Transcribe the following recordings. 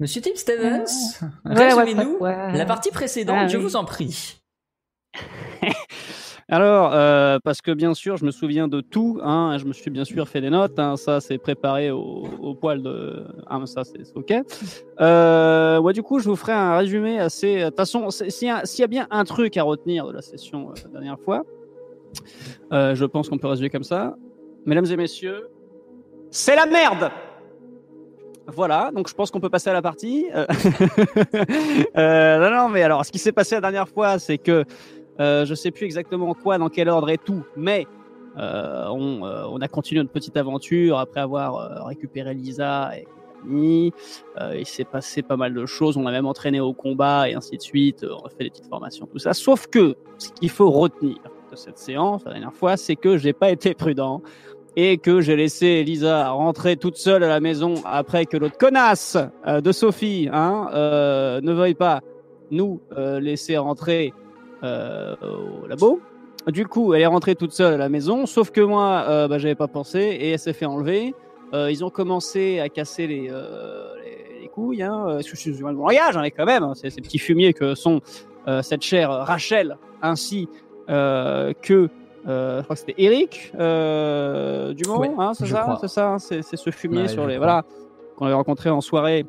Monsieur Tim Stevens, résumez-nous la partie précédente, Ah je oui. vous en prie. Alors, euh, parce que bien sûr, je me souviens de tout. Hein, je me suis bien sûr fait des notes. hein, ça, c'est préparé au, au poil de. Ah, ça, c'est OK. Euh, ouais, du coup, je vous ferai un résumé assez. De toute façon, s'il y, a- s'il y a bien un truc à retenir de la session euh, la dernière fois, euh, je pense qu'on peut résumer comme ça. Mesdames et messieurs, c'est la merde! Voilà, donc je pense qu'on peut passer à la partie. Euh, euh, non, non, mais alors, ce qui s'est passé la dernière fois, c'est que euh, je sais plus exactement quoi, dans quel ordre et tout, mais euh, on, a continué notre petite aventure après avoir récupéré Lisa et compagnie. Il s'est passé pas mal de choses. On l'a même entraîné au combat et ainsi de suite. On a fait des petites formations, tout ça. Sauf que ce qu'il faut retenir de cette séance la dernière fois, c'est que j'ai pas été prudent et que j'ai laissé Lisa rentrer toute seule à la maison après que l'autre connasse euh, de Sophie hein, euh, ne veuille pas nous euh, laisser rentrer au labo. Du coup, elle est rentrée toute seule à la maison, sauf que moi, bah, j'avais pas pensé et elle s'est fait enlever. Ils ont commencé à casser les, les, les couilles. Hein, euh, excusez-moi le langage, hein, quand même, hein, ces petits fumiers que sont cette chère Rachel ainsi que je crois que c'était Eric euh, Dumont, Ouais, hein, c'est ça, crois. c'est ça, hein, c'est ce fumier Ouais, sur les crois. voilà qu'on avait rencontré en soirée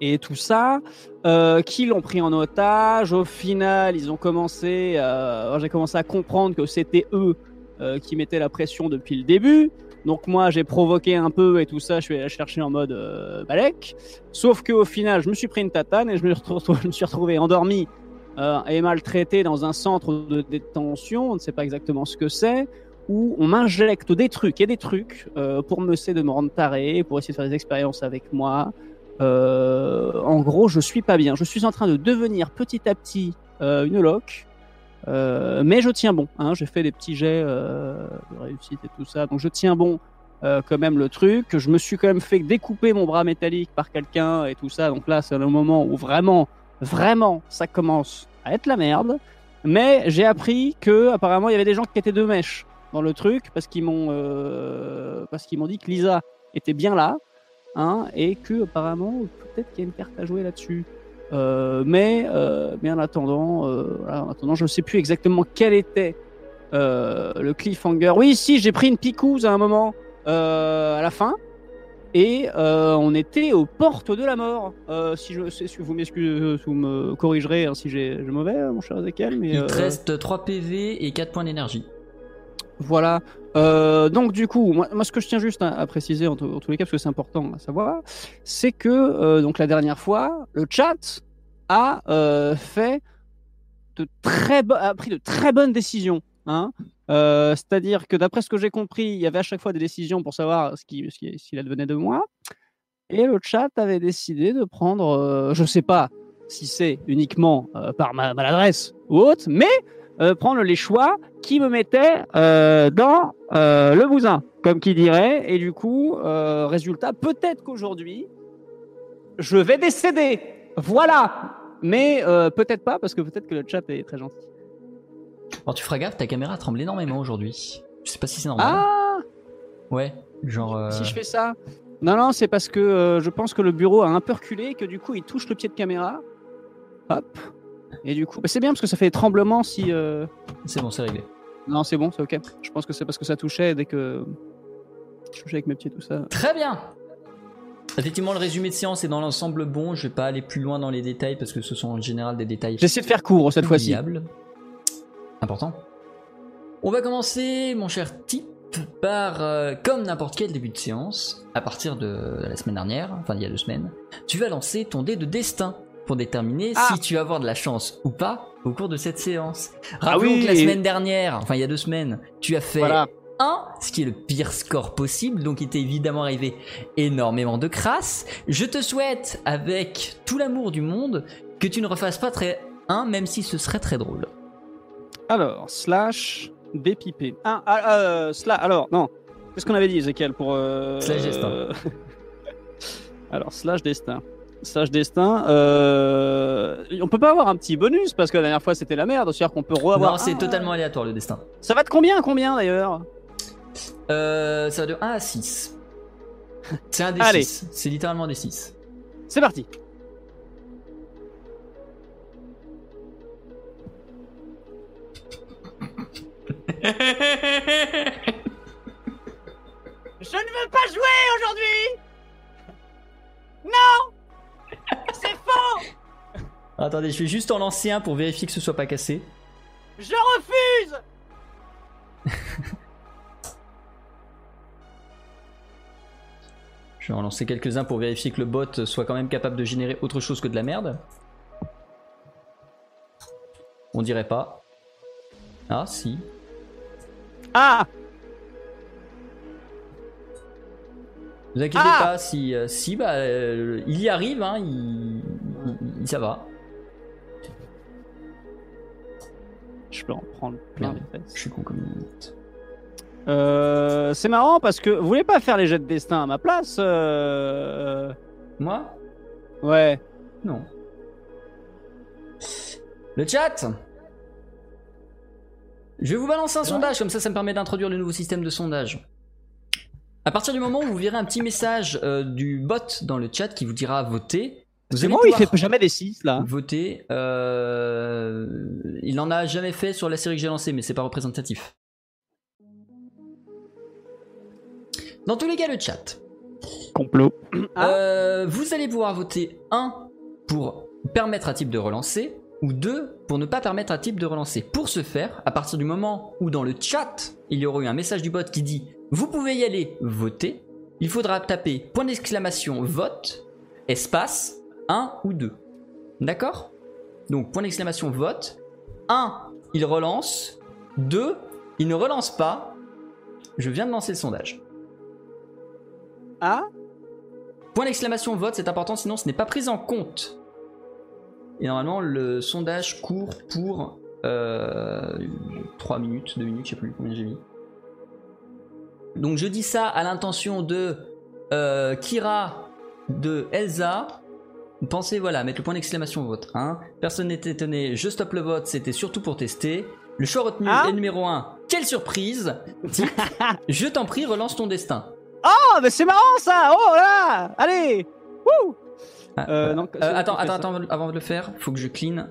et tout ça, euh, qui l'ont pris en otage. Au final, ils ont commencé, euh, j'ai commencé à comprendre que c'était eux euh, qui mettaient la pression depuis le début. Donc moi, j'ai provoqué un peu et tout ça. Je suis allé la chercher en mode euh, balèque. Sauf qu'au final, je me suis pris une tatane et je me, retrouve- je me suis retrouvé endormi euh, et maltraité dans un centre de détention. On ne sait pas exactement ce que c'est où on m'injecte des trucs et des trucs euh, pour me essayer de me rendre taré, pour essayer de faire des expériences avec moi. Euh, en gros, je suis pas bien. Je suis en train de devenir petit à petit une loque. Mais je tiens bon. Hein, j'ai fait des petits jets de réussite et tout ça, donc je tiens bon quand même le truc. Je me suis quand même fait découper mon bras métallique par quelqu'un et tout ça. Donc là, c'est le moment où vraiment, vraiment, ça commence à être la merde. Mais j'ai appris que apparemment il y avait des gens qui étaient de mèche dans le truc parce qu'ils m'ont euh, parce qu'ils m'ont dit que Lisa était bien là, hein, et que apparemment peut-être qu'il y a une carte à jouer là-dessus. Euh, mais, euh, mais en attendant, euh, en attendant, je ne sais plus exactement quel était le cliffhanger. Oui, si, j'ai pris une picouse à un moment à la fin. Et euh, on était aux portes de la mort. Euh, si je, si vous m'excusez, vous me corrigerez hein, si j'ai mauvais, euh, mon cher Ezekiel. Mais, Il euh, te reste 3 PV et 4 points d'énergie. voilà. Euh, donc du coup, moi, moi, ce que je tiens juste à, à préciser en, tous les cas, parce que c'est important à savoir, c'est que euh, donc la dernière fois, le chat a euh, fait de très a pris de très bonnes décisions. Hein Euh, C'est-à-dire que d'après ce que j'ai compris, il y avait à chaque fois des décisions pour savoir ce qui, ce qui, advenait de moi. Et le chat avait décidé de prendre, euh, je sais pas si c'est uniquement euh, par ma maladresse ou autre, mais prendre les choix qui me mettaient dans le bousin, comme qui dirait. Et du coup, résultat, peut-être qu'aujourd'hui, je vais décéder. Voilà. Mais peut-être pas, parce que peut-être que le chat est très gentil. Alors tu feras gaffe, ta caméra tremble énormément aujourd'hui. Je sais pas si c'est normal. Ah Ouais, genre. euh, Si je fais ça Non, non, c'est parce que euh, je pense que le bureau a un peu reculé et que du coup, il touche le pied de caméra. Hop. Et du coup, bah, c'est bien parce que ça fait des tremblements si. euh, C'est bon, c'est réglé. Non, c'est bon, c'est ok. Je pense que c'est parce que ça touchait dès que. Je touchais avec mes pieds, tout ça. Très bien Effectivement, le résumé de séance est dans l'ensemble bon. Je vais pas aller plus loin dans les détails parce que ce sont en général des détails J'essaie de faire court cette fois-ci. Important. On va commencer, mon cher Tip, par, euh, comme n'importe quel début de séance, à partir de la semaine dernière, enfin il y a deux semaines, tu vas lancer ton dé de destin pour déterminer Ah. si tu vas avoir de la chance ou pas au cours de cette séance. Ah Rappelons oui, que la semaine dernière, enfin il y a deux semaines, tu as fait Voilà. 1, ce qui est le pire score possible, donc il t'est évidemment arrivé énormément de crasse. Je te souhaite, avec tout l'amour du monde, que tu ne refasses pas très 1, même si ce serait très drôle. Alors, slash BPP. Ah, ah, euh, slash. Alors, non. Qu'est-ce qu'on avait dit, Ezekiel, pour. euh, Slash destin. alors, slash destin. Slash destin. Euh... On peut pas avoir un petit bonus parce que la dernière fois c'était la merde. C'est-à-dire qu'on peut reavoir. non, c'est Ah, totalement aléatoire le destin. Ça va de combien à combien d'ailleurs? Euh, ça va de 1 à 6. C'est un des Allez. 6. C'est littéralement des 6. C'est parti. Je ne veux pas jouer aujourd'hui Non C'est faux Attendez, je vais juste en lancer un pour vérifier que ce soit pas cassé. Je refuse Je vais en lancer quelques-uns pour vérifier que le bot soit quand même capable de générer autre chose que de la merde. On dirait pas. Ah, si. Ah Ne vous inquiétez Ah pas, si, euh, si bah, euh, il y arrive, hein, il, il- ça va. Je peux en prendre plein les Je fesses. suis con comme une minute. Euh, c'est marrant parce que vous voulez pas faire les jets de destin à ma place euh... Moi? Ouais. Non. Le chat? Je vais vous balancer un sondage, comme ça ça me permet d'introduire le nouveau système de sondage. À partir du moment où vous verrez un petit message euh, du bot dans le chat qui vous dira voter, vous allez il fait jamais des 6 là. voter. euh, il en a jamais fait sur la série que j'ai lancée, mais c'est pas représentatif. Dans tous les cas, le chat. Complot. Ah. Euh, vous allez pouvoir voter 1 pour permettre à type de relancer ou 2 pour ne pas permettre à type de relancer. Pour ce faire, à partir du moment où dans le chat, il y aura eu un message du bot qui dit vous pouvez y aller voter, il faudra taper point d'exclamation vote, espace 1 ou 2. D'accord? Donc point d'exclamation vote, 1 il relance, 2 il ne relance pas. Je viens de lancer le sondage. Ah? Point d'exclamation vote, c'est important, sinon ce n'est pas pris en compte. Et normalement, le sondage court pour euh, 3 minutes, 2 minutes, je sais plus combien j'ai mis. Donc je dis ça à l'intention de euh, Kira, de Elsa. Pensez, voilà, mettre le point d'exclamation vote. Hein. Personne n'était étonné, je stoppe le vote, c'était surtout pour tester. Le choix retenu Ah. est numéro 1. Quelle surprise Je t'en prie, relance ton destin. Oh, mais c'est marrant ça Oh là Allez Wouh Ah, Euh, Euh, attends, attends, attends, avant de le faire, faut que je clean.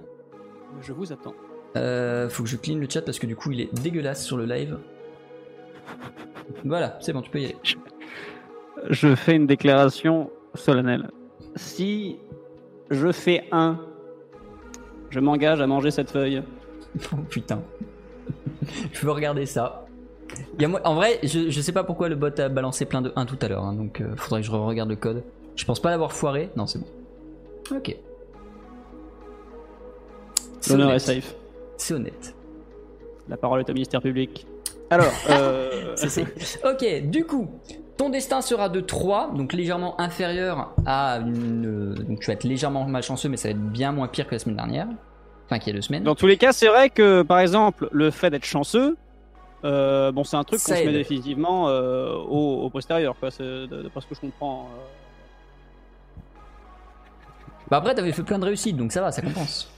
Je vous attends. Euh, faut que je clean le chat parce que du coup il est dégueulasse sur le live. Voilà, c'est bon, tu peux y aller. Je fais une déclaration solennelle. Si je fais un, je m'engage à manger cette feuille. Oh putain. je veux regarder ça. Y a moi- en vrai, je, je sais pas pourquoi le bot a balancé plein de 1 tout à l'heure, hein, donc euh, faudrait que je regarde le code. Je pense pas l'avoir foiré. Non, c'est bon. Ok. C'est L'honneur est honnête. safe. C'est honnête. La parole est au ministère public. Alors, euh, ok, du coup, ton destin sera de 3, donc légèrement inférieur à une. Donc tu vas être légèrement malchanceux, mais ça va être bien moins pire que la semaine dernière. Enfin, qu'il y a deux semaines. dans tous les cas, c'est vrai que, par exemple, le fait d'être chanceux, euh, bon, c'est un truc qu'on Ça se met définitivement euh, au, au postérieur, quoi. C'est de, de- parce que je comprends. Bah après, t'avais fait plein de réussites, donc ça va, ça compense.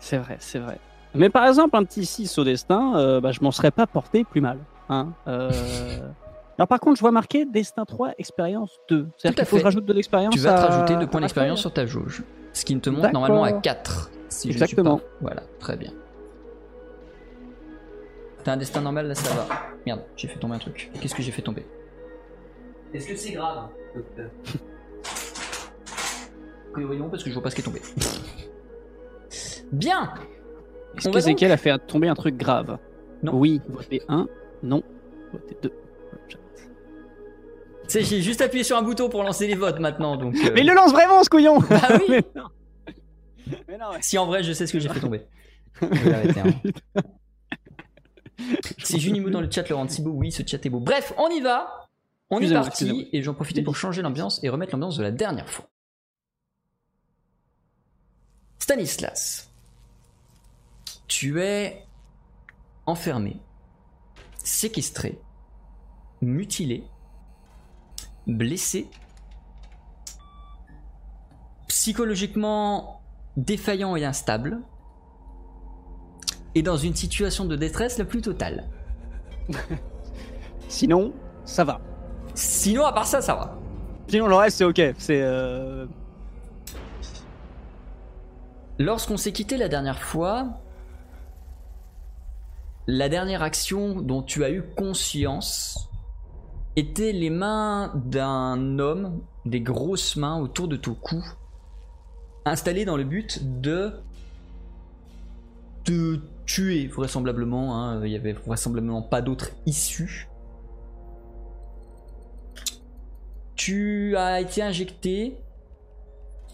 C'est vrai, c'est vrai. Mais par exemple, un petit 6 au destin, euh, bah, je m'en serais pas porté plus mal. Hein euh... Alors par contre, je vois marqué destin 3, expérience 2. Tout C'est-à-dire à qu'il faut que je rajoute de l'expérience. Tu vas te à- rajouter deux à points ma d'expérience sur ta jauge. Ce qui ne te monte normalement à 4. Si Je ne Exactement. suis pas. Voilà, très bien. T'as un destin normal, là ça va. Merde, j'ai fait tomber un truc. Qu'est-ce que j'ai fait tomber? Est-ce que c'est grave, docteur? Oui, voyons, parce que je vois pas ce qui est tombé. Bien Est-ce On va qu'Ezekiel a fait tomber un truc grave Non. Oui, votez 1. Non, votez 2. le chat. Tu sais, j'ai juste appuyé sur un bouton pour lancer les votes maintenant, donc. euh, Mais il le lance vraiment, ce couillon Bah oui. Mais non. Mais non, ouais. Si en vrai, je sais ce que j'ai fait tomber. Je vais l'arrêter, hein. C'est Junimou dans le chat, Laurent Thibault. Oui, ce chat est beau. Bref, on y va. On est parti et j'en profitais pour changer l'ambiance et remettre l'ambiance de la dernière fois. Stanislas, tu es enfermé, séquestré, mutilé, blessé, psychologiquement défaillant et instable, et dans une situation de détresse la plus totale. Sinon, ça va. Sinon, à part ça, ça va. Sinon, le reste, c'est ok. C'est. Euh... Lorsqu'on s'est quitté la dernière fois, la dernière action dont tu as eu conscience était les mains d'un homme, des grosses mains autour de ton cou, installées dans le but de te tuer vraisemblablement. hein. Il y avait vraisemblablement pas d'autre issue. Tu as été injecté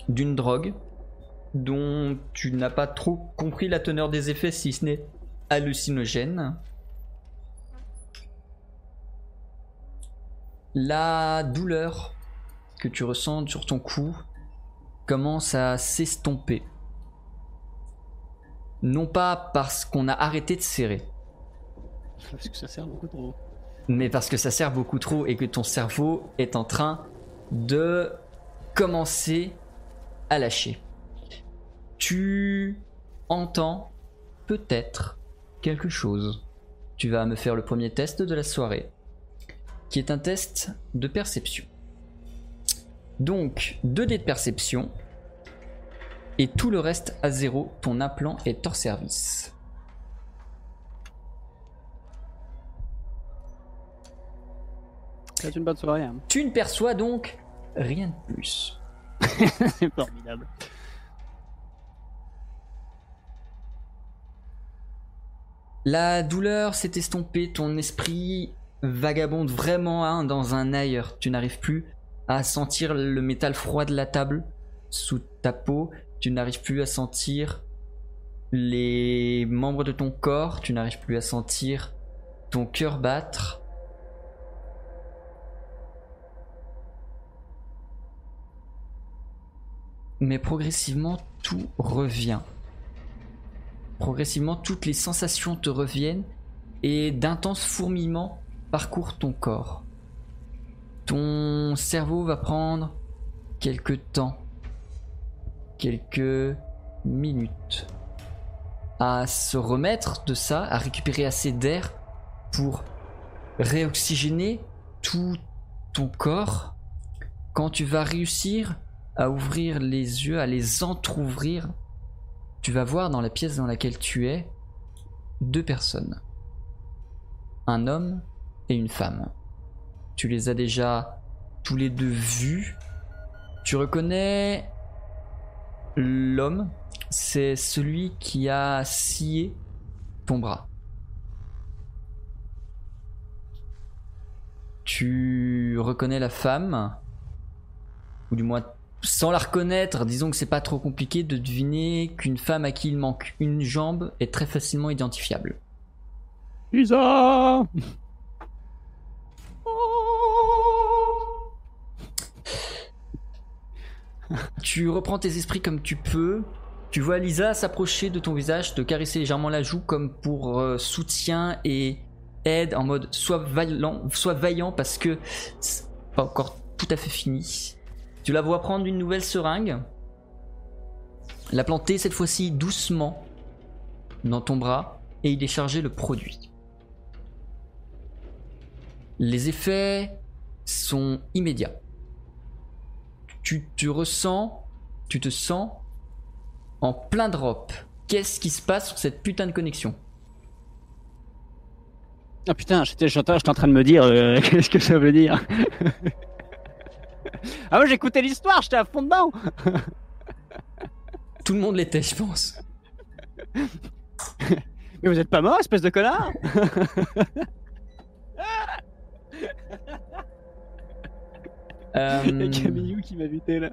d'une drogue dont tu n'as pas trop compris la teneur des effets si ce n'est hallucinogène. La douleur que tu ressens sur ton cou commence à s'estomper. Non pas parce qu'on a arrêté de serrer, Parce que ça sert beaucoup trop. mais parce que ça sert beaucoup trop et que ton cerveau est en train de commencer à lâcher. Tu entends peut-être quelque chose. Tu vas me faire le premier test de la soirée, qui est un test de perception. Donc, 2 dés de perception, et tout le reste à zéro, ton implant est hors service. C'est une bonne soirée. Hein. Tu ne perçois donc rien de plus. c'est formidable. La douleur s'est estompée, ton esprit vagabonde vraiment hein, dans un ailleurs. Tu n'arrives plus à sentir le métal froid de la table sous ta peau. Tu n'arrives plus à sentir les membres de ton corps. Tu n'arrives plus à sentir ton cœur battre. Mais progressivement, tout revient. Progressivement, toutes les sensations te reviennent et d'intenses fourmillements parcourent ton corps. Ton cerveau va prendre quelques temps, quelques minutes à se remettre de ça, à récupérer assez d'air pour réoxygéner tout ton corps. Quand tu vas réussir à ouvrir les yeux, à les entr'ouvrir, tu vas voir dans la pièce dans laquelle tu es deux personnes. Un homme et une femme. Tu les as déjà tous les deux vus. Tu reconnais l'homme, c'est celui qui a scié ton bras. Tu reconnais la femme, ou du moins sans la reconnaître, disons que c'est pas trop compliqué de deviner qu'une femme à qui il manque une jambe est très facilement identifiable. Isa Tu reprends tes esprits comme tu peux. Tu vois Lisa s'approcher de ton visage, te caresser légèrement la joue comme pour euh, soutien et aide en mode sois vaillant, sois vaillant parce que c'est pas encore tout à fait fini. Tu la vois prendre une nouvelle seringue, la planter cette fois-ci doucement dans ton bras et y décharger le produit. Les effets sont immédiats. Tu te ressens, tu te sens en plein drop. Qu'est-ce qui se passe sur cette putain de connexion? Ah putain, j'étais en train de me dire euh, qu'est-ce que ça veut dire? ah moi j'écoutais l'histoire, j'étais à fond dedans. Tout le monde l'était, je pense. Mais vous êtes pas mort, espèce de connard Euh, Il y a Camille qui m'a buté là.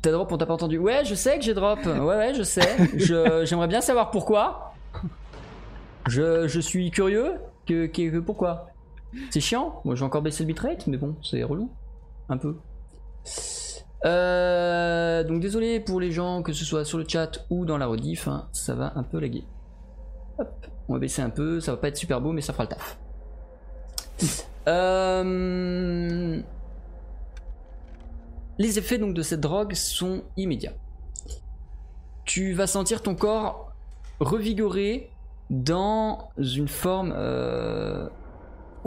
T'as drop, on t'a pas entendu. Ouais, je sais que j'ai drop. Ouais, ouais, je sais. Je- J'aimerais bien savoir pourquoi. Je, je suis curieux. Que, que, que pourquoi C'est chiant. Moi, j'ai encore baissé le bitrate, mais bon, c'est relou. Un peu. Euh, donc, désolé pour les gens, que ce soit sur le chat ou dans la rediff, hein, ça va un peu laguer. Hop, on va baisser un peu. Ça va pas être super beau, mais ça fera le taf. Euh... Les effets donc de cette drogue sont immédiats. Tu vas sentir ton corps revigoré dans une forme euh,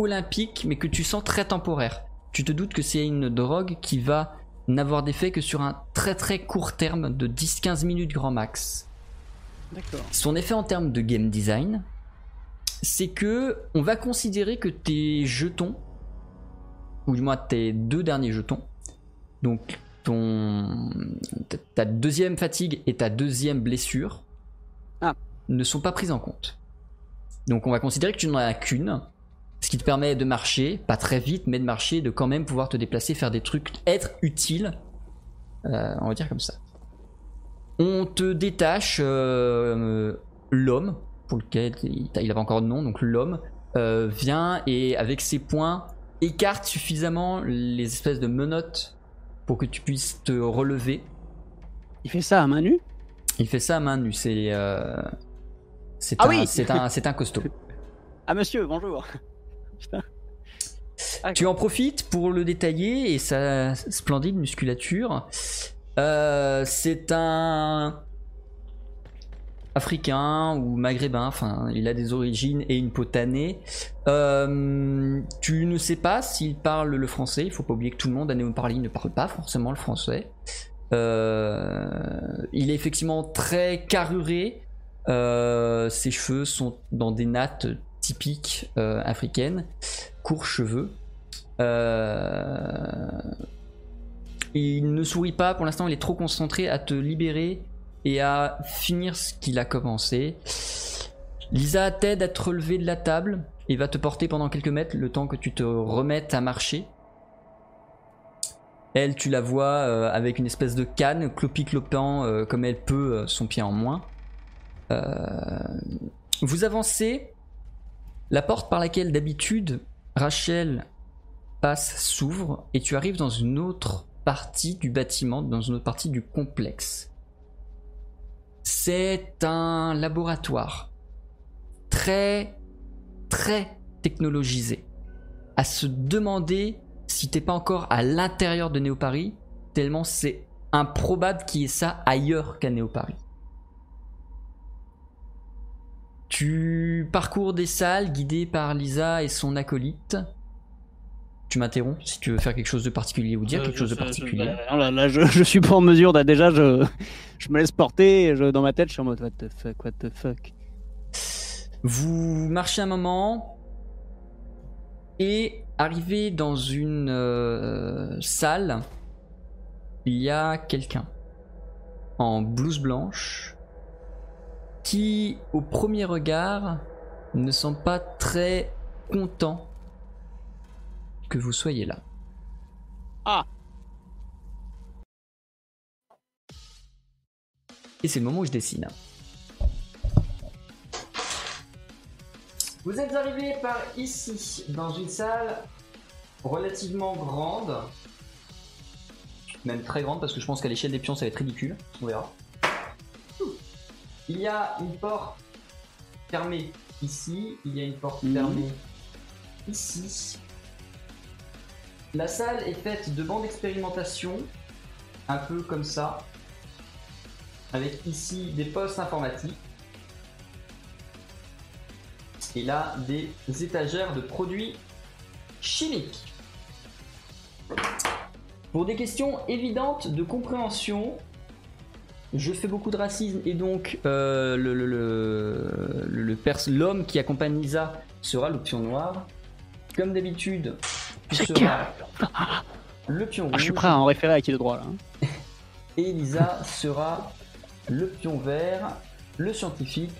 olympique, mais que tu sens très temporaire. Tu te doutes que c'est une drogue qui va n'avoir d'effet que sur un très très court terme de 10-15 minutes grand max. D'accord. Son effet en termes de game design, c'est que on va considérer que tes jetons, ou du moins tes deux derniers jetons, donc ton ta- ta deuxième fatigue et ta deuxième blessure, Ah. ne sont pas prises en compte. Donc on va considérer que tu n'en as qu'une, ce qui te permet de marcher, pas très vite, mais de marcher, de quand même pouvoir te déplacer, faire des trucs, être utile, euh, on va dire comme ça. On te détache euh, l'homme, pour lequel il avait encore de nom, donc l'homme, euh, vient et avec ses poings écarte suffisamment les espèces de menottes pour que tu puisses te relever. Il fait ça à main nue? Il fait ça à main nue, c'est c'est Ah un, oui un, c'est un costaud. Ah monsieur, bonjour. Putain. Ah, Tu en profites pour le détailler et sa splendide musculature. Euh, c'est un africain ou maghrébin, enfin il a des origines et une peau tannée. Euh, tu ne sais pas s'il parle le français, il faut pas oublier que tout le monde à Néoparly ne parle pas forcément le français. Euh, il est effectivement très carruré, Euh, ses cheveux sont dans des nattes typiques euh, africaines, courts cheveux. Euh, il ne sourit pas pour l'instant, il est trop concentré à te libérer et à finir ce qu'il a commencé. Lisa t'aide à te relever de la table et va te porter pendant quelques mètres le temps que tu te remettes à marcher. Elle, tu la vois euh, avec une espèce de canne, clopi-clopant comme elle peut, son pied en moins. Vous avancez, la porte par laquelle d'habitude Rachel passe s'ouvre et tu arrives dans une autre partie du bâtiment, dans une autre partie du complexe. C'est un laboratoire très très technologisé. À se demander si t'es pas encore à l'intérieur de Néo-Paris, tellement c'est improbable qu'il y ait ça ailleurs qu'à Néo-Paris. Tu parcours des salles guidées par Lisa et son acolyte. Tu m'interromps si tu veux faire quelque chose de particulier ou dire Euh, quelque chose de je- je- particulier. bah, non, là, là, je, je suis pas en mesure. de- déjà, je, je me laisse porter. et je- dans ma tête, je suis en mode What the fuck, what the fuck. Vous marchez un moment et arrivez dans une euh, salle. Il y a quelqu'un en blouse blanche qui, au premier regard, ne semble pas très content que vous soyez là. Ah. Et c'est le moment où je dessine. Vous êtes arrivé par ici, dans une salle relativement grande. Même très grande, parce que je pense qu'à l'échelle des pions, ça va être ridicule. On verra. Il y a une porte fermée ici. Il y a une porte Mhm. fermée ici. La salle est faite de bancs d'expérimentation, un peu comme ça. Avec ici des postes informatiques. Et là, des étagères de produits chimiques. Pour des questions évidentes de compréhension, je fais beaucoup de racisme et donc euh, le, l'homme qui accompagne Lisa sera le pion noir. Comme d'habitude, tu seras le pion Ah, je suis rouge prêt à en référer à qui de droit là. hein. et Lisa sera le pion vert. Le scientifique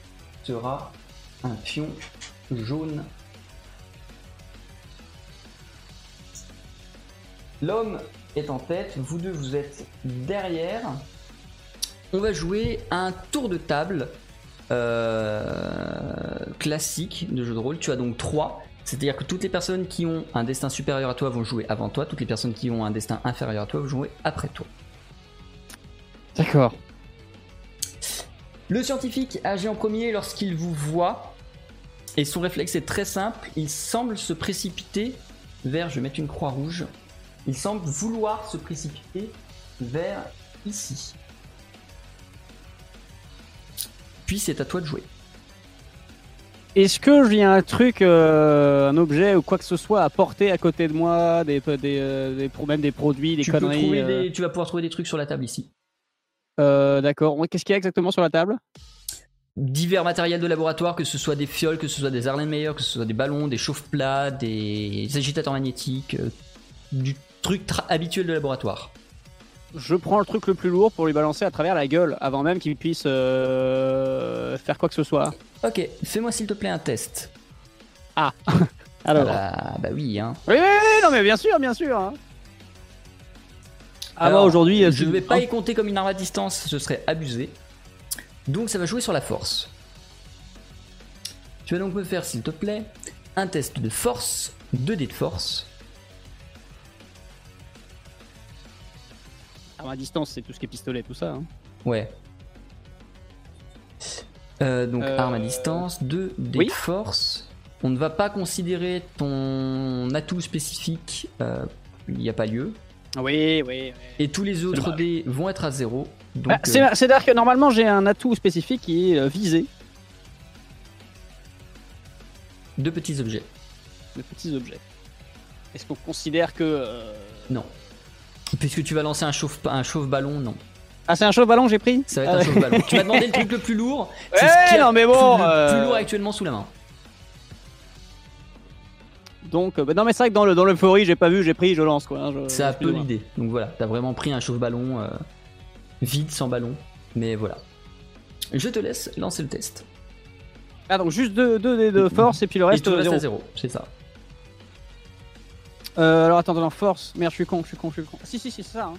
sera un pion jaune. L'homme est en tête, vous deux vous êtes derrière. On va jouer un tour de table euh, classique de jeu de rôle. Tu as donc 3. C'est-à-dire que toutes les personnes qui ont un destin supérieur à toi vont jouer avant toi, toutes les personnes qui ont un destin inférieur à toi vont jouer après toi. D'accord. Le scientifique agit en premier lorsqu'il vous voit, et son réflexe est très simple, il semble se précipiter vers, je vais mettre une croix rouge, il semble vouloir se précipiter vers ici. Puis c'est à toi de jouer. Est-ce que j'ai un truc, euh, un objet ou quoi que ce soit à porter à côté de moi, des, des, euh, des, même des produits, des Tu, peux conneries euh, des- tu vas pouvoir trouver des trucs sur la table ici. euh, D'accord. Qu'est-ce qu'il y a exactement sur la table? Divers matériels de laboratoire, que ce soit des fioles, que ce soit des Erlenmeyer, que ce soit des ballons, des chauffe-plats, des agitateurs magnétiques, du truc habituel de laboratoire. Je prends le truc le plus lourd pour lui balancer à travers la gueule avant même qu'il puisse euh, faire quoi que ce soit. Ok, fais-moi s'il te plaît un test. Alors. Ah bah, bah oui, hein. Oui, oui, oui, non, mais bien sûr, bien sûr. hein. Ah Alors, bah aujourd'hui, Je ne vais pas y compter comme une arme à distance, ce serait abusé. Donc ça va jouer sur la force. Tu vas donc me faire, s'il te plaît, un test de force, 2 dés de force. Arme à distance, c'est tout ce qui est pistolet, tout ça. hein. Ouais. Euh, donc Euh, arme à distance, 2 dés oui. de force. On ne va pas considérer ton atout spécifique, euh, il n'y a pas lieu. Oui, oui. oui. Et tous les autres dés vont être à 0. Donc, Bah, c'est- C'est-à-dire que normalement, j'ai un atout spécifique qui est visé deux petits objets. de petits objets. Est-ce qu'on considère que. Non. Puisque tu vas lancer un chauffe un chauffe ballon, non. Ah, c'est un chauffe-ballon que j'ai pris Ça va être Ah, un ouais. chauffe ballon. tu m'as demandé le truc le plus lourd. C'est Ouais, ce qu'il y a non, mais bon, le euh, plus lourd actuellement sous la main. Donc, euh, bah, non, mais c'est vrai que dans le dans l'euphorie, j'ai pas vu, j'ai pris, je lance quoi. hein, C'est un peu l'idée. Donc voilà, t'as vraiment pris un chauffe ballon euh, vide sans ballon. Mais voilà. Je te laisse lancer le test. Ah, donc juste deux, deux dés de force et puis le Et reste, tout euh, reste zéro. à zéro, c'est ça. Euh, alors attends, attends, force. Merde, je suis con, je suis con, je suis con. Si, si, si, c'est ça. hein.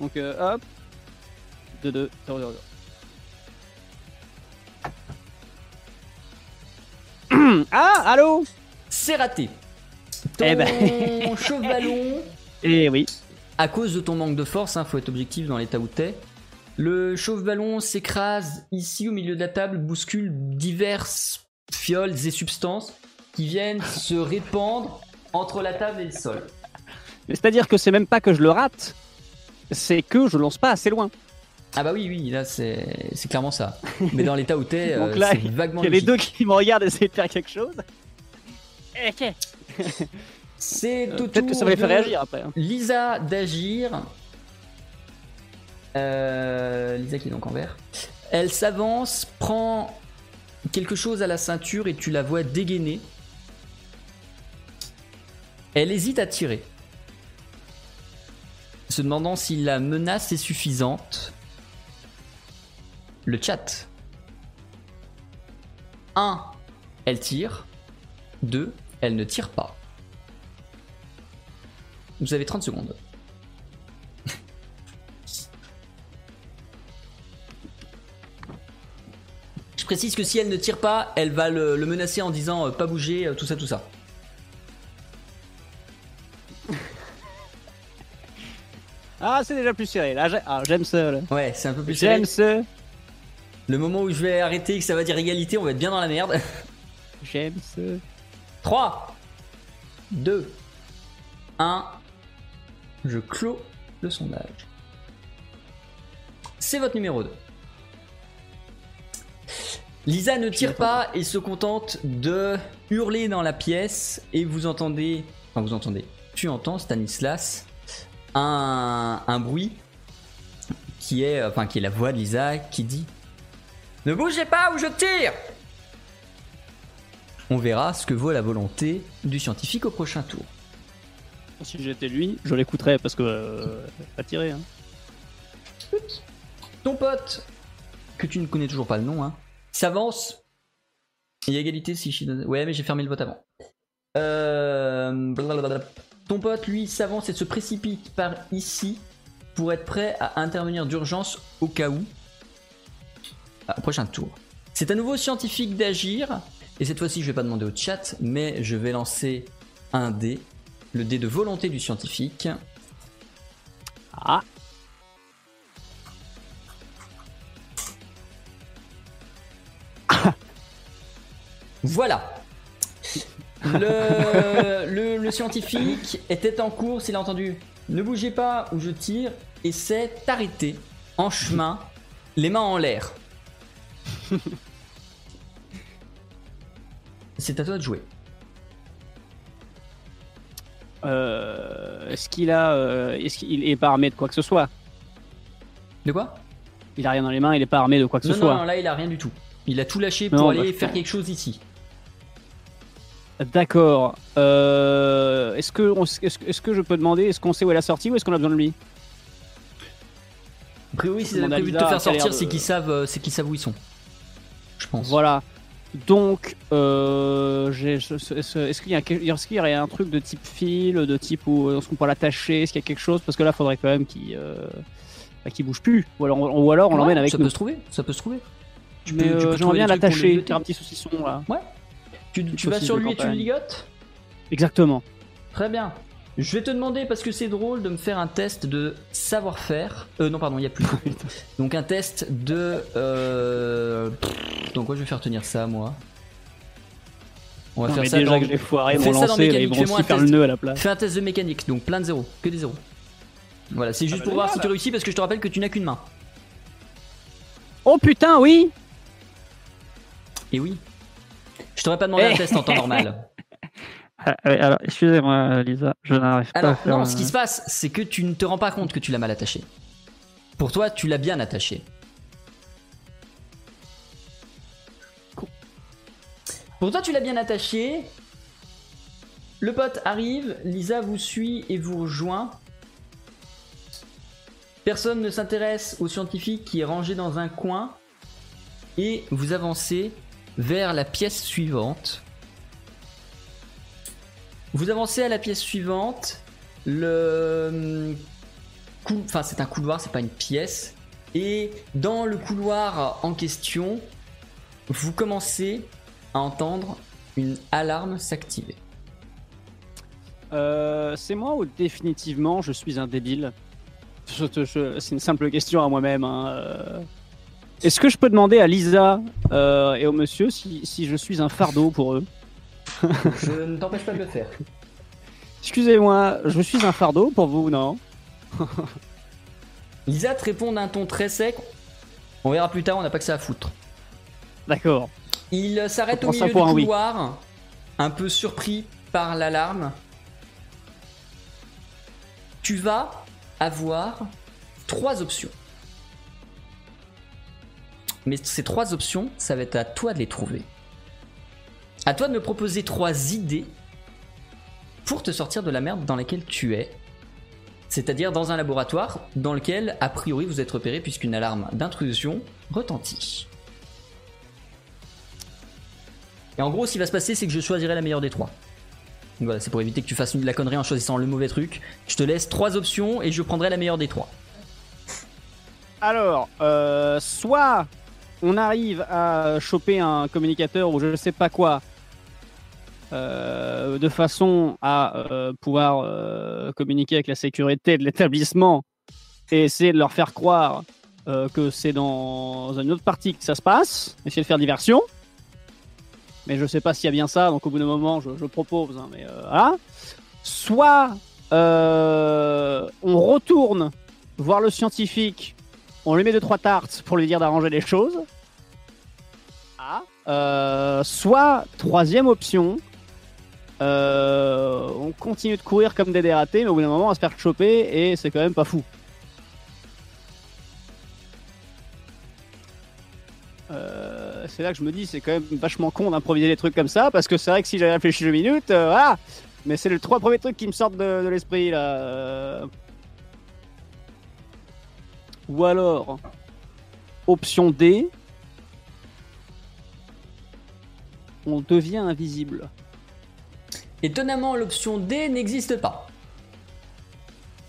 Donc, euh, hop. 2, 2, 0, 0, 0. ah, allô? C'est raté. Ton Eh ben. chauffe ballon, Eh oui. à cause de ton manque de force, hein, faut être objectif dans l'état où t'es. Le chauffe-ballon s'écrase ici au milieu de la table, bouscule diverses fioles et substances qui viennent se répandre entre la table et le sol. Mais C'est-à-dire que c'est même pas que je le rate, c'est que je lance pas assez loin. Ah bah oui, oui, là c'est c'est clairement ça. Mais dans l'état où t'es, Donc euh, c'est vaguement Il y a les deux qui me regardent essayer de faire quelque chose. Ok. C'est Euh, au Peut-être que ça va les faire réagir après. hein. Lisa d'agir. Euh, Lisa qui est donc en vert. Elle s'avance, prend quelque chose à la ceinture et tu la vois dégainer. Elle hésite à tirer. Se demandant si la menace est suffisante. Le chat. 1. Elle tire. 2. Elle ne tire pas. Vous avez 30 secondes. Je précise que si elle ne tire pas, elle va le, menacer en disant euh, pas bouger, euh, tout ça, tout ça. Ah, c'est déjà plus serré. Là, ah, j'aime ça. là. Ouais, c'est un peu plus serré. J'aime ça. Le moment où je vais arrêter et que ça va dire égalité, on va être bien dans la merde. J'aime ça. 3, 2, 1. Je clôt le sondage. C'est votre numéro 2. Lisa ne tire pas et se contente de hurler dans la pièce et vous entendez, enfin vous entendez, tu entends Stanislas un, un bruit qui est, enfin qui est la voix de Lisa qui dit Ne bougez pas ou je tire On verra ce que vaut la volonté du scientifique au prochain tour. Si j'étais lui, je l'écouterais parce que. Euh, pas tiré. Hein. Ton pote, que tu ne connais toujours pas le nom, hein, s'avance. Il y a égalité si je... Ouais, mais j'ai fermé le vote avant. Euh... blablabla. Ton pote, lui, s'avance et se précipite par ici pour être prêt à intervenir d'urgence au cas où. Ah, prochain tour. C'est à nouveau au scientifique d'agir. Et cette fois-ci, je vais pas demander au chat, mais je vais lancer un dé. Le dé de volonté du scientifique. Ah, Voilà. Le, le- le scientifique était en course, il a entendu Ne bougez pas ou je tire et s'est arrêté en chemin, les mains en l'air. C'est à toi de jouer. euh, est-ce qu'il a, euh, est-ce qu'il est pas armé de quoi que ce soit? De quoi? Il a rien dans les mains, il est pas armé de quoi que non, ce non, soit. non, là il a rien du tout. Il a tout lâché pour Non, aller bah, faire quelque chose ici. D'accord. Euh, est-ce que, je peux demander, est-ce qu'on sait où est la sortie ou est-ce qu'on a besoin de lui? A priori, s'ils avaient prévu de te faire a sortir, de- c'est qu'ils savent, euh, qu'ils savent où ils sont. Je pense. Voilà. Donc, euh, est-ce qu'il y a, est-ce qu'il y aurait un truc de type fil, de type où est-ce qu'on peut l'attacher, est-ce qu'il y a quelque chose? Parce que là, il faudrait quand même qu'il euh, bah, bouge plus. Ou alors, ou alors on Ouais, l'emmène avec ça nous. peut se trouver, ça peut se trouver. Tu Mais euh, j'aimerais bien l'attacher, faire un petit saucisson là. Tu, vas sur lui et tu le ligotes Exactement. Très bien. Je vais te demander, parce que c'est drôle, de me faire un test de savoir-faire. Euh, non, pardon, il n'y a plus. Donc un test de... Euh... Donc quoi, je vais faire tenir ça, moi. On va Non, faire mais ça déjà dans... que j'ai foiré Fais mon ça dans lancer, ils vont aussi faire le test. nœud à la place. Fais un test de mécanique, donc plein de zéros, que des zéros. Voilà, c'est juste bah, pour voir si tu réussis, parce que je te rappelle que tu n'as qu'une main. Oh putain, oui Et oui. Je t'aurais pas demandé un Eh. test en temps normal. Ah, Alors, excusez-moi, Lisa, je n'arrive Alors, non, ce qui se passe, c'est que tu ne te rends pas compte que tu l'as mal attaché. Pour toi, tu l'as bien attaché. Pour toi, tu l'as bien attaché. Le pote arrive, Lisa vous suit et vous rejoint. Personne ne s'intéresse au scientifique qui est rangé dans un coin. Et vous avancez vers la pièce suivante. Vous avancez à la pièce suivante. Le hum, cou- enfin c'est un couloir, c'est pas une pièce. Et dans le couloir en question, vous commencez à entendre une alarme s'activer. Euh, c'est moi ou définitivement je suis un débile? C'est une simple question à moi-même. hein, euh. Est-ce que je peux demander à Lisa euh, et au monsieur si, si je suis un fardeau pour eux Je ne t'empêche pas de le faire. Excusez-moi, je suis un fardeau pour vous, non Lisa te répond d'un ton très sec. On verra plus tard, on n'a pas que ça à foutre. D'accord. Il s'arrête au milieu pour du un oui. couloir, un peu surpris par l'alarme. Tu vas avoir trois options. Mais ces trois options, ça va être à toi de les trouver. À toi de me proposer trois idées pour te sortir de la merde dans laquelle tu es. C'est-à-dire dans un laboratoire dans lequel, a priori, vous êtes repéré puisqu'une alarme d'intrusion retentit. Et en gros, ce qui va se passer, c'est que je choisirai la meilleure des trois. Voilà, c'est pour éviter que tu fasses de la connerie en choisissant le mauvais truc. Je te laisse trois options et je prendrai la meilleure des trois. Alors, euh, soit on arrive à choper un communicateur ou je ne sais pas quoi, euh, de façon à euh, pouvoir euh, communiquer avec la sécurité de l'établissement et essayer de leur faire croire que c'est dans une autre partie que ça se passe, essayer de faire diversion. Mais je sais pas s'il y a bien ça, donc au bout d'un moment, je, je propose. hein, mais voilà. Soit on retourne voir le scientifique on lui met deux trois tartes pour lui dire d'arranger les choses. Ah. Euh, soit troisième option, euh, on continue de courir comme des dératés, mais au bout d'un moment on va se faire choper et c'est quand même pas fou. Euh, c'est là que je me dis c'est quand même vachement con d'improviser des trucs comme ça parce que c'est vrai que si j'avais réfléchi deux minutes, voilà. Mais c'est les trois premiers trucs qui me sortent de l'esprit là. Ou alors, option D, on devient invisible. Étonnamment, l'option D n'existe pas.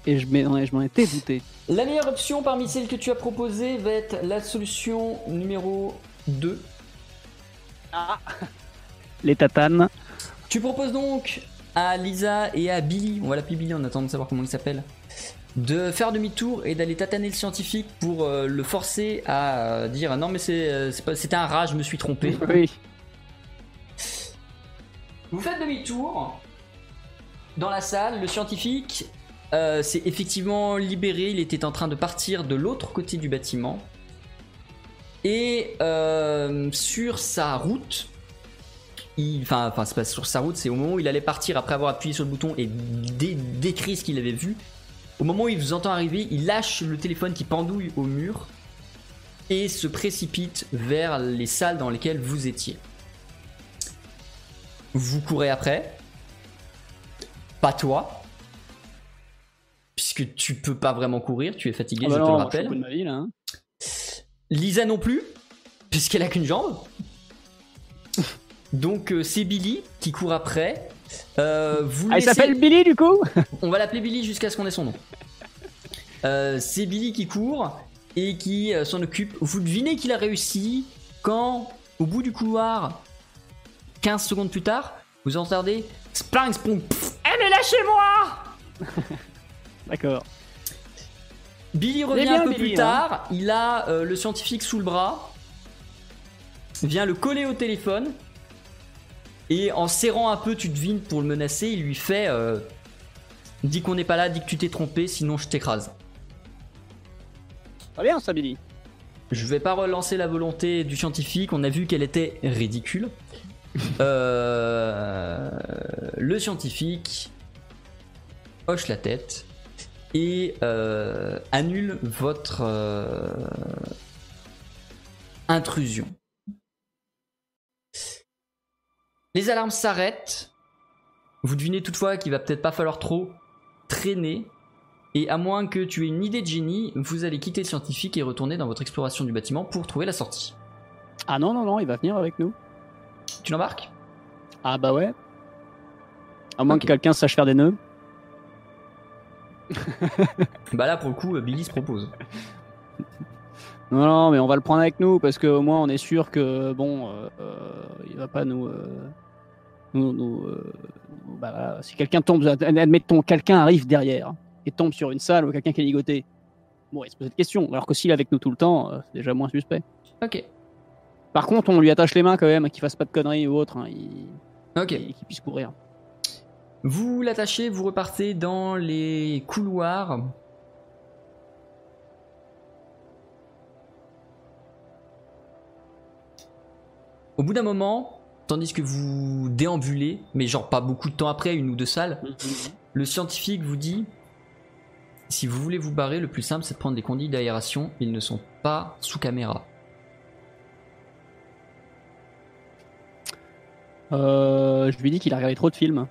Et je m'en étais douté. La meilleure option parmi celles que tu as proposées va être la solution numéro 2. Les tatanes. Tu proposes donc à Lisa et à Billy, on va l'appeler Billy, on attend de savoir comment il s'appelle, de faire demi-tour et d'aller tataner le scientifique pour euh, le forcer à euh, dire non mais c'est euh, c'était un rat, je me suis trompé. Oui. Vous faites demi-tour dans la salle, le scientifique euh, s'est effectivement libéré, il était en train de partir de l'autre côté du bâtiment. Et euh, sur sa route, il- enfin, enfin c'est pas sur sa route, c'est au moment où il allait partir après avoir appuyé sur le bouton et dé- décrit ce qu'il avait vu. Au moment où il vous entend arriver, il lâche le téléphone qui pendouille au mur et se précipite vers les salles dans lesquelles vous étiez. Vous courez après. Pas toi. Puisque tu peux pas vraiment courir, tu es fatigué, Ah bah je te le je suis rappelle. bout de ma vie, là, hein. Lisa non plus, puisqu'elle a qu'une jambe. Donc euh, c'est Billy qui court après. Euh, vous Ah, il laissez- s'appelle Billy du coup On va l'appeler Billy jusqu'à ce qu'on ait son nom. Euh, c'est Billy qui court et qui euh, s'en occupe. Vous devinez qu'il a réussi quand, au bout du couloir, 15 secondes plus tard, vous entendez Splang Sprung Elle est là chez moi D'accord. Billy revient bien, un peu Billy, plus hein. tard. Il a euh, le scientifique sous le bras. Vient le coller au téléphone. Et en serrant un peu, tu devines pour le menacer, il lui fait euh, Dis qu'on n'est pas là, dis que tu t'es trompé, sinon je t'écrase. Très bien ça, Billy. Je vais pas relancer la volonté du scientifique, on a vu qu'elle était ridicule. Euh, le scientifique hoche la tête et euh, annule votre euh, intrusion. Les alarmes s'arrêtent. Vous devinez toutefois qu'il va peut-être pas falloir trop traîner. Et à moins que tu aies une idée de génie, vous allez quitter le scientifique et retourner dans votre exploration du bâtiment pour trouver la sortie. Ah non, non, non, il va venir avec nous. Tu l'embarques? Ah bah ouais. À moins que quelqu'un sache faire des nœuds. Bah là pour le coup, Billy se propose. Non, non, mais on va le prendre avec nous parce qu'au moins on est sûr que bon, euh, euh, il va pas nous. euh, nous, nous, nous- bah, si quelqu'un tombe, ad- admettons, quelqu'un arrive derrière et tombe sur une salle ou quelqu'un qui est ligoté. Bon, il se pose cette question. Alors que s'il est avec nous tout le temps, c'est déjà moins suspect. Ok. Par contre, on lui attache les mains quand même, qu'il fasse pas de conneries ou autre, hein, il- Ok. qu'il puisse courir. Vous l'attachez, vous repartez dans les couloirs. Au bout d'un moment, tandis que vous déambulez, mais genre pas beaucoup de temps après, une ou deux salles, le scientifique vous dit si vous voulez vous barrer, le plus simple c'est de prendre des conduits d'aération, ils ne sont pas sous caméra. Euh, je lui dis qu'il a regardé trop de films.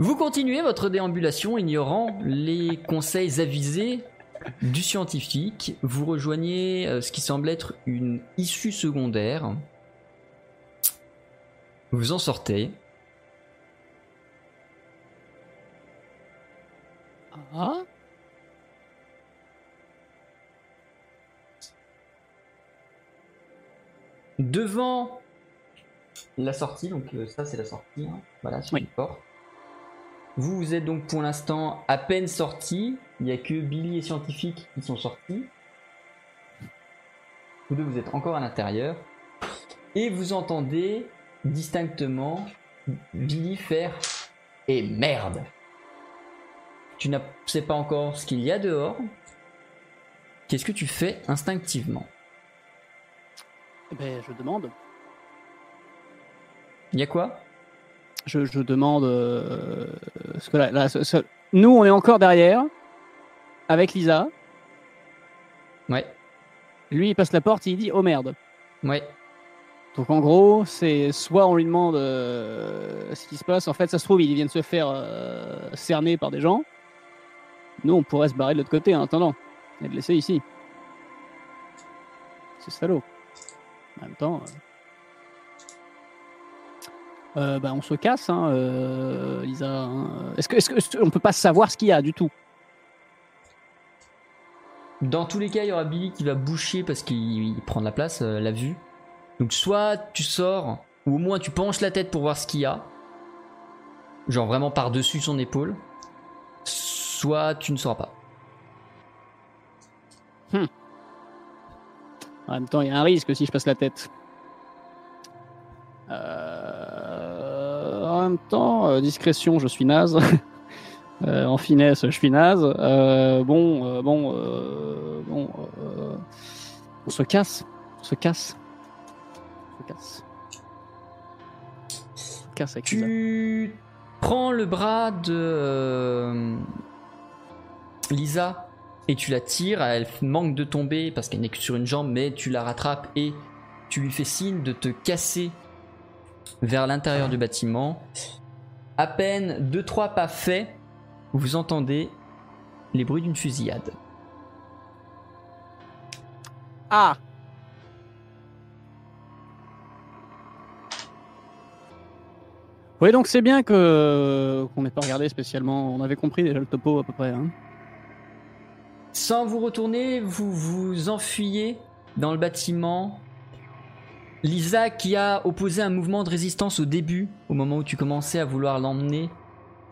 Vous continuez votre déambulation ignorant les conseils avisés du scientifique. Vous rejoignez euh, ce qui semble être une issue secondaire. Vous en sortez. Ah Devant la sortie, donc euh, ça c'est la sortie, hein. voilà, sur Oui. une porte. Vous, vous êtes donc pour l'instant à peine sortis. Il n'y a que Billy et Scientifique qui sont sortis. Vous deux, vous êtes encore à l'intérieur. Et vous entendez distinctement Billy faire Et merde Tu ne sais pas encore ce qu'il y a dehors. Qu'est-ce que tu fais instinctivement? Eh ben, je demande. Il y a quoi? Je, je demande. euh, parce que là, là, nous, on est encore derrière, avec Lisa. Ouais, Lui, il passe la porte, il dit Oh merde. ouais. Donc en gros, c'est soit on lui demande euh, ce qui se passe. En fait, ça se trouve, il vient de se faire euh, cerner par des gens. Nous, on pourrait se barrer de l'autre côté en attendant et le laisser ici. C'est salaud. En même temps. euh, bah, on se casse, hein, Lisa. hein. Est-ce que, est-ce que, est-ce qu'on peut pas savoir ce qu'il y a du tout? Dans tous les cas, il y aura Billy qui va boucher parce qu'il il prend de la place, euh, la vue. Donc soit tu sors, ou au moins tu penches la tête pour voir ce qu'il y a. Genre vraiment par-dessus son épaule. Soit tu ne sauras pas. En même temps, il y a un risque si je passe la tête. Euh, En même temps, euh, discrétion, je suis naze. Euh, en finesse, je suis naze. Euh, bon, euh, bon, bon. On se casse. On se casse. On se casse. On se casse avec Lisa. Tu prends le bras de Lisa et tu la tires. Elle manque de tomber parce qu'elle n'est que sur une jambe, mais tu la rattrapes et tu lui fais signe de te casser vers l'intérieur du bâtiment. À peine 2-3 pas faits, vous entendez les bruits d'une fusillade. Ah Oui, donc c'est bien que qu'on n'ait pas regardé spécialement. On avait compris déjà le topo à peu près. hein. Sans vous retourner, vous vous enfuyez dans le bâtiment. Lisa, qui a opposé un mouvement de résistance au début, au moment où tu commençais à vouloir l'emmener,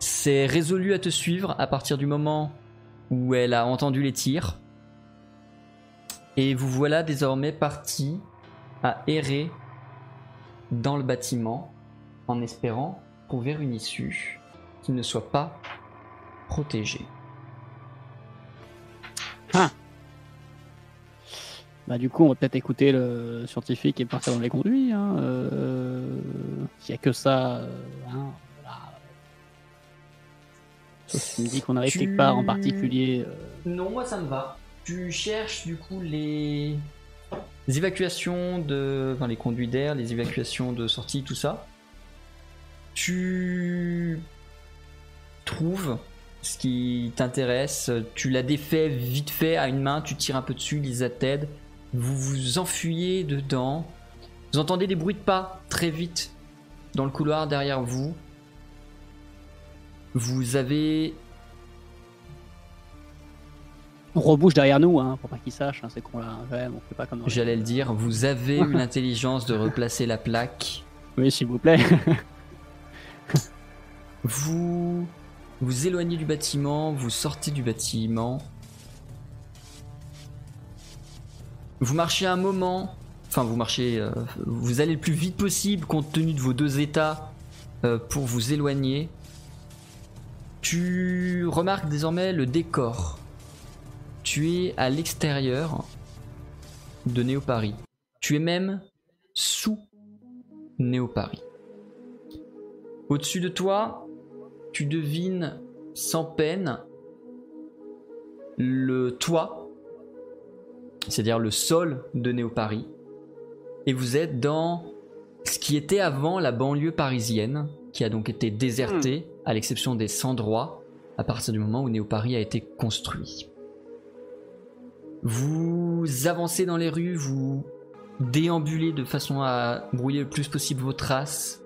s'est résolue à te suivre à partir du moment où elle a entendu les tirs. Et vous voilà désormais parti à errer dans le bâtiment en espérant trouver une issue qui ne soit pas protégée. Bah, du coup, on va peut-être écouter le scientifique et partir dans les conduits. Hein. Euh, S'il y a que ça. euh, hein. Sauf si tu me dis qu'on arrive Tu- quelque part en particulier. euh, Non, moi ça me va. Tu cherches du coup les, les évacuations de. Enfin, les conduits d'air, les évacuations de sortie, tout ça. Tu trouves ce qui t'intéresse. Tu la défais vite fait à une main, tu tires un peu dessus, Lisa t'aide. Vous vous enfuyez dedans. Vous entendez des bruits de pas très vite dans le couloir derrière vous. Vous avez On rebouche derrière nous, hein, pour pas qu'ils sachent. Hein, c'est qu'on l'a. Ouais, on fait pas comme. J'allais le dire, vous avez eu l'intelligence de replacer la plaque. Oui, s'il vous plaît. Vous vous éloignez du bâtiment, vous sortez du bâtiment. Vous marchez un moment, enfin vous marchez, euh, vous allez le plus vite possible compte tenu de vos deux états euh, pour vous éloigner. Tu remarques désormais le décor. Tu es à l'extérieur de Néo-Paris. Tu es même sous Néo-Paris. Au-dessus de toi, tu devines sans peine le toit, c'est-à-dire le sol de Néo-Paris. Et vous êtes dans ce qui était avant la banlieue parisienne, qui a donc été désertée, à l'exception des Sandroits, à partir du moment où Néo-Paris a été construit. Vous avancez dans les rues, vous déambulez de façon à brouiller le plus possible vos traces.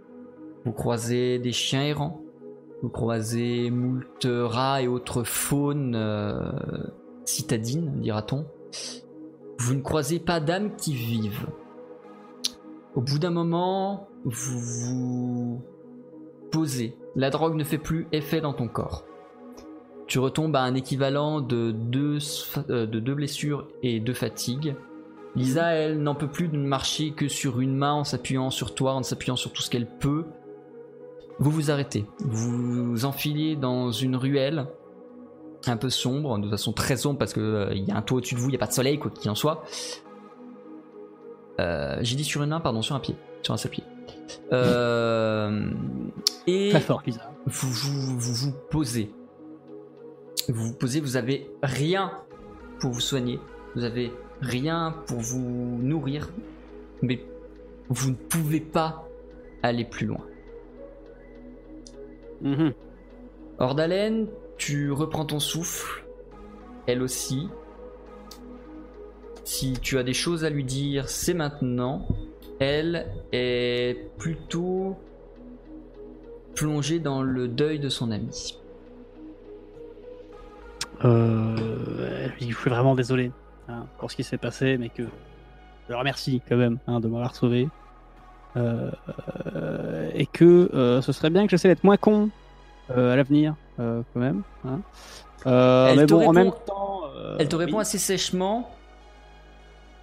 Vous croisez des chiens errants. Vous croisez moult rats et autres faunes euh, citadines, dira-t-on. Vous ne croisez pas d'âmes qui vivent. Au bout d'un moment, vous vous posez. La drogue ne fait plus effet dans ton corps. Tu retombes à un équivalent de deux, euh, de deux blessures et deux fatigues. Lisa, elle, n'en peut plus de marcher que sur une main en s'appuyant sur toi, en s'appuyant sur tout ce qu'elle peut. Vous vous arrêtez. Vous vous enfilez dans une ruelle un peu sombre, de façon très sombre parce que euh, y a un toit au-dessus de vous, il n'y a pas de soleil, quoi qu'il en soit. Euh, J'ai dit sur une main, pardon, sur un pied, sur un seul pied. Euh, et Très fort, Lisa. vous vous, vous vous posez. Vous vous posez, vous avez rien pour vous soigner, vous avez rien pour vous nourrir, mais vous ne pouvez pas aller plus loin. Mhm. Hors d'haleine, tu reprends ton souffle, elle aussi. Si tu as des choses à lui dire, c'est maintenant. Elle est plutôt plonger dans le deuil de son ami. Euh, je suis vraiment désolé hein, pour ce qui s'est passé, mais que je le remercie quand même hein, de m'avoir sauvé. Euh, euh, et que euh, ce serait bien que j'essaie d'être moins con euh, à l'avenir, quand même. hein. Elle mais te bon, en répond- même temps. Elle te répond oui. assez sèchement.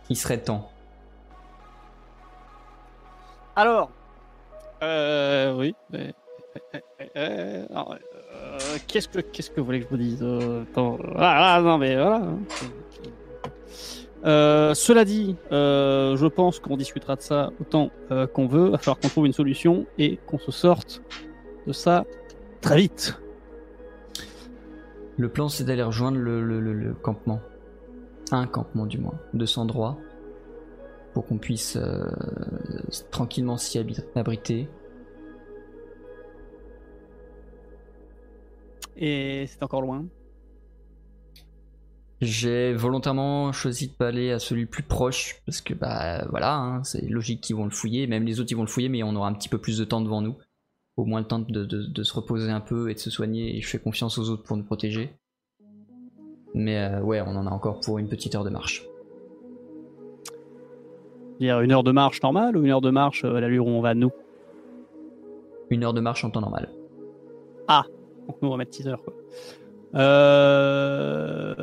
Il serait temps. Alors, euh, oui. euh, euh, euh, euh, qu'est-ce que qu'est-ce que vous voulez que je vous dise Euh, attends, ah, ah, non mais voilà. hein. Euh, cela dit, euh, je pense qu'on discutera de ça autant euh, qu'on veut. Il va falloir qu'on trouve une solution et qu'on se sorte de ça très vite. Le plan, c'est d'aller rejoindre le, le- le- le campement. Un campement, du moins, de cet endroit. Pour qu'on puisse euh, tranquillement s'y abriter. Et c'est encore loin. J'ai volontairement choisi de pas aller à celui le plus proche. Parce que, bah voilà, hein, c'est logique qu'ils vont le fouiller. Même les autres, ils vont le fouiller, mais on aura un petit peu plus de temps devant nous. Au moins le temps de, de- de se reposer un peu et de se soigner. Et je fais confiance aux autres pour nous protéger. Mais euh, ouais, on en a encore pour une petite heure de marche. Dire une heure de marche normale ou une heure de marche euh, à l'allure où on va nous? Une heure de marche en temps normal. Donc nous on va mettre 6 heures quoi. Euh...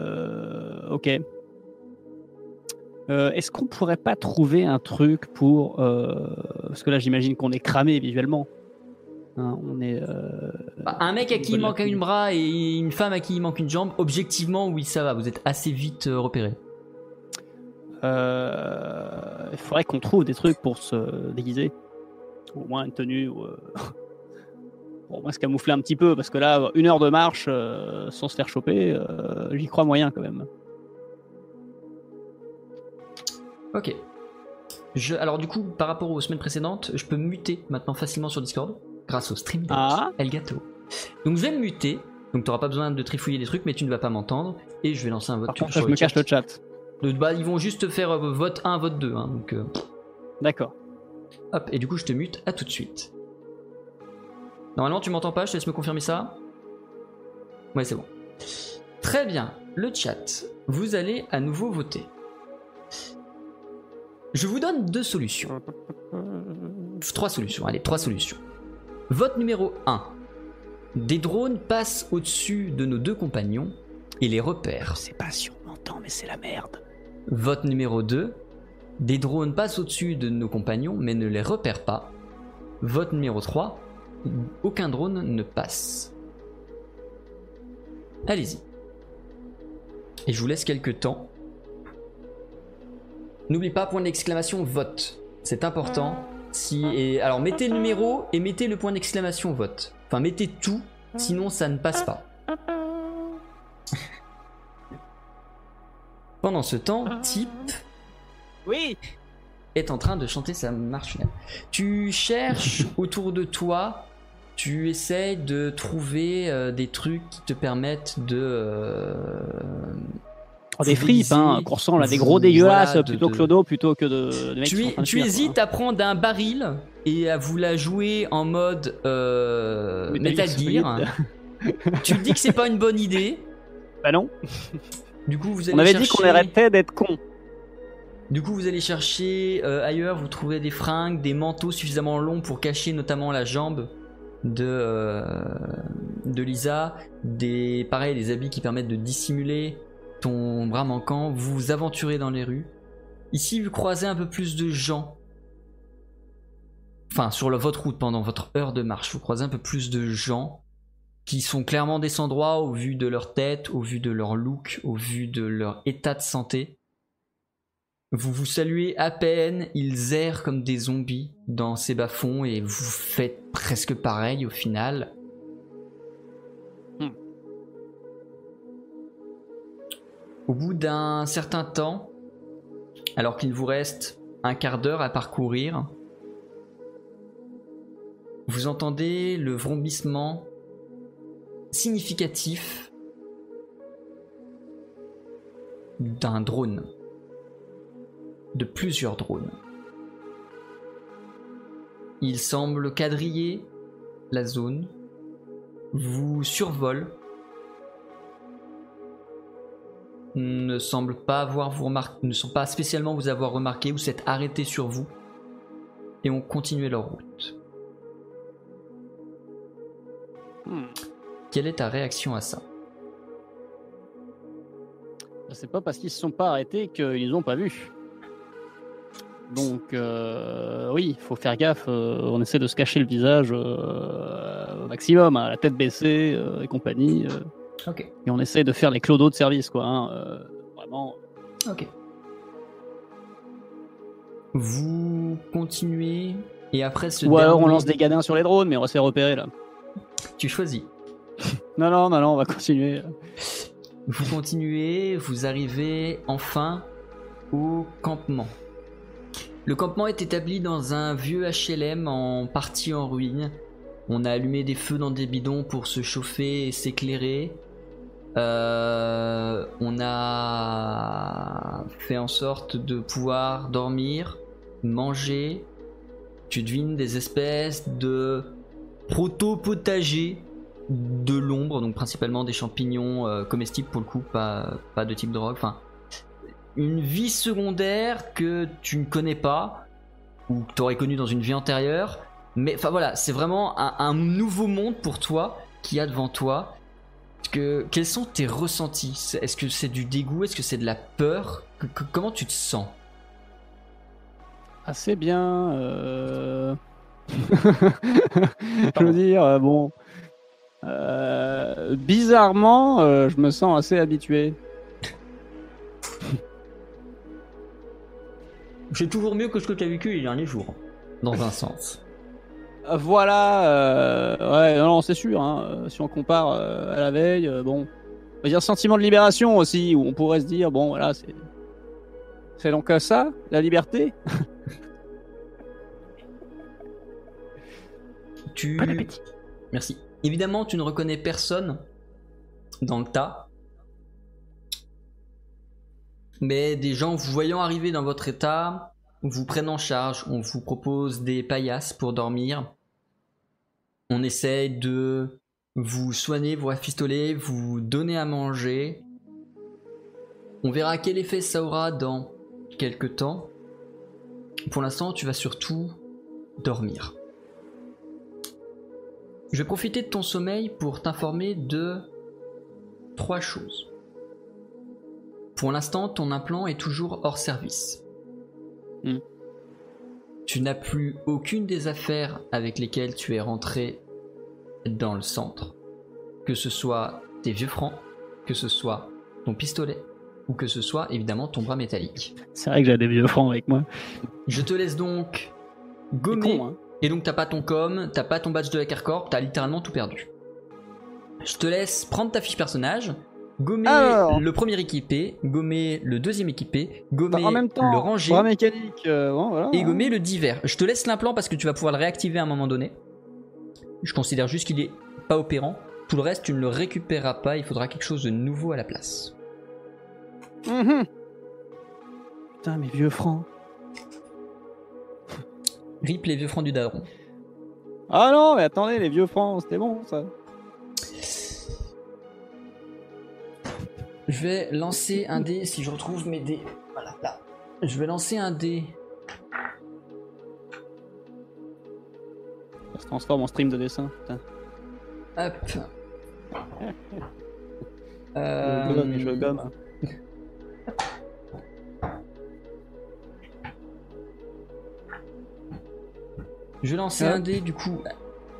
Ok. Euh, Est-ce qu'on pourrait pas trouver un truc pour euh, parce que là j'imagine qu'on est cramé visuellement. Hein, on est. Bah, un mec à qui il manque une bras et une femme à qui il manque une jambe, objectivement, oui, ça va, vous êtes assez vite repéré. Euh, Il faudrait qu'on trouve des trucs pour se déguiser. Au moins une tenue ou. euh, au moins se camoufler un petit peu parce que là une heure de marche euh, sans se faire choper, j'y crois moyen quand même. Ok. Je, alors du coup, par rapport aux semaines précédentes, je peux muter maintenant facilement sur Discord grâce au stream Ah. Elgato. Donc je vais me muter, donc t'auras pas besoin de trifouiller des trucs, mais tu ne vas pas m'entendre, et je vais lancer un vote Par sur contre, je le me chat. cache le chat. De- bah, ils vont juste faire euh, vote 1, vote 2, hein, donc euh, D'accord. hop, et du coup je te mute, à tout de suite. Normalement tu m'entends pas, je te laisse me confirmer ça Ouais c'est bon. Très bien, le chat, vous allez à nouveau voter. Je vous donne deux solutions. Trois solutions, allez, trois solutions. Vote numéro 1. Des drones passent au-dessus de nos deux compagnons et les repèrent. Je sais pas si on m'entend, mais c'est la merde. Vote numéro 2. Des drones passent au-dessus de nos compagnons mais ne les repèrent pas. Vote numéro 3. Aucun drone ne passe. Allez-y. Et je vous laisse quelques temps. N'oublie pas, point d'exclamation, vote. C'est important. Si, et, alors mettez le numéro et mettez le point d'exclamation vote. Enfin mettez tout, sinon ça ne passe pas. Pendant ce temps, Tip Oui. est en train de chanter sa marche funèbre. Tu cherches autour de toi, tu essayes de trouver euh, des trucs qui te permettent de. euh, Oh, des fripes, hein. Courson, là, des gros dégueulasses voilà, de- plutôt de- que Clodo, plutôt que de, de mecs qui tu, sont en train de tu fuir, hésites à prendre un baril et à vous la jouer en mode euh. Metal Gear. Solid. tu te dis que c'est pas une bonne idée. Bah non. Du coup, vous allez On avait chercher... dit qu'on arrêtait d'être con. Du coup, vous allez chercher euh, ailleurs, vous trouvez des fringues, des manteaux suffisamment longs pour cacher notamment la jambe de, euh, de Lisa, des, pareil, des habits qui permettent de dissimuler ton bras manquant, vous vous aventurez dans les rues. Ici, vous croisez un peu plus de gens. Enfin, sur le- votre route, pendant votre heure de marche, vous croisez un peu plus de gens qui sont clairement des sans-droits au vu de leur tête, au vu de leur look, au vu de leur état de santé. Vous vous saluez à peine, ils errent comme des zombies dans ces bas-fonds et vous faites presque pareil au final. Hmm. Au bout d'un certain temps, alors qu'il vous reste un quart d'heure à parcourir, vous entendez le vrombissement significatif d'un drone de plusieurs drones. Ils semblent quadriller la zone, vous survole, ne semble pas avoir vous remarqué, ne sont pas spécialement vous avoir remarqué ou s'être arrêté sur vous et ont continué leur route. Hmm. Quelle est ta réaction à ça? C'est pas parce qu'ils se sont pas arrêtés qu'ils ont pas vu. Donc euh, oui, il faut faire gaffe. euh, on essaie de se cacher le visage euh, au maximum, hein, la tête baissée euh, et compagnie. euh, Ok, et on essaie de faire les clodos de service, quoi. hein, euh, vraiment. ok. Vous continuez et après ce Ou alors on lance des gadins sur les drones, mais on va se faire repérer là. Tu choisis. Non, non, non, non, on va continuer. Vous continuez, vous arrivez enfin au campement. Le campement est établi dans un vieux HLM en partie en ruine. On a allumé des feux dans des bidons pour se chauffer et s'éclairer. Euh, on a fait en sorte de pouvoir dormir, manger. Tu devines des espèces de proto-potagers de l'ombre, donc principalement des champignons euh, comestibles pour le coup, pas, pas de type drogue. Enfin, une vie secondaire que tu ne connais pas ou que tu aurais connu dans une vie antérieure. Mais enfin voilà, c'est vraiment un, un nouveau monde pour toi qui a devant toi. Que, quels sont tes ressentis? Est-ce que c'est du dégoût? Est-ce que c'est de la peur? Que- que- Comment tu te sens? Assez bien. euh, je veux dire, euh, bon. Euh, bizarrement, euh, je me sens assez habitué. C'est toujours mieux que ce que tu as vécu les derniers jours, dans un sens. Euh, Voilà, euh, ouais, non, c'est sûr. hein, si on compare à la veille, bon, il y a un sentiment de libération aussi, où on pourrait se dire, bon, voilà, c'est, c'est donc ça, la liberté. Tu... Bon appétit. Merci. Évidemment, tu ne reconnais personne dans le tas. Mais des gens vous voyant arriver dans votre état vous prennent en charge. On vous propose des paillasses pour dormir. On essaie de vous soigner, vous rafistoler, vous donner à manger. On verra quel effet ça aura dans quelques temps. Pour l'instant, tu vas surtout dormir. Je vais profiter de ton sommeil pour t'informer de trois choses. Pour l'instant, ton implant est toujours hors service. Hmm. Tu n'as plus aucune des affaires avec lesquelles tu es rentré dans le centre. Que ce soit tes vieux francs, que ce soit ton pistolet, ou que ce soit évidemment ton bras métallique. C'est vrai que j'ai des vieux francs avec moi. Je te laisse donc gommer con, hein. Et donc t'as pas ton com, t'as pas ton badge de la Corp, t'as littéralement tout perdu. Je te laisse prendre ta fiche personnage, gommer Alors. le premier équipé, gommer le deuxième équipé, gommer Bah, en même temps, le mécanique, euh, bon, voilà. et hein. gommer le divers. Je te laisse l'implant parce que tu vas pouvoir le réactiver à un moment donné. Je considère juste qu'il est pas opérant. Tout le reste, tu ne le récupéreras pas, il faudra quelque chose de nouveau à la place. Mhm. Putain, mes vieux francs. Rip les vieux francs du daron. Ah non, mais attendez, les vieux francs, c'était bon ça. Je vais lancer un dé si je retrouve mes dés. Voilà, là. Je vais lancer un dé. Ça se transforme en stream de dessin. Putain. Hop. Je gomme je gomme. Je vais lancer Ouais. un dé du coup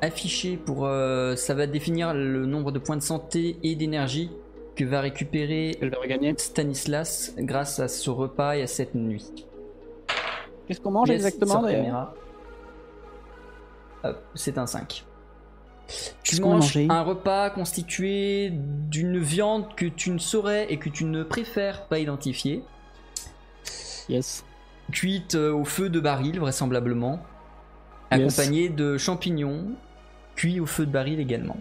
affiché pour euh, ça va définir le nombre de points de santé et d'énergie que va récupérer Je vais regagner. Stanislas grâce à ce repas et à cette nuit. Qu'est-ce qu'on mange exactement d'ailleurs c'est un 5. Tu manges un repas constitué d'une viande que tu ne saurais et que tu ne préfères pas identifier, Yes. cuite euh, au feu de baril vraisemblablement, Yes. accompagnée de champignons cuits au feu de baril également.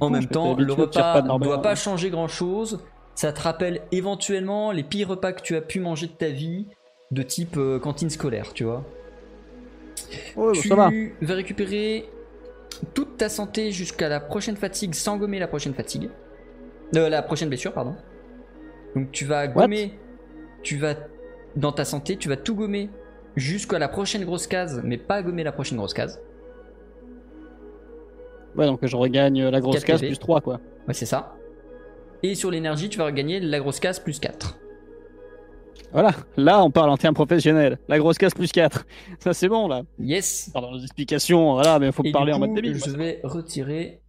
En cool, même temps, le repas ne doit pas changer grand chose. Ça te rappelle éventuellement les pires repas que tu as pu manger de ta vie, de type euh, cantine scolaire, tu vois. Ouais, bah, tu ça va. vas récupérer toute ta santé jusqu'à la prochaine fatigue sans gommer la prochaine fatigue. Euh, la prochaine blessure, pardon. Donc tu vas gommer. Tu vas. Dans ta santé, tu vas tout gommer jusqu'à la prochaine grosse case, mais pas gommer la prochaine grosse case. Ouais, donc je regagne la grosse 4 case plus 3, quoi. Ouais, c'est ça. Et sur l'énergie, tu vas regagner la grosse case plus 4. Voilà, là on parle en termes professionnels. La grosse case plus 4. Ça c'est bon là. Yes. Pardon les explications, voilà, mais il faut Et parler en mode débile. Je vais retirer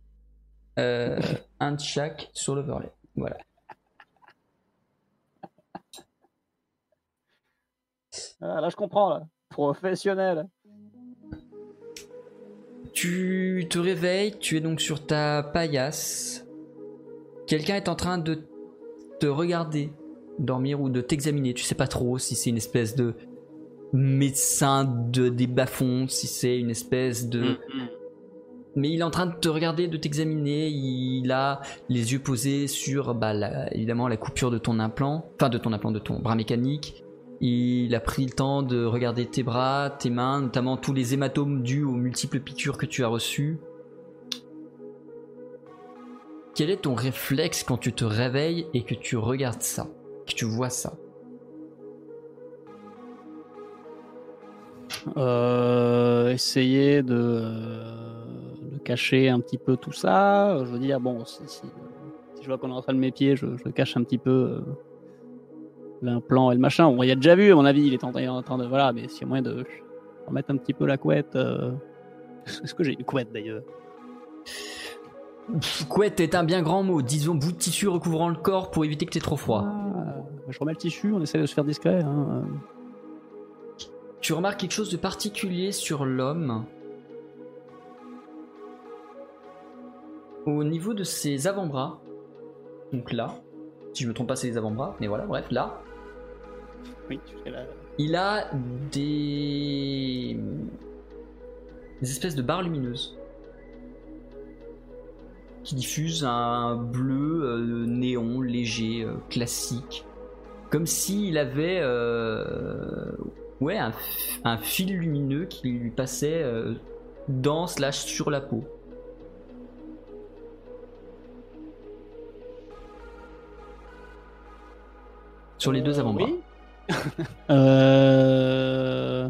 euh, un de chaque sur l'overlay. Voilà. Là je comprends là. Professionnel. Tu te réveilles, tu es donc sur ta paillasse. Quelqu'un est en train de te regarder dormir ou de t'examiner. Tu sais pas trop si c'est une espèce de médecin de des bas-fonds, si c'est une espèce de. Mm. Mais il est en train de te regarder, de t'examiner. Il a les yeux posés sur, bah, la- évidemment, la coupure de ton implant, enfin de ton implant, de ton bras mécanique. Il a pris le temps de regarder tes bras, tes mains, notamment tous les hématomes dus aux multiples piqûres que tu as reçues. Quel est ton réflexe quand tu te réveilles et que tu regardes ça, que tu vois ça? Euh, essayer de, cacher un petit peu tout ça. Je veux dire, bon, si, je vois qu'on est en train de m'épier, je, je cache un petit peu euh, l'implant et le machin. Bon, il a déjà vu, à mon avis, il est en, train de. Voilà, mais s'il y a moyen de remettre un petit peu la couette. euh, Est-ce que j'ai une couette d'ailleurs? Couette est un bien grand mot, disons bout de tissu recouvrant le corps pour éviter que tu aies trop froid. Ah, Je remets le tissu, on essaie de se faire discret. hein. Tu remarques quelque chose de particulier sur l'homme? Au niveau de ses avant-bras, donc là, si je me trompe pas, c'est les avant-bras, mais voilà, bref, là, Oui, la- il a des. des espèces de barres lumineuses qui diffusent un bleu euh, néon léger, euh, classique. Comme s'il avait euh, ouais, un, fil lumineux qui lui passait dans slash sur la peau. Sur les deux avant-bras. Oui. Euh...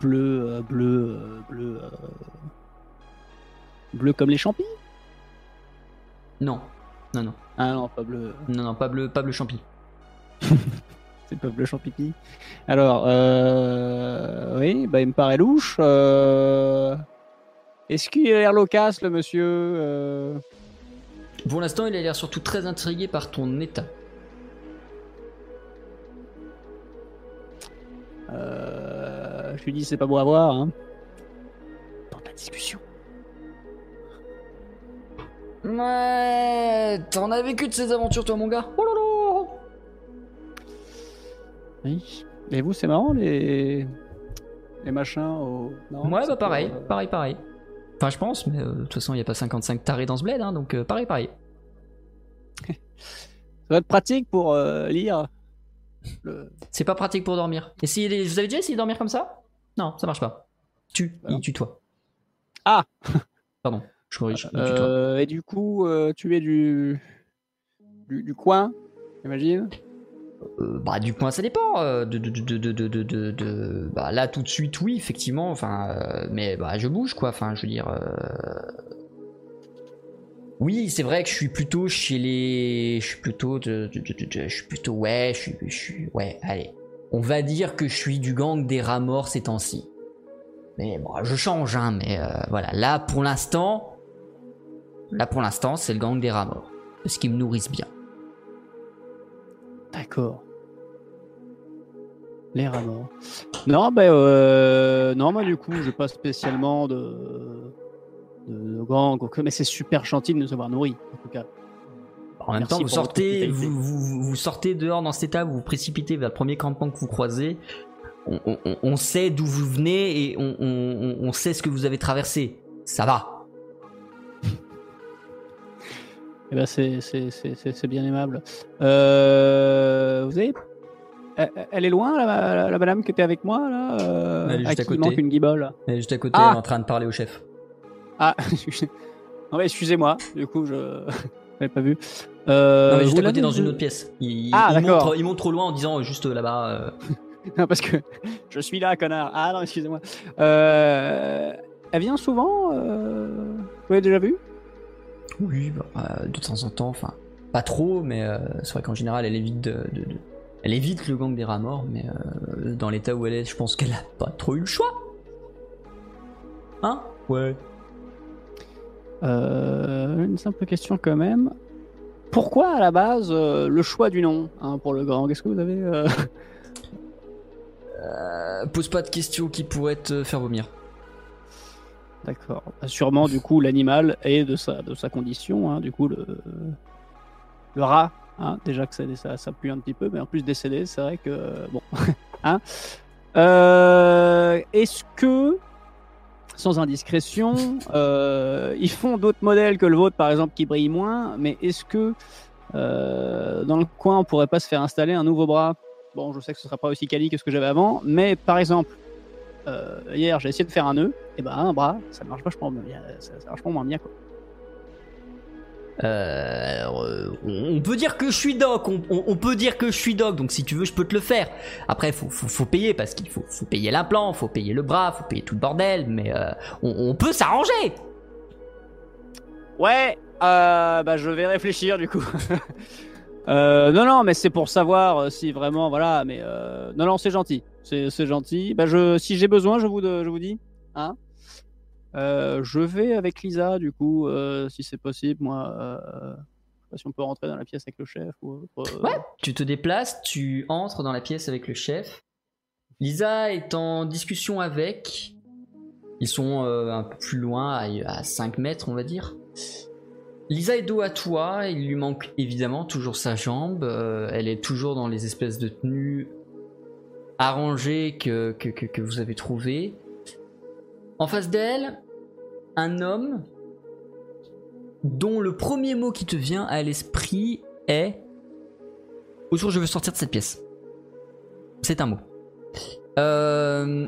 Bleu, euh, bleu, euh, bleu. Bleu comme les champis? Non, non, non, Ah non, pas bleu. non, non, pas bleu, pas bleu champi. C'est pas bleu champipi. Alors, euh... oui, bah, il me paraît louche. euh, Est-ce qu'il a l'air loquace, le monsieur euh, Pour l'instant, il a l'air surtout très intrigué par ton état. Euh, Je lui dis, c'est pas beau à voir. Hein. Dans la discussion. Ouais, t'en as vécu de ces aventures, toi, mon gars. Oh là là. Oui. Et vous, c'est marrant, les. Les machins au. Non, Ouais, bah pareil, euh, pareil, pareil. Enfin, je pense, mais euh, de toute façon, il n'y a pas 55 tarés dans ce bled, hein, donc euh, pareil, pareil. Ça va être pratique pour euh, lire. Le... C'est pas pratique pour dormir. Essayez les- Vous avez déjà essayé de dormir comme ça? Non, ça marche pas. Tu, Bah il tutoie. Ah Pardon, je corrige. Euh, et du coup, euh, tu es du. Du, du coin, j'imagine Euh, bah, du point, ça dépend. euh, de, de, de, de, de, de, de- de- Bah, là, tout de suite, oui, effectivement. Enfin, euh, mais bah, je bouge, quoi. Enfin, je veux dire. Oui, c'est vrai que je suis plutôt chez les. Je suis plutôt. Je suis plutôt. Ouais, je suis, je. Ouais, allez. On va dire que je suis du gang des rats morts ces temps-ci. Mais bon, je change, hein. Mais euh, voilà. Là, pour l'instant. Là, pour l'instant, c'est le gang des rats morts. Parce qu'ils me nourrissent bien. D'accord. Les rats morts. Non, ben, euh, non, moi, du coup, j'ai pas spécialement de. De, de mais c'est super gentil de nous avoir nourris, en tout cas. En même Merci temps, vous sortez, vous, vous- vous sortez dehors dans cet état, vous vous précipitez vers le premier campement que vous croisez. On, on- on- on sait d'où vous venez et on, sait ce que vous avez traversé. Ça va. Eh ben, c'est- bien aimable. Euh, vous avez. Elle, est loin, la, la- la madame qui était avec moi, là euh, Elle est juste à il côté. manque une guibole? Elle est juste à côté, Ah elle est en train de parler au chef. Ah, non, excusez-moi, du coup, je n'avais pas vu. Euh, non, mais juste à côté dans une autre pièce. Il, Ah, il montre, il montre trop loin en disant euh, juste là-bas. euh, Non, parce que je suis là, connard. Ah non, excusez-moi. Euh, elle vient souvent. Vous l'avez déjà vu Oui, bah, de temps en temps, enfin, pas trop, mais c'est vrai qu'en général, elle évite de, de- de- elle évite le gang des rats morts, mais dans l'état où elle est, je pense qu'elle a pas trop eu le choix. Hein? Ouais. Euh, Une simple question quand même. Pourquoi à la base euh, le choix du nom hein, pour le grand? Qu'est-ce que vous avez euh, pose pas de questions qui pourraient te faire vomir. D'accord. Bah, Sûrement du coup l'animal et de sa de sa condition. hein, du coup le le rat. hein, déjà que ça, ça ça pue un petit peu, mais en plus décédé, c'est vrai que bon. Est-ce que sans indiscrétion, euh, ils font d'autres modèles que le vôtre, par exemple, qui brillent moins, mais est-ce que euh, dans le coin, on pourrait pas se faire installer un nouveau bras? Bon, je sais que ce sera pas aussi quali que ce que j'avais avant, mais par exemple, euh, hier, j'ai essayé de faire un nœud, et ben un bras, ça marche ça, marche vachement moins bien quoi. Euh, on peut dire que je suis doc, on, peut dire que je suis doc, donc si tu veux, je peux te le faire. Après, faut, faut, payer parce qu'il faut, faut payer l'implant, faut payer le bras, faut payer tout le bordel, mais euh, on, peut s'arranger. Ouais, euh, bah je vais réfléchir du coup. Non, non, mais c'est pour savoir si vraiment, voilà, mais non, non, c'est gentil, c'est gentil. Bah si j'ai besoin, je vous, je vous dis, hein? Euh, je vais avec Lisa du coup, euh, si c'est possible, moi. Euh, sais pas si on peut rentrer dans la pièce avec le chef euh. Ouais. Tu te déplaces, tu entres dans la pièce avec le chef. Lisa est en discussion avec. Ils sont un peu plus loin, à, à 5 mètres, on va dire. Lisa est dos à toi, il lui manque évidemment toujours sa jambe. elle est toujours dans les espèces de tenues arrangées que, que, que- que vous avez trouvées. En face d'elle, un homme dont le premier mot qui te vient à l'esprit est au jour je veux sortir de cette pièce. C'est un mot. Euh,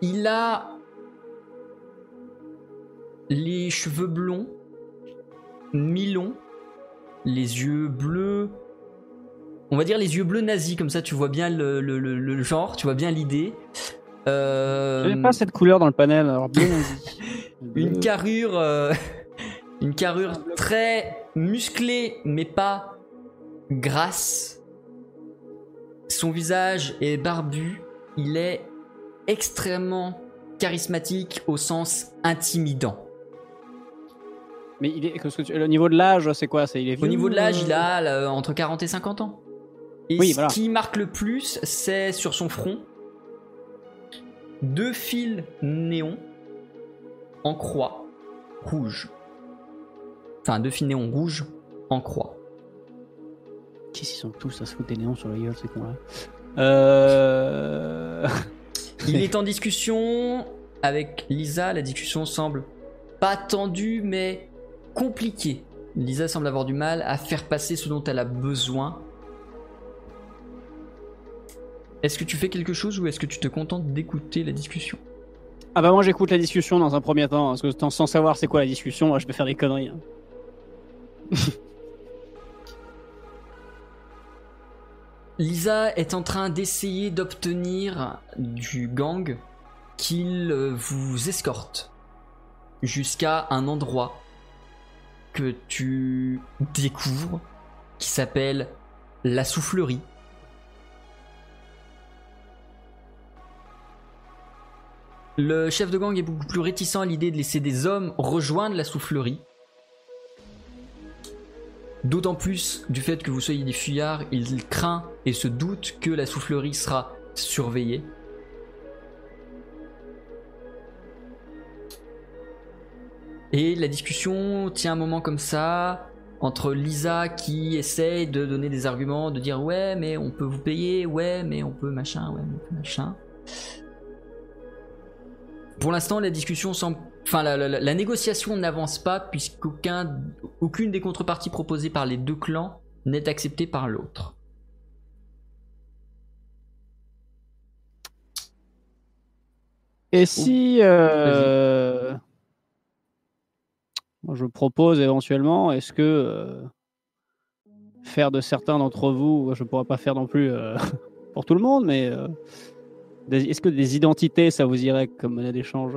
il a les cheveux blonds, mi-longs, les yeux bleus. On va dire les yeux bleus nazis, comme ça tu vois bien le genre, tu vois bien l'idée. Euh, J'ai pas cette couleur dans le panel, alors bien. une Euh, carrure euh, une carrure très musclée mais pas grasse. Son visage est barbu. Il est extrêmement charismatique au sens intimidant. Mais il est, parce que tu- le niveau de l'âge, c'est quoi? C'est il est au niveau de l'âge euh, il a là, entre 40 et 50 ans. Et Oui, ce voilà. qui marque le plus c'est sur son front deux fils néons en croix rouge enfin deux fils néons rouges en croix Qu'est-ce qu'ils sont tous à se foutre des néons sur la gueule, ces cons-là Euh... Il est en discussion avec Lisa. La discussion semble pas tendue, mais compliquée. Lisa semble avoir du mal à faire passer ce dont elle a besoin. Est-ce que tu fais quelque chose ou est-ce que tu te contentes d'écouter la discussion? Ah bah moi j'écoute la discussion dans un premier temps, parce que sans- savoir c'est quoi la discussion, moi, je vais faire des conneries. hein. Lisa est en train d'essayer d'obtenir du gang qu'il euh, vous escorte jusqu'à un endroit que tu découvres qui s'appelle la soufflerie. Le chef de gang est beaucoup plus réticent à l'idée de laisser des hommes rejoindre la soufflerie. D'autant plus du fait que vous soyez des fuyards, il craint et se doute que la soufflerie sera surveillée. Et la discussion tient un moment comme ça, entre Lisa qui essaye de donner des arguments, de dire ouais mais on peut vous payer, ouais mais on peut machin, ouais mais on peut machin. Pour l'instant la discussion semble... Enfin la, la- la- la négociation n'avance pas puisqu'aucun, aucune des contreparties proposées par les deux clans n'est acceptée par l'autre. Et si... euh, je propose éventuellement, est-ce que euh, faire de certains d'entre vous, je ne pourrais pas faire non plus euh, pour tout le monde, mais est-ce que des identités, ça vous irait comme monnaie d'échange?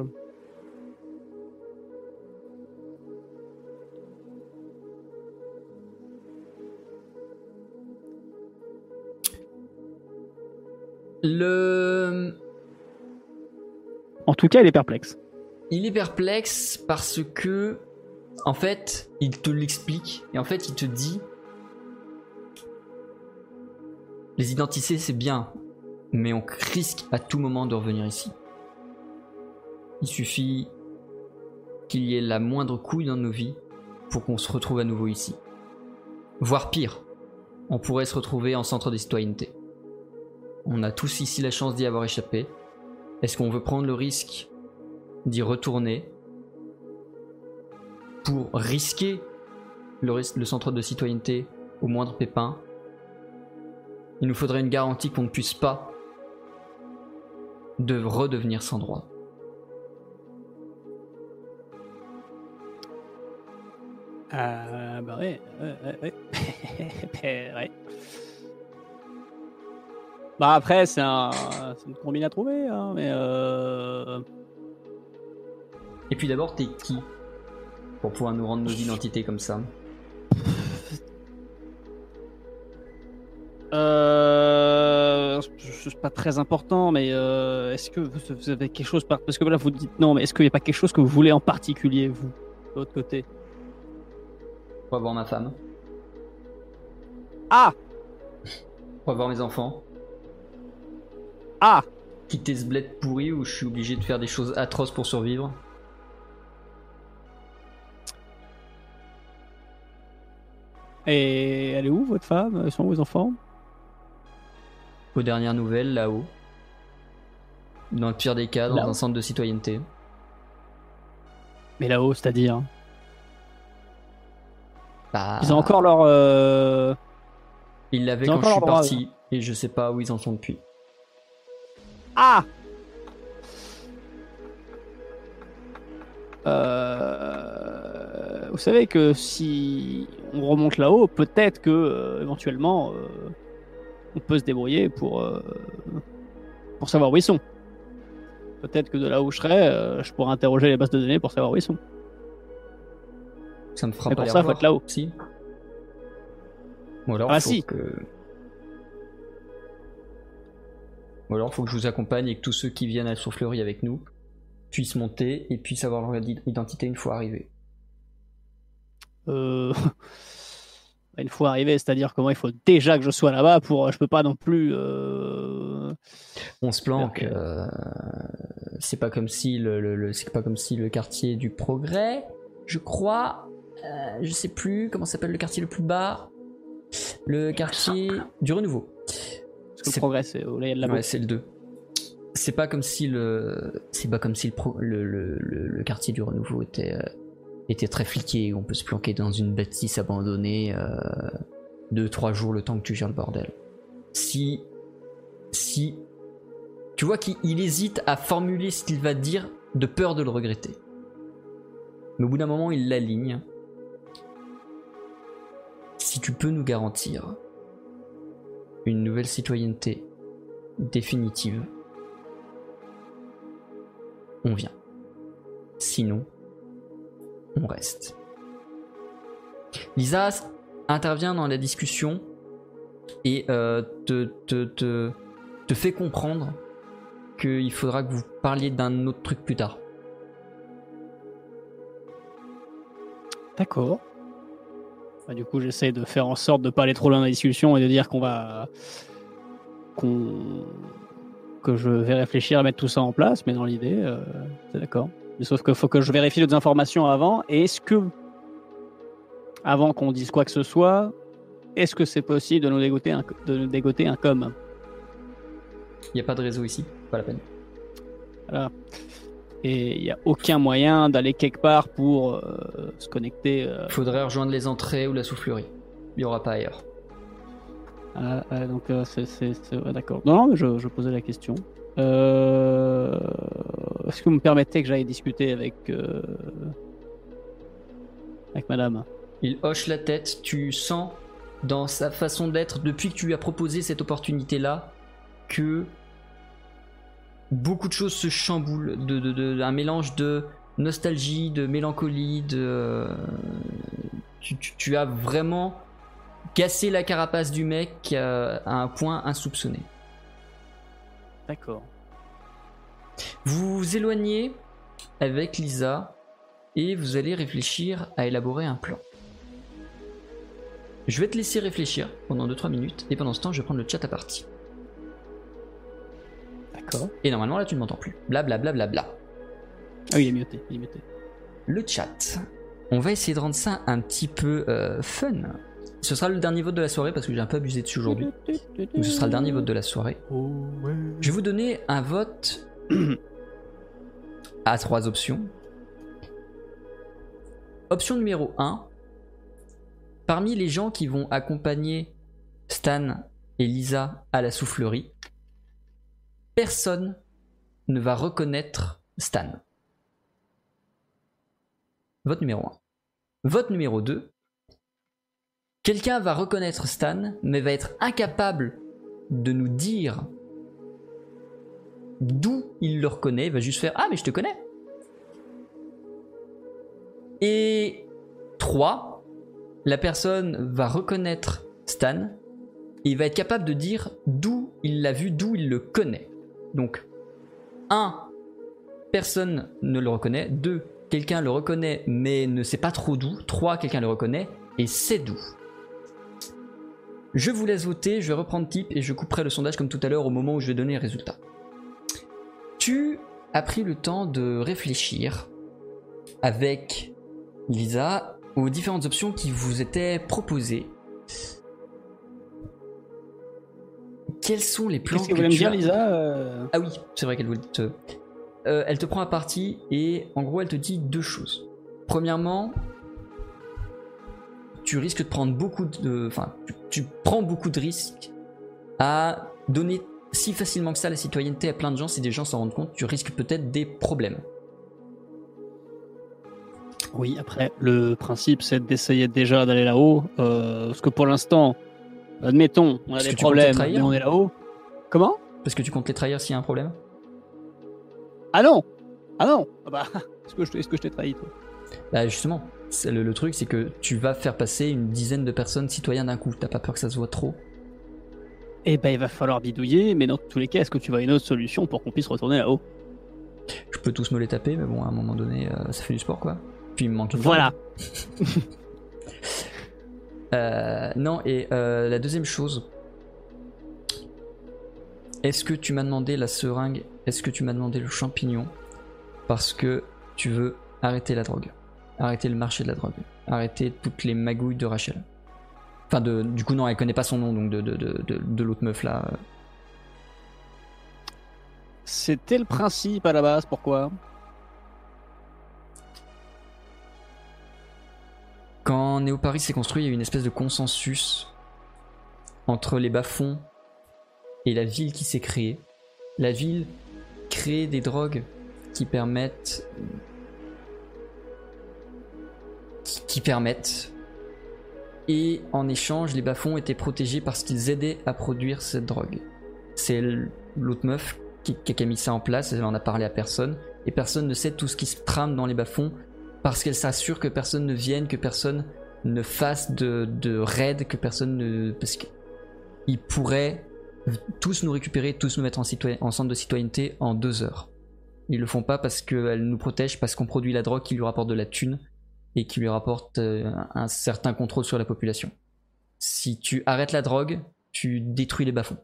Le... En tout cas, il est perplexe. Il est perplexe parce que, en fait, il te l'explique et en fait, il te dit les identités c'est bien, mais on risque à tout moment de revenir ici. Il suffit qu'il y ait la moindre couille dans nos vies pour qu'on se retrouve à nouveau ici. Voire pire, on pourrait se retrouver en centre des citoyennetés. On a tous ici la chance d'y avoir échappé. Est-ce qu'on veut prendre le risque d'y retourner pour risquer le, le centre de citoyenneté au moindre pépin? Il nous faudrait une garantie qu'on ne puisse pas de redevenir sans droit. Euh, bah ouais, ouais, ouais. Bah après, c'est un, c'est une combine à trouver, hein, mais euh... Et puis d'abord, t'es qui Pour pouvoir nous rendre nos identités comme ça? Euh, c'est pas très important, mais euh, est-ce que vous, avez quelque chose par... Parce que là, vous dites non, mais est-ce qu'il n'y a pas quelque chose que vous voulez en particulier, vous, de l'autre côté? Pour avoir ma femme, Ah! Pour avoir mes enfants, Ah! Quitter ce bled pourri où je suis obligé de faire des choses atroces pour survivre? Et elle est où, votre femme? Ils sont où, vos enfants? Aux dernières nouvelles, là-haut. Dans le pire des cas, dans un centre de citoyenneté. Mais là-haut, c'est-à-dire? Bah, Ils ont encore leur... euh, Ils l'avaient quand je suis droit, parti, et je sais pas où ils en sont depuis. Ah Euh, Vous savez que si on remonte là-haut, peut-être que euh, éventuellement on peut se débrouiller pour, euh, pour savoir où ils sont. Peut-être que de là où je serais, euh, je pourrais interroger les bases de données pour savoir où ils sont. Ça me fera Mais pas pour ça, faut revoir. être là-haut. Si. Ou alors, Ah, faut si. que... Ou alors, faut que je vous accompagne et que tous ceux qui viennent à Soufflerie avec nous puissent monter et puissent avoir leur id- identité une fois arrivés. Euh, Une fois arrivé, c'est-à-dire comment il faut déjà que je sois là-bas pour. Je peux pas non plus. euh, On se planque. Euh, c'est pas comme si le, le- le- c'est pas comme si le quartier du Progrès, je crois, euh, je sais plus comment s'appelle le quartier le plus bas, le quartier du Renouveau. Parce que le C'est- progrès, c'est Ouais, le 2. C'est pas comme si le, c'est pas comme si le, pro- le, le, quartier du Renouveau était, euh, était très fliqué. On peut se planquer dans une bâtisse abandonnée euh, deux trois jours le temps que tu gères le bordel. Si, si, tu vois qu'il il hésite à formuler ce qu'il va dire de peur de le regretter. Mais au bout d'un moment, il l'aligne. Si tu peux nous garantir une nouvelle citoyenneté définitive, on vient. Sinon, on reste. Lisa intervient dans la discussion et euh, te, te, te, te fait comprendre qu'il faudra que vous parliez d'un autre truc plus tard. D'accord. Du coup, j'essaie de faire en sorte de pas aller trop loin dans la discussion et de dire qu'on va. qu'on. que je vais réfléchir à mettre tout ça en place, mais dans l'idée, euh, c'est d'accord. Mais sauf qu'il faut que je vérifie d'autres informations avant. Et est-ce que. avant qu'on dise quoi que ce soit, est-ce que c'est possible de nous dégoter un, de nous dégoter un com? Il n'y a pas de réseau ici, pas la peine. Et il n'y a aucun moyen d'aller quelque part pour euh, se connecter. euh, Faudrait rejoindre les entrées ou la soufflerie. Il n'y aura pas ailleurs. Ah, ah, donc euh, c'est ouais, d'accord. Non, non, mais je, je posais la question. Euh, Est-ce que vous me permettez que j'aille discuter avec euh, avec madame? Il hoche la tête. Tu sens dans sa façon d'être, depuis que tu lui as proposé cette opportunité-là, que beaucoup de choses se chamboulent. De, de- de- un mélange de nostalgie, de mélancolie, de. Tu, tu- tu as vraiment cassé la carapace du mec euh, à un point insoupçonné. D'accord. Vous vous éloignez avec Lisa et vous allez réfléchir à élaborer un plan. Je vais te laisser réfléchir pendant 2-3 minutes et pendant ce temps je vais prendre le chat à partie. D'accord. Et normalement là tu ne m'entends plus. Bla bla bla bla bla. Ah oui, il est muté. Il est muté. Le chat. On va essayer de rendre ça un petit peu euh, fun. Ce sera le dernier vote de la soirée parce que j'ai un peu abusé dessus aujourd'hui. Donc ce sera le dernier vote de la soirée. Je vais vous donner un vote à trois options. Option numéro 1. Parmi les gens qui vont accompagner Stan et Lisa à la soufflerie, personne ne va reconnaître Stan. Vote numéro 1. Vote numéro 2. Quelqu'un va reconnaître Stan, mais va être incapable de nous dire d'où il le reconnaît. Il va juste faire Ah, mais je te connais. Et 3. La personne va reconnaître Stan et il va être capable de dire d'où il l'a vu, d'où il le connaît. Donc, 1. Personne ne le reconnaît. 2. Quelqu'un le reconnaît mais ne sait pas trop d'où. 3. Quelqu'un le reconnaît et sait d'où. Je vous laisse voter, je vais reprendre type et je couperai le sondage comme tout à l'heure au moment où je vais donner les résultats. Tu as pris le temps de réfléchir avec Lisa aux différentes options qui vous étaient proposées. Quels sont les plans Qu'est-ce que vous voulez me tu dire, as- Lisa euh, Ah oui, c'est vrai qu'elle voulait te... Euh, elle te prend à partie et en gros elle te dit deux choses. Premièrement, tu risques de prendre beaucoup de... Enfin, tu, tu prends beaucoup de risques à donner si facilement que ça la citoyenneté à plein de gens. Si des gens s'en rendent compte, tu risques peut-être des problèmes. Oui, après, le principe, c'est d'essayer déjà d'aller là-haut. euh, parce que pour l'instant, admettons, on a Parce des problèmes, mais on est là-haut. Comment? Parce que tu comptes les trahir s'il y a un problème? Ah non Ah non ah bah, Est-ce que, je- est-ce que je t'ai trahi, toi? Bah justement, le, le truc c'est que tu vas faire passer une dizaine de personnes citoyens d'un coup. T'as pas peur que ça se voit trop Eh ben, il va falloir bidouiller, mais dans tous les cas, est-ce que tu vois une autre solution pour qu'on puisse retourner là-haut? Je peux tous me les taper, mais bon, à un moment donné, euh, ça fait du sport quoi. Puis il me manque une Voilà Euh, non, et euh, la deuxième chose. Est-ce que tu m'as demandé la seringue? Est-ce que tu m'as demandé le champignon? Parce que tu veux arrêter la drogue. Arrêter le marché de la drogue. Arrêter toutes les magouilles de Rachel. Enfin, de, du coup, non, elle connaît pas son nom, donc de, de, de, de- l'autre meuf là. euh. C'était le principe à la base, pourquoi? Quand Néo Paris s'est construit, il y a eu une espèce de consensus entre les bas-fonds et la ville qui s'est créée. La ville crée des drogues qui permettent. Qui, permettent. Et en échange, les bas-fonds étaient protégés parce qu'ils aidaient à produire cette drogue. C'est l'autre meuf qui, a mis ça en place, elle en a parlé à personne. Et personne ne sait tout ce qui se trame dans les bas-fonds parce qu'elle s'assure que personne ne vienne, que personne ne fasse de, de raid, que personne ne. Parce qu'ils pourraient tous nous récupérer, tous nous mettre en, en centre de citoyenneté en deux heures. Ils le font pas parce qu'elle nous protège, parce qu'on produit la drogue qui lui rapporte de la thune et qui lui rapporte euh, un certain contrôle sur la population. Si tu arrêtes la drogue, tu détruis les bas-fonds.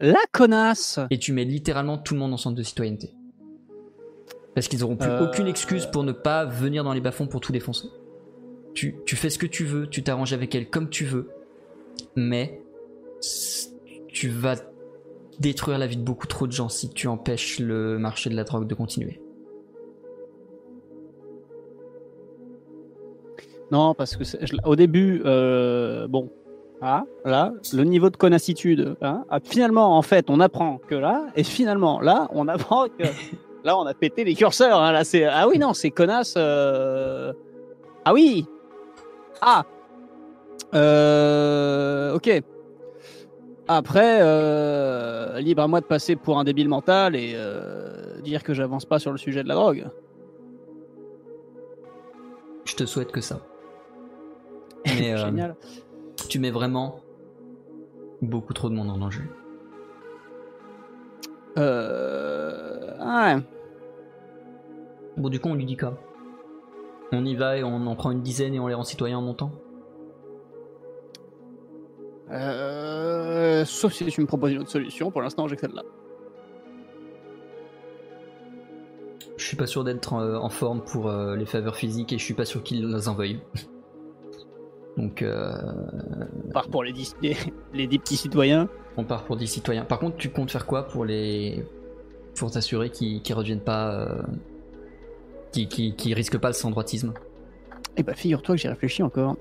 La connasse Et tu mets littéralement tout le monde en centre de citoyenneté. Parce qu'ils auront plus Euh. aucune excuse pour ne pas venir dans les bas-fonds pour tout défoncer. Tu, tu fais ce que tu veux, tu t'arranges avec elle comme tu veux, mais tu vas détruire la vie de beaucoup trop de gens si tu empêches le marché de la drogue de continuer. Non, parce que je- au début, euh, bon, ah, là, le niveau de connassitude, hein, ah, finalement, en fait, on apprend que là, et finalement, là, on apprend que là, on a pété les curseurs. hein, là, c'est ah oui, non, c'est connasse. euh, Ah oui Ah euh, Ok. Après, euh, libre à moi de passer pour un débile mental et dire que j'avance pas sur le sujet de la drogue. Je te souhaite que ça. Mais euh, Génial. tu mets vraiment beaucoup trop de monde en danger. Euh... ouais. Bon, du coup, on lui dit quoi? On y va et on en prend une dizaine et on les rend citoyens en montant? Euh, sauf si tu me proposes une autre solution. Pour l'instant, j'ai que celle-là. Je suis pas sûr d'être euh, en forme pour euh, les faveurs physiques et je suis pas sûr qu'ils les en veuillent. Donc, euh, Par pour les 10, les, les 10 petits citoyens. on part pour 10 citoyens. Par contre, tu comptes faire quoi pour les. pour t'assurer qu'ils qu'ils reviennent pas. euh, Qui, qui, qui risquent pas le sans-droitisme? Eh bah, figure-toi que j'y réfléchis encore.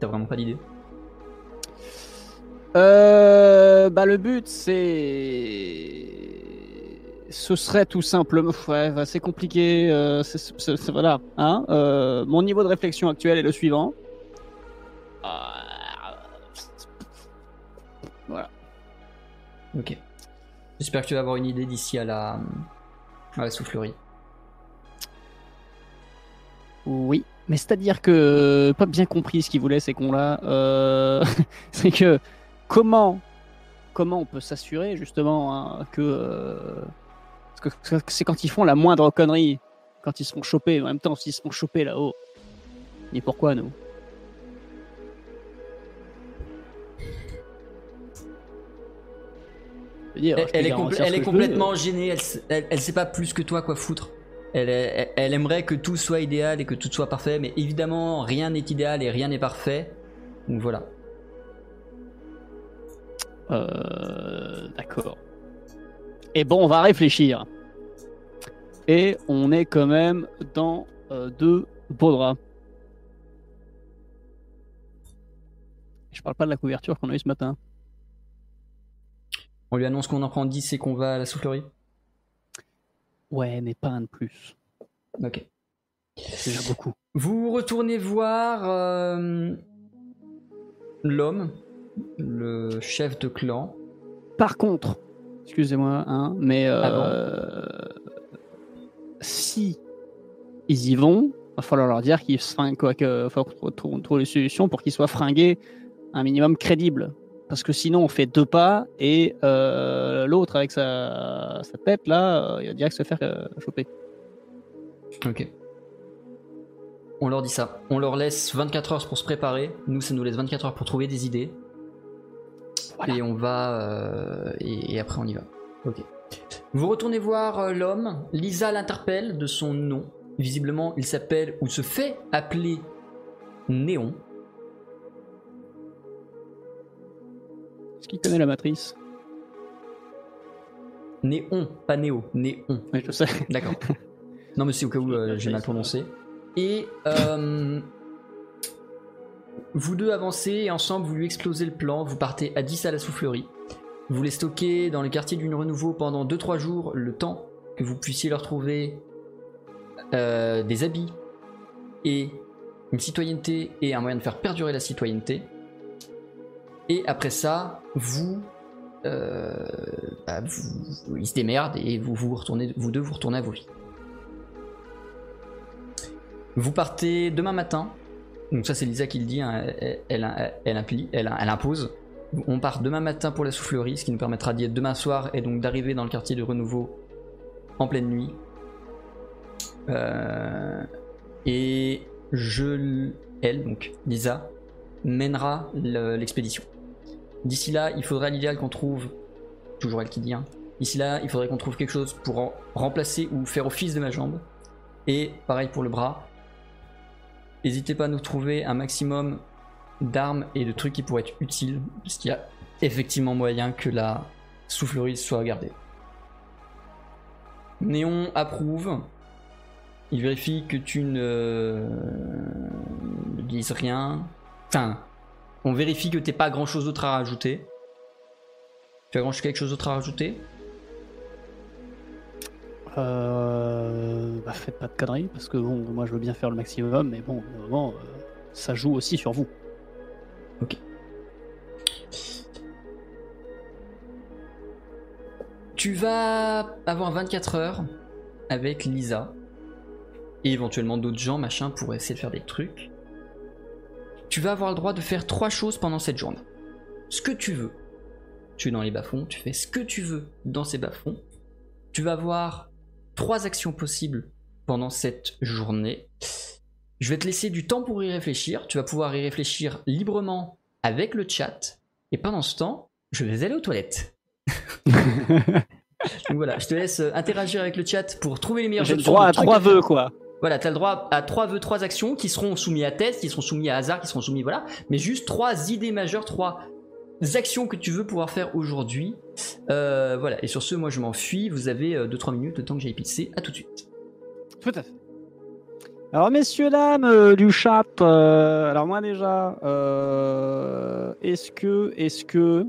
T'as vraiment pas d'idée? Euh, bah, le but, c'est. Ce serait tout simplement. Ouais, bah, c'est compliqué. euh, c'est- voilà. Hein euh, mon niveau de réflexion actuel est le suivant. Euh, Voilà. Ok. J'espère que tu vas avoir une idée d'ici à la. à la soufflerie. Oui. Mais c'est-à-dire que. Pas bien compris ce qu'ils voulaient, ces cons-là. Euh, c'est que. Comment. Comment on peut s'assurer, justement, hein, que. euh, parce que c'est quand ils font la moindre connerie. Quand ils se font choper. En même temps, s'ils se font choper là-haut. Et pourquoi, nous? Dire, Elle, est, compl- elle complètement gênée, elle, elle, sait pas plus que toi quoi foutre. Elle, elle, aimerait que tout soit idéal et que tout soit parfait, mais évidemment rien n'est idéal et rien n'est parfait. Donc voilà. Euh, D'accord. Et bon, on va réfléchir. Et on est quand même dans euh, deux beaux draps. Je parle pas de la couverture qu'on a eu ce matin. On lui annonce qu'on en prend 10 et qu'on va à la soufflerie? Ouais, mais pas un de plus. Ok. C'est déjà beaucoup. Vous retournez voir euh, l'homme, le chef de clan. Par contre, excusez-moi, hein, mais euh, Ah si ils y vont, va falloir leur dire que, faut trou- trouver des solutions pour qu'ils soient fringués un minimum crédible. Parce que sinon, on fait deux pas et euh, l'autre avec sa, sa tête là, euh, il va direct se faire euh, choper. Ok. On leur dit ça. On leur laisse 24 heures pour se préparer. Nous, ça nous laisse 24 heures pour trouver des idées. Voilà. Et on va. euh, et, et après, on y va. Ok. Vous retournez voir l'homme. Lisa l'interpelle de son nom. Visiblement, il s'appelle ou se fait appeler Néon. Est-ce qu'il connaît la matrice Néon, pas Néo. Néon. Oui, je sais. D'accord. non, mais c'est au cas où euh, j'ai mal prononcé. Et euh, vous deux avancez et ensemble vous lui explosez le plan. Vous partez à 10 à la soufflerie. Vous les stockez dans le quartier d'une renouveau pendant 2-3 jours, le temps que vous puissiez leur trouver euh, des habits et une citoyenneté et un moyen de faire perdurer la citoyenneté. Et après ça, vous euh, bah, se démerdent et vous, vous, retournez, vous deux vous retournez à vos vies. Vous partez demain matin. Donc ça c'est Lisa qui le dit, hein, elle, elle, elle impose. On part demain matin pour la soufflerie, ce qui nous permettra d'y être demain soir et donc d'arriver dans le quartier de Renouveau en pleine nuit. Euh, et je, elle, donc Lisa, mènera le- l'expédition. D'ici là, il faudra à l'idéal qu'on trouve, toujours elle qui dit, hein, d'ici là, il faudrait qu'on trouve quelque chose pour remplacer ou faire office de ma jambe. Et pareil pour le bras. N'hésitez pas à nous trouver un maximum d'armes et de trucs qui pourraient être utiles, parce qu'il y a effectivement moyen que la soufflerie soit gardée. Néon approuve. Il vérifie que tu ne, ne dises rien. Enfin, on vérifie que t'es pas grand chose d'autre à rajouter. Tu as grand- quelque chose d'autre à rajouter Euh, bah, faites pas de conneries, parce que bon, moi je veux bien faire le maximum, mais bon, au moment, euh, ça joue aussi sur vous. Tu vas avoir 24 heures avec Lisa et éventuellement d'autres gens, machin, pour essayer de faire des trucs. Tu vas avoir le droit de faire trois choses pendant cette journée. Ce que tu veux. Tu es dans les bas-fonds, tu fais ce que tu veux dans ces bas-fonds. Tu vas avoir trois actions possibles pendant cette journée. Je vais te laisser du temps pour y réfléchir. Tu vas pouvoir y réfléchir librement avec le chat. Et pendant ce temps, je vais aller aux toilettes. Donc voilà, je te laisse interagir avec le chat pour trouver les meilleures J'ai le droit de à trois vœux, quoi. Voilà, t'as le droit à trois vœux, trois actions qui seront soumis à test, qui seront soumis à hasard, qui seront soumis, voilà. Mais juste trois idées majeures, trois actions que tu veux pouvoir faire aujourd'hui. Euh, voilà, et sur ce, moi je m'enfuis. Vous avez 2-3 minutes, le temps que j'aille pisser. À tout de suite. Tout à fait. Alors, messieurs, dames euh, du chat, euh, alors moi déjà, euh, est-ce que, est-ce que,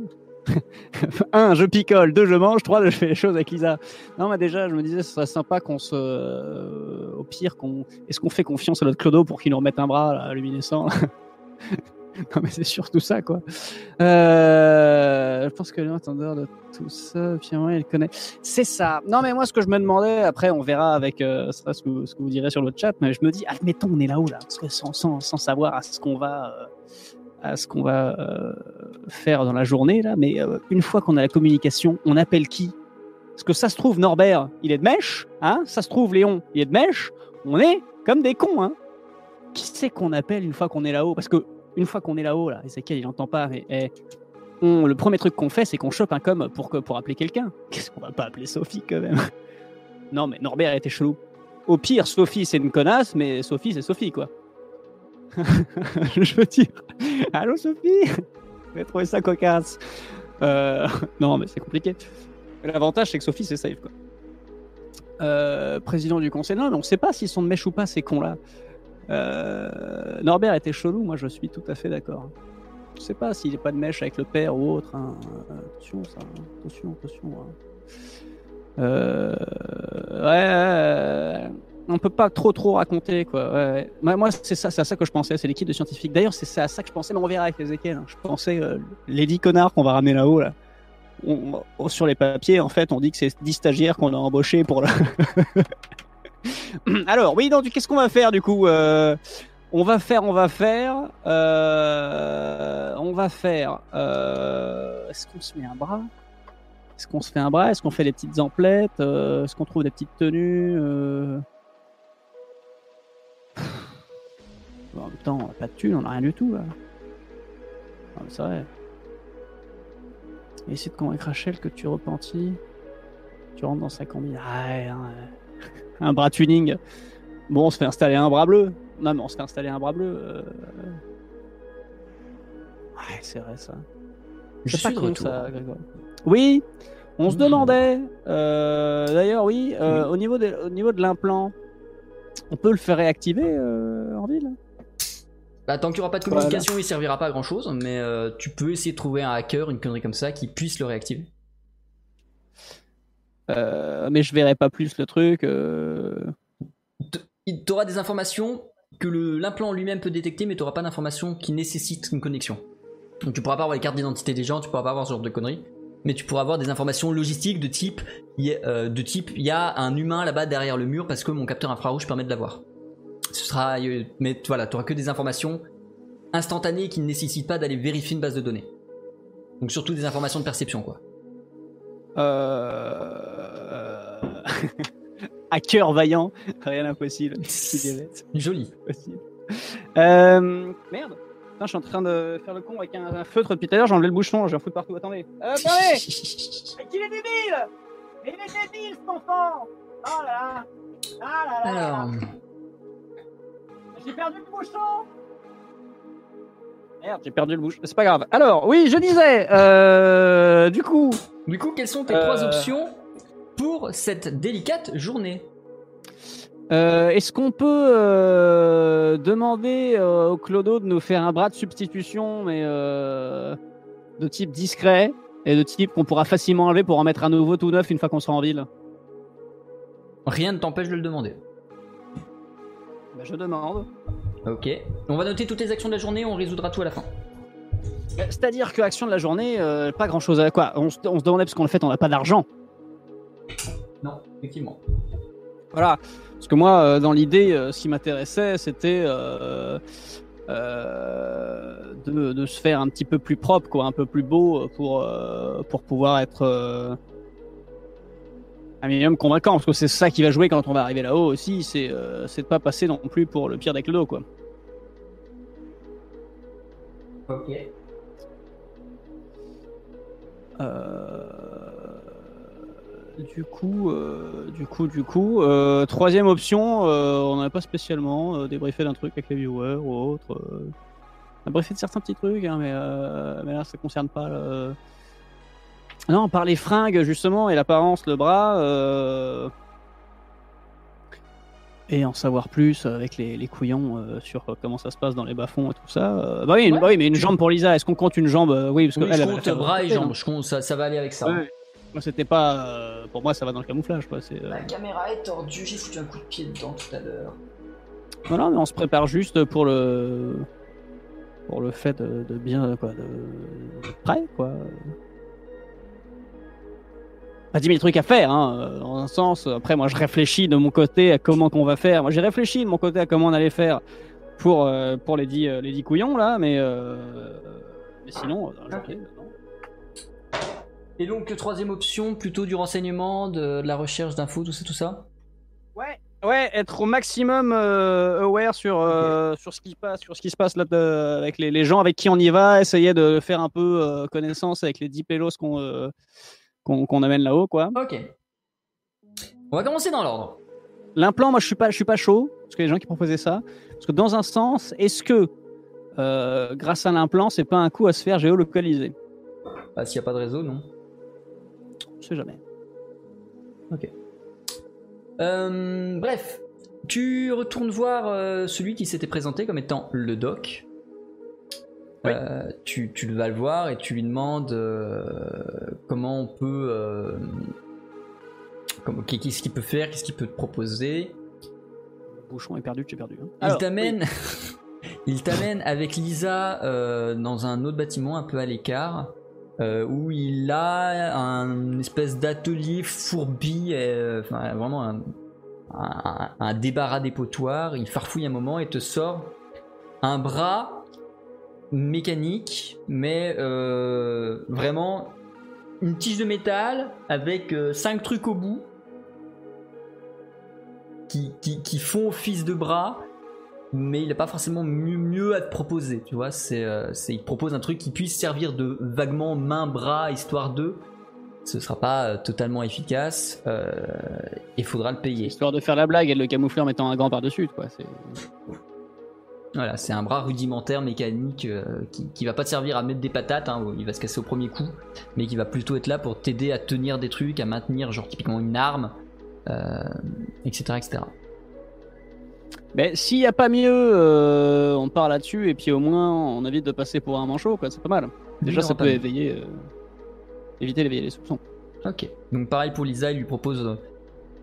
un, je picole, deux, je mange, trois, je fais les choses avec Lisa. Non, mais déjà, je me disais, ce serait sympa qu'on se, euh, au pire, qu'on, est-ce qu'on fait confiance à notre Clodo pour qu'il nous remette un bras luminescent Non, mais c'est surtout ça, quoi. Euh, je pense que Léon est en dehors de tout ça, Pierre, il connaît. C'est ça. Non, mais moi, ce que je me demandais, après, on verra avec euh, ce, que, ce que vous direz sur le chat, mais je me dis, admettons, on est là-haut, là, parce que sans, sans, sans savoir à ce qu'on va, à ce qu'on va euh, faire dans la journée, là, mais euh, une fois qu'on a la communication, on appelle qui? Parce que ça se trouve, Norbert, il est de mèche, hein? Ça se trouve, Léon, il est de mèche. On est comme des cons, hein Qui c'est qu'on appelle une fois qu'on est là-haut? Parce que une fois qu'on est là-haut, là, Ezekiel, il n'entend pas, mais eh, on- le premier truc qu'on fait, c'est qu'on chope un com pour, pour appeler quelqu'un. Qu'est-ce qu'on va pas appeler Sophie quand même? Non, mais Norbert était chelou. Au pire, Sophie, c'est une connasse, mais Sophie, c'est Sophie, quoi. Je veux dire. Allô, Sophie? J'ai trouvé ça cocasse. Euh, non, mais c'est compliqué. L'avantage, c'est que Sophie, c'est safe, quoi. Euh, président du conseil, non, mais on sait pas s'ils sont de mèche ou pas, ces cons-là. Euh, Norbert était chelou, moi je suis tout à fait d'accord. Je sais pas s'il est pas de mèche avec le père ou autre. hein. Attention, ça. hein. Attention, attention. hein. Ouais. On peut pas trop trop raconter quoi. Moi, c'est ça, c'est à ça que je pensais. C'est l'équipe de scientifiques. D'ailleurs, c'est à ça que je pensais, mais on verra avec Ezekiel. hein. Je pensais euh, les 10 connards qu'on va ramener là-haut sur les papiers, en fait, on dit que c'est 10 stagiaires qu'on a embauchés pour le. Alors, oui, donc qu'est-ce qu'on va faire du coup Euh, On va faire, on va faire, euh, on va faire. Est-ce qu'on se met un bras? Est-ce qu'on se fait un bras? Est-ce qu'on fait des petites emplettes? Est-ce qu'on trouve des petites tenues? Bon, En même temps, on a pas de thunes, on a rien du tout là. Mais c'est vrai. Essaye de convaincre Rachel que tu repentis. Tu rentres dans sa combi. Ah, ouais, hein, un bras tuning. Bon, on se fait installer un bras bleu. Non, mais on se fait installer un bras bleu. euh. Ouais, c'est vrai ça. Je C'est pas suis de retour. ça, Grégoire. Oui, on se Mhm. demandait. euh, D'ailleurs, oui, euh, Au, niveau de, au niveau de l'implant, on peut le faire réactiver euh, en ville Bah, tant qu'il n'y aura pas de communication, il servira pas à grand chose, mais euh, tu peux essayer de trouver un hacker, une connerie comme ça, qui puisse le réactiver. Euh, Mais je verrai pas plus le truc. euh. Tu auras des informations que l'implant lui-même peut détecter, mais tu n'auras pas d'informations qui nécessitent une connexion. Donc tu pourras pas avoir les cartes d'identité des gens, tu pourras pas avoir ce genre de conneries, mais tu pourras avoir des informations logistiques de type, il y a- euh, de type, il y a un humain là-bas derrière le mur parce que mon capteur infrarouge permet de l'avoir. Ce sera, euh, mais voilà, tu auras que des informations instantanées qui ne nécessitent pas d'aller vérifier une base de données. Donc surtout des informations de perception quoi. Euh... Hacker vaillant, rien d'impossible. Joli. possible. Euh... Merde. Putain, je suis en train de faire le con avec un, un feutre depuis tout à l'heure, j'ai enlevé le bouchon, j'ai un foutre partout. Attendez. Euh, attendez Mais qu'il est débile Mais il est débile, cet enfant Oh là là Ah là là là Alors, J'ai perdu le bouchon Merde, j'ai perdu le bouchon. C'est pas grave. Alors, oui, je disais, euh, du coup, du coup, quelles sont tes Euh. trois options pour cette délicate journée? Euh, est-ce qu'on peut euh, demander euh, au Clodo de nous faire un bras de substitution, mais de type discret et de type qu'on pourra facilement enlever pour en mettre un nouveau tout neuf une fois qu'on sera en ville? Rien ne t'empêche de le demander. Bah, je demande. Ok. On va noter toutes les actions de la journée, on résoudra tout à la fin. Euh, C'est-à-dire que action de la journée, pas grand chose à quoi. On, se- on se demandait parce qu'en fait on n'a pas d'argent. Non, effectivement. Voilà. Parce que moi, euh, dans l'idée, euh, ce qui m'intéressait, c'était euh, euh, de, de se faire un petit peu plus propre, quoi, un peu plus beau pour, euh, pour pouvoir être un minimum convaincant. Parce que c'est ça qui va jouer quand on va arriver là-haut aussi, c'est c'est de pas passer non plus pour le pire des clodos, quoi. Ok. Euh, Du coup, euh, du coup, du coup, euh, troisième option, euh, on n'avait pas spécialement euh, débriefé d'un truc avec les viewers ou autre. On a briefé de certains petits trucs, hein, mais, mais là, ça concerne pas. le- Non, par les fringues justement et l'apparence, le bras. Et en savoir plus avec les, les couillons sur comment ça se passe dans les bas-fonds et tout ça. Bah oui, Ouais. bah oui, mais une jambe pour Lisa. Est-ce qu'on compte une jambe Oui, parce que Oui, elle, je elle va compte bras et jambes, je ça, ça va aller avec ça. Ouais. Moi, c'était pas. euh, pour moi, ça va dans le camouflage, quoi. C'est. euh, La caméra est tordue, j'ai foutu un coup de pied dedans tout à l'heure. Voilà, mais on se prépare juste pour le. Pour le fait de, de bien. Quoi. De... prêt, quoi. Pas 10 000 trucs à faire, hein, euh, dans un sens. Après, moi, je réfléchis de mon côté à comment qu'on va faire. Moi, j'ai réfléchi de mon côté à comment on allait faire pour, euh, pour les, 10, euh, les 10 couillons, là, mais. euh, Mais sinon, euh, Ok. Et donc, troisième option, plutôt du renseignement, de, de la recherche d'infos, tout ça, tout ça Ouais, ouais, être au maximum euh, aware sur, euh, sur ce qui passe, sur ce qui se passe là de- avec les, les gens avec qui on y va, essayer de faire un peu euh, connaissance avec les 10 pélos qu'on qu'on amène là-haut, quoi. Ok. On va commencer dans l'ordre. L'implant, moi, je suis pas, je suis pas chaud parce que les gens qui proposaient ça, parce que dans un sens, est-ce que grâce à l'implant, c'est pas un coup à se faire géolocaliser? Ah, s'il n'y a pas de réseau, non. Je sais jamais. Euh, bref, tu retournes voir euh, celui qui s'était présenté comme étant le doc. Oui. Euh, tu, tu vas le voir et tu lui demandes euh, comment on peut. euh, comment- qu'est-ce qu'il peut faire, qu'est-ce qu'il peut te proposer. Le bouchon est perdu, tu es perdu. hein. Il t'amène. Il t'amène avec Lisa euh, dans un autre bâtiment un peu à l'écart euh, où il a un espèce d'atelier fourbi, euh, vraiment un, un, un débarras. Il farfouille un moment et te sort un bras mécanique, mais euh, vraiment une tige de métal avec cinq trucs au bout qui font office de bras mais il n'a pas forcément mieux, mieux à te proposer, tu vois. C'est, euh, il te propose un truc qui puisse servir de vaguement main-bras, histoire de. Ce sera pas euh, totalement efficace. euh, Il faudra le payer. Histoire de faire la blague et de le camoufler en mettant un gant par-dessus, quoi. C'est... Voilà, c'est un bras rudimentaire mécanique euh, qui, qui va pas te servir à mettre des patates, hein, il va se casser au premier coup, mais qui va plutôt être là pour t'aider à tenir des trucs, à maintenir, genre typiquement une arme, euh, etc., etc. Mais s'il n'y a pas mieux, euh, on part là-dessus et puis au moins on évite de passer pour un manchot, quoi. C'est pas mal. Déjà, ça peut mieux. éveiller, euh, éviter d'éveiller les soupçons. Ok. Donc pareil pour Lisa, il lui propose euh,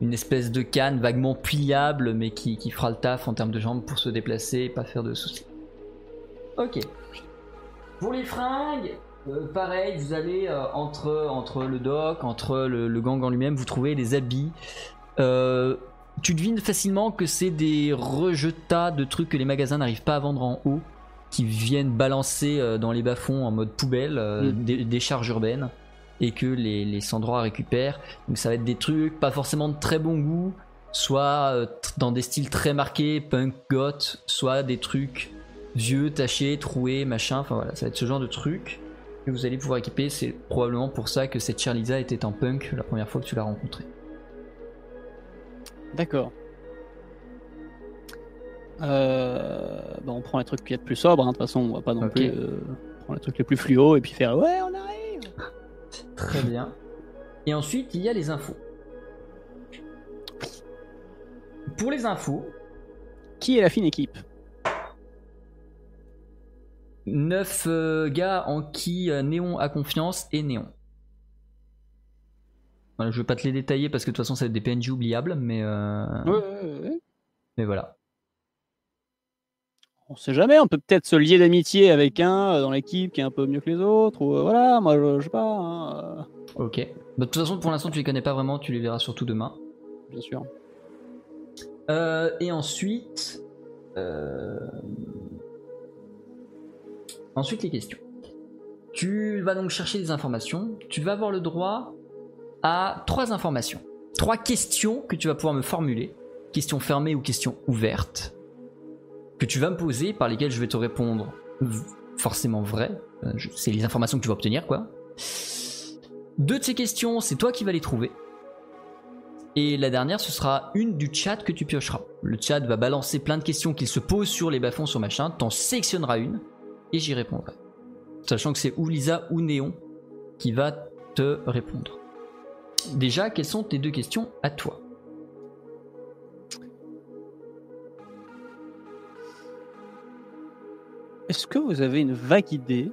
une espèce de canne vaguement pliable, mais qui, qui fera le taf en termes de jambes pour se déplacer et pas faire de soucis. Ok. Pour les fringues, euh, pareil, vous allez euh, entre, entre le doc, entre le, le gang en lui-même, vous trouvez des habits. Euh, tu devines facilement que c'est des rejetats de trucs que les magasins n'arrivent pas à vendre en haut, qui viennent balancer euh, dans les bas-fonds en mode poubelle, euh, Mm. des, des charges urbaines, et que les, les sans-droits récupèrent. Donc ça va être des trucs pas forcément de très bon goût, soit euh, dans des styles très marqués, punk, goth, soit des trucs vieux, tachés, troués, machin, enfin voilà, ça va être ce genre de trucs que vous allez pouvoir équiper. C'est probablement pour ça que cette Charliza était en punk la première fois que tu l'as rencontrée. D'accord. Euh, bah, on prend les trucs qui être plus sobres, hein. de toute façon on va pas non plus euh, prendre les trucs les plus fluo et puis faire ouais on arrive. Très bien. Et ensuite, il y a les infos. Pour les infos, Qui est la fine équipe? 9 gars en qui euh, Néon a confiance et Néon. Voilà, je vais pas te les détailler parce que de toute façon ça va être des PNJ oubliables, mais, euh, ouais, ouais, ouais. mais voilà. On sait jamais, on peut peut-être se lier d'amitié avec un euh, dans l'équipe qui est un peu mieux que les autres, ou euh, voilà, moi je, je sais pas, hein, euh, Ok. Bah, de toute façon, pour l'instant, tu les connais pas vraiment, tu les verras surtout demain. bien sûr. Euh, et ensuite. euh, Ensuite, les questions. Tu vas donc chercher des informations. Tu vas avoir le droit à trois informations. Trois questions que tu vas pouvoir me formuler. Questions fermées ou questions ouvertes. Que tu vas me poser, par lesquelles je vais te répondre forcément vrai. Euh, C'est les informations que tu vas obtenir, quoi. Deux de ces questions, c'est toi qui vas les trouver. Et la dernière, ce sera une du chat que tu piocheras. Le chat va balancer plein de questions qu'il se pose sur les bas-fonds sur machin. T'en sélectionneras une et j'y répondrai. Sachant que c'est ou Lisa ou Néon qui va te répondre. Déjà, quelles sont tes deux questions à toi Est-ce que vous avez une vague idée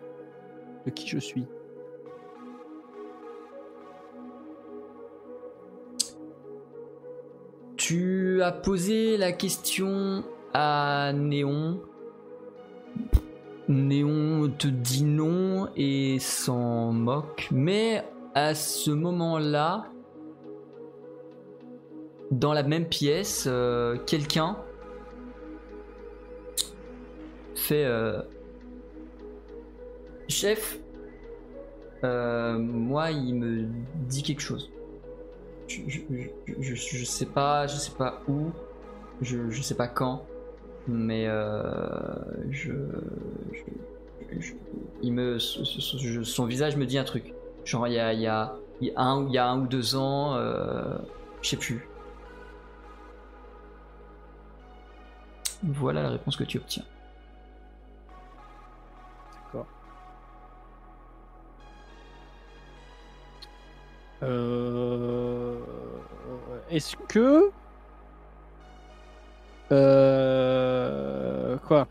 de qui je suis? Tu as posé la question à Néon. Néon te dit non et s'en moque. Mais à ce moment-là, dans la même pièce, euh, quelqu'un fait euh, Chef, euh, moi il me dit quelque chose. Je, je, je, je- sais pas, je sais pas où, je, je sais pas quand, mais euh, je, il me, son visage me dit un truc. Genre il y a, un, ou deux ans, euh, je sais plus. Voilà la réponse que tu obtiens. Euh, Est-ce que. Euh, Quoi?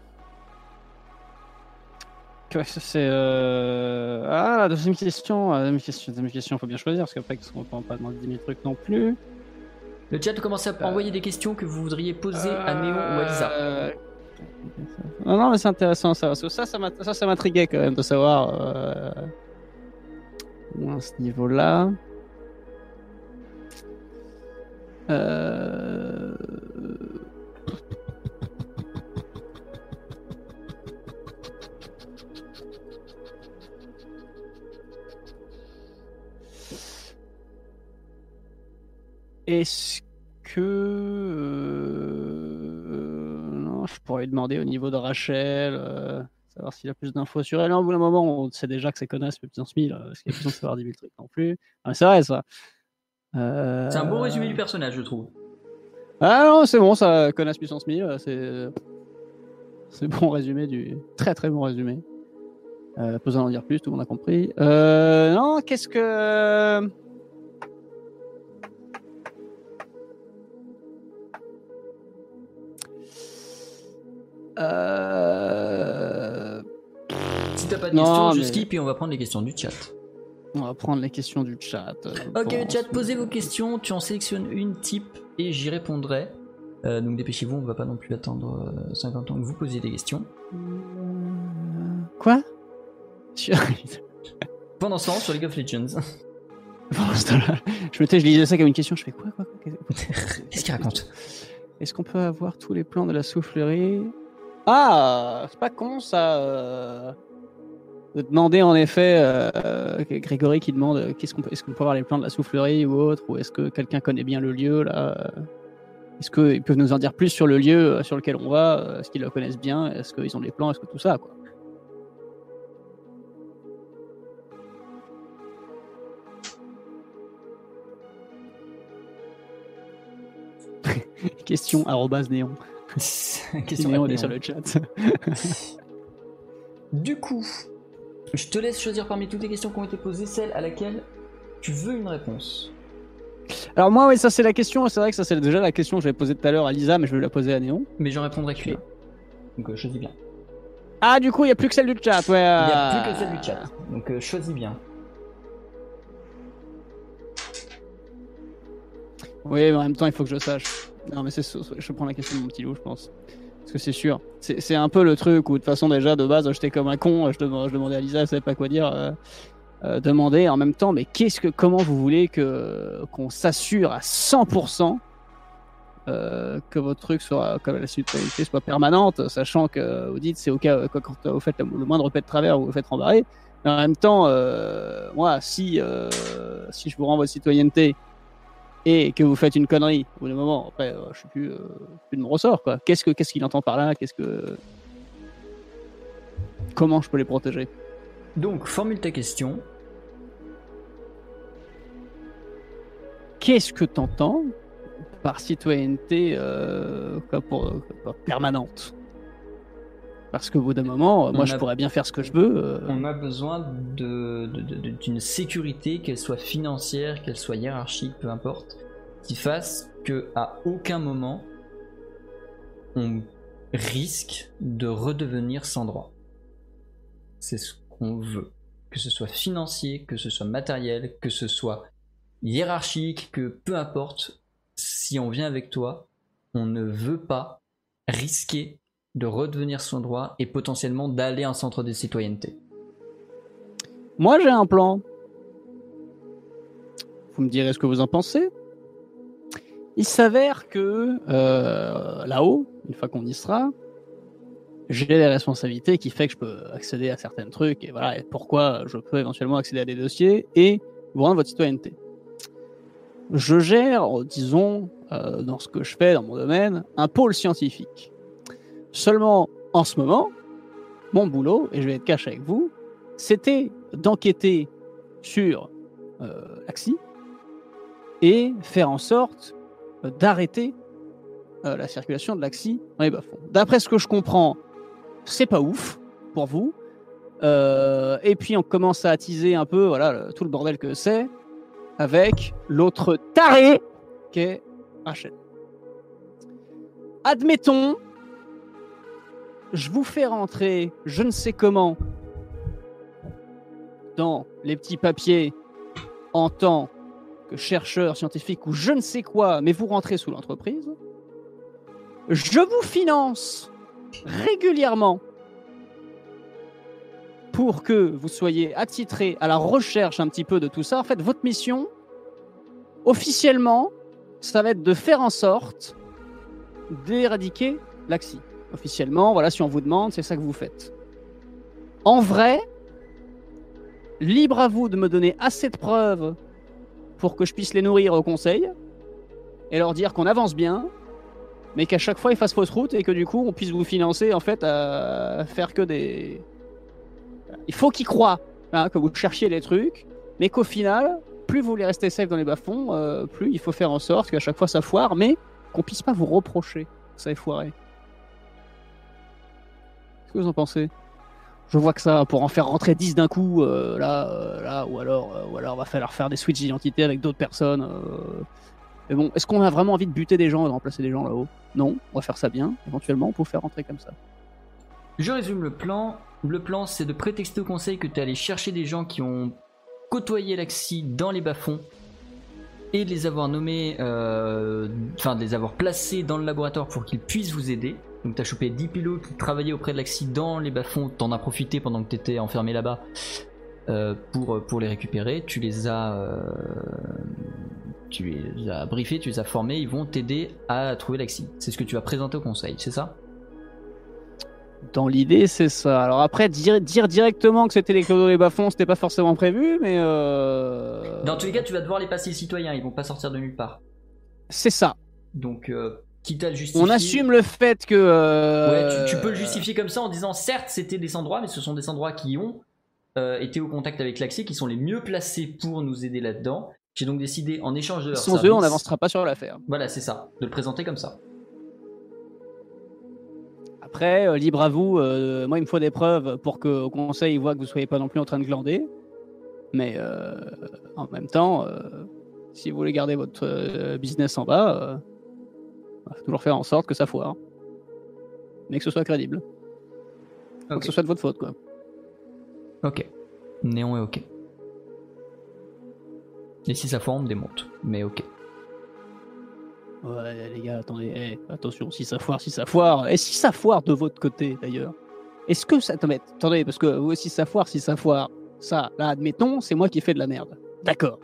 C'est. euh, Ah, la deuxième question. La deuxième question, deuxième question, faut bien choisir parce qu'après, on peut pas demander 10 000 trucs non plus? Le chat commence à envoyer des questions que vous voudriez poser à Néon ou à Lisa. Euh, Non, non, mais c'est intéressant ça. Parce que ça, ça m'a- ça, ça m'intriguait quand même de savoir euh, à ce niveau-là. Euh... Est-ce que euh, non, je pourrais demander au niveau de Rachel, euh, savoir s'il a plus d'infos sur elle. Au bout d'un moment, on sait déjà que c'est connasse puissance 1000, euh, parce qu'il y a besoin de savoir 10 000 trucs non plus. Ah, mais c'est vrai ça. Euh, C'est un bon résumé du personnage, je trouve. Ah non, c'est bon, ça connasse puissance 1000, euh, c'est c'est bon résumé du très très bon résumé. Euh, pas besoin d'en dire plus, tout le monde a compris. Euh, non, qu'est-ce que Euh, Si t'as pas de Non, questions, je mais- skip et on va prendre les questions du chat. On va prendre les questions du chat. euh, Ok, bon, chat, posez vos questions, tu en sélectionnes une type et j'y répondrai. Euh, donc dépêchez-vous, on va pas non plus attendre euh, 50 ans que vous posiez des questions. Euh, Quoi? Pendant ce temps, sur League of Legends. Pendant ce temps-là, je me tais, je lisais ça comme une question, je fais quoi, quoi, quoi? Qu'est-ce qu'il raconte? Est-ce qu'on peut avoir tous les plans de la soufflerie? Ah, c'est pas con ça. euh, De demander en effet, euh, Grégory qui demande euh, qu'est-ce qu'on peut, est-ce qu'on peut avoir les plans de la soufflerie ou autre, ou est-ce que quelqu'un connaît bien le lieu là Est-ce qu'ils peuvent nous en dire plus sur le lieu sur lequel on va Est-ce qu'ils le connaissent bien Est-ce qu'ils ont les plans Est-ce que tout ça quoi Question arrobase néon. Question Néon à est Néon. sur le chat. Du coup, je te laisse choisir parmi toutes les questions qui ont été posées celle à laquelle tu veux une réponse. Alors moi, oui, ça c'est la question. C'est vrai que ça c'est déjà la question que j'avais posée tout à l'heure à Lisa, mais je vais la poser à Néon. Mais j'en répondrai qu'une. Ok. Donc euh, choisis bien. Ah, du coup, il n'y a plus que celle du chat. Ouais. Il n'y a plus que celle du chat. Donc euh, choisis bien. Oui, mais en même temps, il faut que je sache. Non, mais c'est je prends la question de mon petit loup, je pense. Parce que c'est sûr. C'est un peu le truc où, de toute façon, déjà, de base, j'étais comme un con. Je, dem- je demandais à Lisa, elle savait pas quoi dire. euh, euh, demander en même temps, mais qu'est-ce que, comment vous voulez que qu'on s'assure à 100% euh, que votre truc soit, que la citoyenneté soit permanente, sachant que vous dites c'est au cas quand, quand vous faites le moindre pet de travers, vous vous faites rembarrer. Mais en même temps, euh, moi, si euh, si je vous rends votre citoyenneté et que vous faites une connerie, au bout d'un moment, après, euh, je suis plus, euh, plus de mon ressort, quoi. Qu'est-ce que qu'est-ce qu'il entend par là? Qu'est-ce que comment je peux les protéger? Donc, formule ta question. Qu'est-ce que t'entends par citoyenneté euh, quoi, pour, quoi, permanente? Parce qu'au bout d'un moment, euh, moi, je pourrais bien faire ce que je veux. euh, On a besoin de- de- de- de- d'une sécurité, qu'elle soit financière, qu'elle soit hiérarchique, peu importe, qui fasse que à aucun moment on risque de redevenir sans droit. C'est ce qu'on veut. Que ce soit financier, que ce soit matériel, que ce soit hiérarchique, que peu importe, si on vient avec toi, on ne veut pas risquer de redevenir sans droit et potentiellement d'aller en centre de citoyenneté. Moi, j'ai un plan. Vous me direz ce que vous en pensez. Il s'avère que euh, là-haut, une fois qu'on y sera, j'ai des responsabilités qui fait que je peux accéder à certains trucs et voilà pourquoi je peux éventuellement accéder à des dossiers et vous rendre votre citoyenneté. Je gère, disons, euh, dans ce que je fais dans mon domaine, un pôle scientifique. Seulement, en ce moment, mon boulot, et je vais être cash avec vous, c'était d'enquêter sur euh, et faire en sorte euh, d'arrêter euh, la circulation de l'AXI dans les bas-fonds. D'après ce que je comprends, c'est pas ouf pour vous. Euh, et puis on commence à attiser un peu voilà, tout le bordel que c'est avec l'autre taré qu'est Rachel. Admettons, je vous fais rentrer, je ne sais comment, dans les petits papiers en tant que chercheur scientifique ou je ne sais quoi, mais vous rentrez sous l'entreprise. Je vous finance régulièrement pour que vous soyez attitré à la recherche un petit peu de tout ça. En fait, votre mission, officiellement, ça va être de faire en sorte d'éradiquer l'AXI. Officiellement, voilà, si on vous demande, c'est ça que vous faites. En vrai, libre à vous de me donner assez de preuves pour que je puisse les nourrir au conseil et leur dire qu'on avance bien, mais qu'à chaque fois ils fassent fausse route et que du coup on puisse vous financer en fait à faire que des. Il faut qu'ils croient hein, que vous cherchiez les trucs, mais qu'au final, plus vous voulez rester safe dans les bas-fonds, euh, plus il faut faire en sorte qu'à chaque fois ça foire, mais qu'on puisse pas vous reprocher que ça ait foiré. Que vous en pensez? Je vois que ça, pour en faire rentrer 10 d'un coup, euh, là, euh, là, ou alors, euh, ou alors, va falloir faire des switches d'identité avec d'autres personnes. Mais bon, est-ce qu'on a vraiment envie de buter des gens et de remplacer des gens là-haut? Non, on va faire ça bien. Éventuellement, peut faire rentrer comme ça. Je résume le plan. Le plan, c'est de prétexter au conseil que tu es allé chercher des gens qui ont côtoyé l'Axi dans les bas-fonds et de les avoir nommés, enfin de les avoir placés dans le laboratoire pour qu'ils puissent vous aider. Donc t'as chopé 10 pilotes qui travaillaient auprès de l'Axi dans les bas-fonds, t'en as profité pendant que t'étais enfermé là-bas euh, pour, pour les récupérer. Tu les as, euh, tu les as briefés, tu les as formés, ils vont t'aider à trouver l'Axi. C'est ce que tu vas présenter au conseil, c'est ça? Dans l'idée, c'est ça. Alors après, dire, dire directement que c'était les clodos des bas-fonds, c'était pas forcément prévu, mais. Euh... Dans tous les cas, tu vas devoir les passer citoyens, ils vont pas sortir de nulle part. C'est ça. Donc, euh, quitte à le justifier. On assume le fait que. euh, Ouais, tu, tu peux le justifier comme ça en disant certes, c'était des sans-droits, mais ce sont des sans-droits qui ont euh, été au contact avec l'AXI, qui sont les mieux placés pour nous aider là-dedans. J'ai donc décidé, en échange de leur Sans eux, service- on n'avancera pas sur l'affaire. Voilà, c'est ça, de le présenter comme ça. Après, euh, libre à vous. moi, il me faut des preuves pour que au conseil il voit que vous soyez pas non plus en train de glander. Mais en même temps, si vous voulez garder votre business en bas, faut toujours faire en sorte que ça foire, mais que ce soit crédible, que ce soit de votre faute, quoi. Ok. Néon est ok. Et si ça foire, on me démonte. Mais ok. Ouais, les gars, attendez, eh, attention, si ça foire, si ça foire. Et si ça foire de votre côté, d'ailleurs Est-ce que ça. Attendez, attendez, parce que si ça foire, si ça foire, ça, là, admettons, c'est moi qui fais de la merde. D'accord.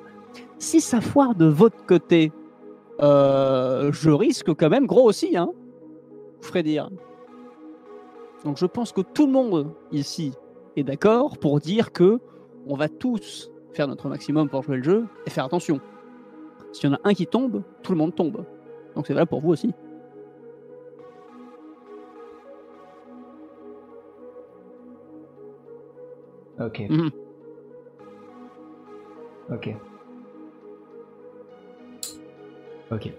Si ça foire de votre côté, euh, je risque quand même gros aussi, hein Je dire. Donc je pense que tout le monde ici est d'accord pour dire que on va tous faire notre maximum pour jouer le jeu et faire attention. S'il y en a un qui tombe, tout le monde tombe. Donc c'est valable pour vous aussi. Ok. Mhm. Ok. Ok.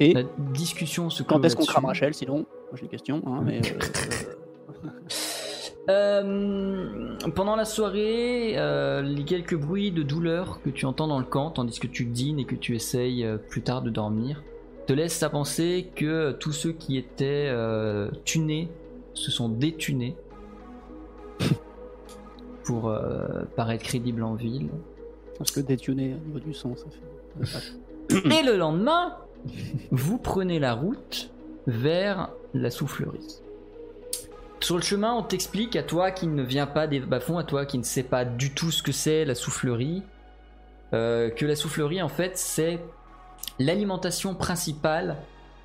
Et La discussion se quand est-ce qu'on crame Rachel sinon Moi j'ai des questions, hein, mais. euh, Euh, pendant la soirée, euh, les quelques bruits de douleur que tu entends dans le camp, tandis que tu dînes et que tu essayes euh, plus tard de dormir, te laissent à penser que tous ceux qui étaient euh, tunés se sont détunés pour euh, paraître crédibles en ville. Parce que détuner au niveau du son, ça fait. Et le lendemain, vous prenez la route vers la soufflerie. Sur le chemin, on t'explique à toi qui ne vient pas des bas-fonds, à toi qui ne sais pas du tout ce que c'est la soufflerie, euh, que la soufflerie, en fait, c'est l'alimentation principale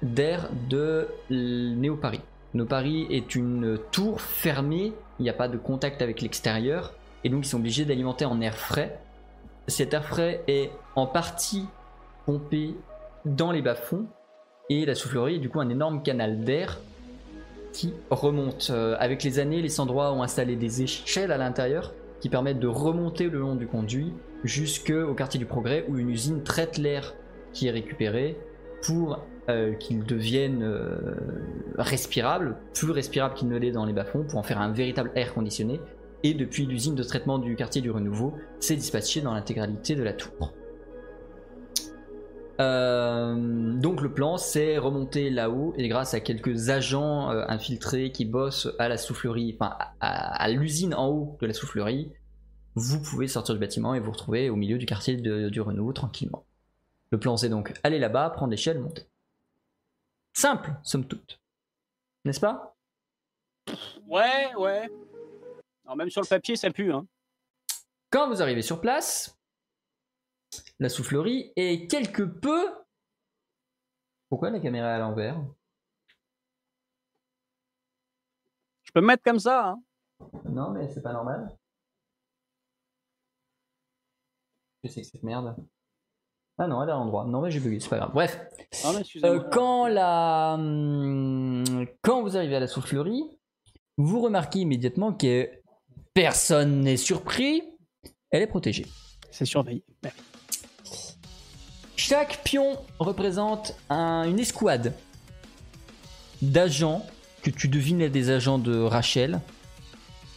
d'air de Néo-Paris. Néo-Paris est une tour fermée, il n'y a pas de contact avec l'extérieur, et donc ils sont obligés d'alimenter en air frais. Cet air frais est en partie pompé dans les bas-fonds, et la soufflerie est du coup un énorme canal d'air qui remonte. Euh, avec les années, les endroits ont installé des échelles à l'intérieur qui permettent de remonter le long du conduit jusqu'au quartier du Progrès où une usine traite l'air qui est récupéré pour euh, qu'il devienne euh, respirable, plus respirable qu'il ne l'est dans les bas-fonds, pour en faire un véritable air conditionné. Et depuis l'usine de traitement du quartier du Renouveau, c'est dispatché dans l'intégralité de la tour. Euh, donc le plan c'est remonter là-haut et grâce à quelques agents euh, infiltrés qui bossent à la soufflerie, enfin à, l'usine en haut de la soufflerie, vous pouvez sortir du bâtiment et vous retrouver au milieu du quartier du Renouveau tranquillement. Le plan c'est donc aller là-bas, prendre l'échelle, monter. Simple, somme toute. N'est-ce pas? Ouais, ouais. Alors, même sur le papier, ça pue, hein. Quand vous arrivez sur place, la soufflerie est quelque peu... Pourquoi la caméra est à l'envers? Je peux me mettre comme ça, hein. Non, mais c'est pas normal. Que c'est que cette merde Ah non, elle est à l'endroit. Non, mais j'ai bugué, c'est pas grave. Bref. Euh, quand la, hum, quand vous arrivez à la soufflerie, vous remarquez immédiatement que personne n'est surpris. Elle est protégée. C'est surveillé. Ouais. Chaque pion représente un- une escouade d'agents que tu devines être des agents de Rachel,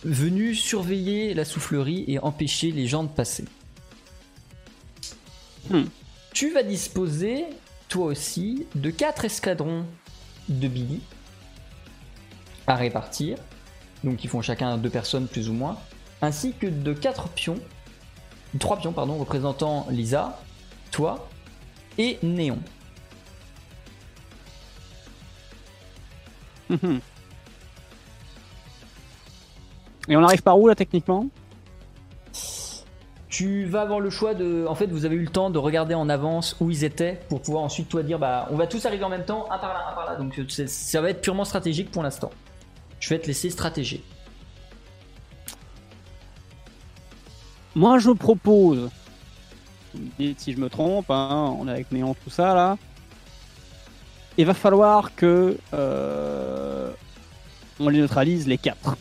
venus surveiller la soufflerie et empêcher les gens de passer. Hmm. Tu vas disposer, toi aussi, de quatre escadrons de Billy à répartir, donc ils font chacun deux personnes plus ou moins, ainsi que de quatre pions, trois pions pardon, représentant Lisa, toi et Néon. Mhm. Et on arrive par où, là, techniquement? Tu vas avoir le choix de. En fait, vous avez eu le temps de regarder en avance où ils étaient pour pouvoir ensuite toi dire bah on va tous arriver en même temps, un par là, un par là. Donc ça va être purement stratégique pour l'instant. Je vais te laisser stratéger. Moi, je propose. Dites si je me trompe, hein, on est avec Néon, tout ça, là. Il va falloir que. euh, on les neutralise les quatre.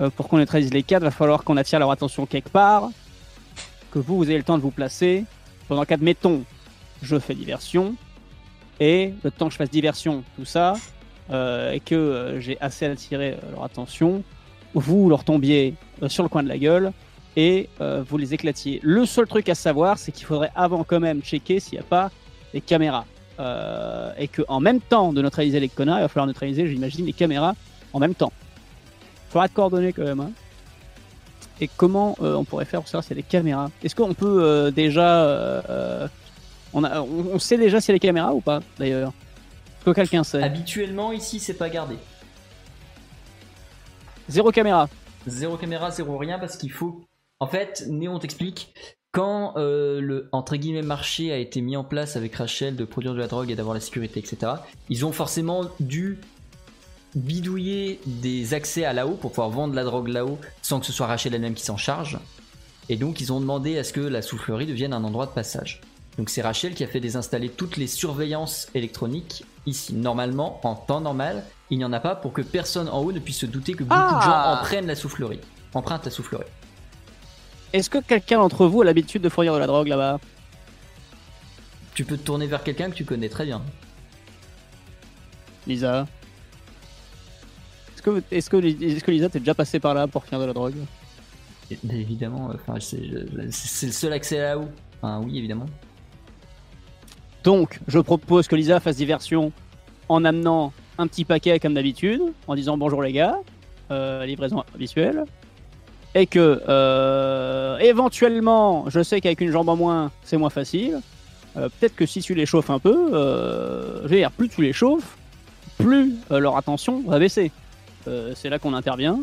Euh, pour qu'on neutralise les quatre, il va falloir qu'on attire leur attention quelque part. Que vous, vous ayez le temps de vous placer. Pendant qu'admettons, je fais diversion. Et le temps que je fasse diversion, tout ça, et que euh, j'ai assez attiré euh, leur attention, vous leur tombiez euh, sur le coin de la gueule et euh, vous les éclatiez. Le seul truc à savoir, c'est qu'il faudrait avant quand même checker s'il n'y a pas des caméras. Euh, et qu'en même temps de neutraliser les connards, il va falloir neutraliser, j'imagine, les caméras en même temps. Il faudra être coordonné quand même. hein. Et comment euh, on pourrait faire pour savoir s'il y a des caméras? Est-ce qu'on peut euh, déjà, euh, euh, on, a, on, sait déjà s'il y a les caméras ou pas, d'ailleurs? Que quelqu'un sait Habituellement, ici, c'est pas gardé. Zéro caméra. Zéro caméra, zéro rien, parce qu'il faut. En fait, Néon t'explique. Quand euh, le entre guillemets marché a été mis en place avec Rachel de produire de la drogue et d'avoir la sécurité, etc., ils ont forcément dû bidouiller des accès à là-haut pour pouvoir vendre la drogue là-haut sans que ce soit Rachel elle-même qui s'en charge. Et donc ils ont demandé à ce que la soufflerie devienne un endroit de passage. Donc c'est Rachel qui a fait désinstaller toutes les surveillances électroniques ici. Normalement, en temps normal, il n'y en a pas pour que personne en haut ne puisse se douter que beaucoup de gens Ah. en prennent la soufflerie. Empruntent la soufflerie. Est-ce que quelqu'un d'entre vous a l'habitude de fournir de la drogue là-bas? Tu peux te tourner vers quelqu'un que tu connais très bien. Lisa Est-ce que, est-ce que, Lisa t'es déjà passé par là pour fournir de la drogue? Et- mais évidemment, euh, enfin, je- c'est le seul accès là-haut. Enfin, oui, évidemment. Donc, je propose que Lisa fasse diversion en amenant un petit paquet comme d'habitude, en disant bonjour les gars, euh, livraison visuelle, et que euh, éventuellement, je sais qu'avec une jambe en moins, c'est moins facile. Euh, Peut-être que si tu les chauffes un peu, je veux dire, plus tu les chauffes, plus leur attention va baisser. C'est là qu'on intervient.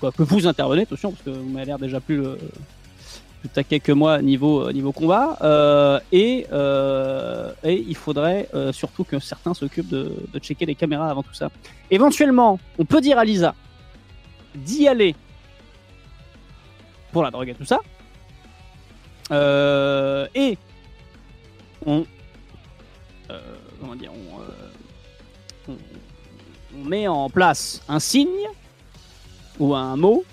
Que vous intervenez, attention, parce que vous m'avez l'air déjà plus, plus taquet que moi niveau, combat. Euh, et, euh, et il faudrait euh, surtout que certains s'occupent de, checker les caméras avant tout ça. Éventuellement, on peut dire à Lisa d'y aller pour la drogue et tout ça. Et on, comment dire, on met en place un signe ou un mot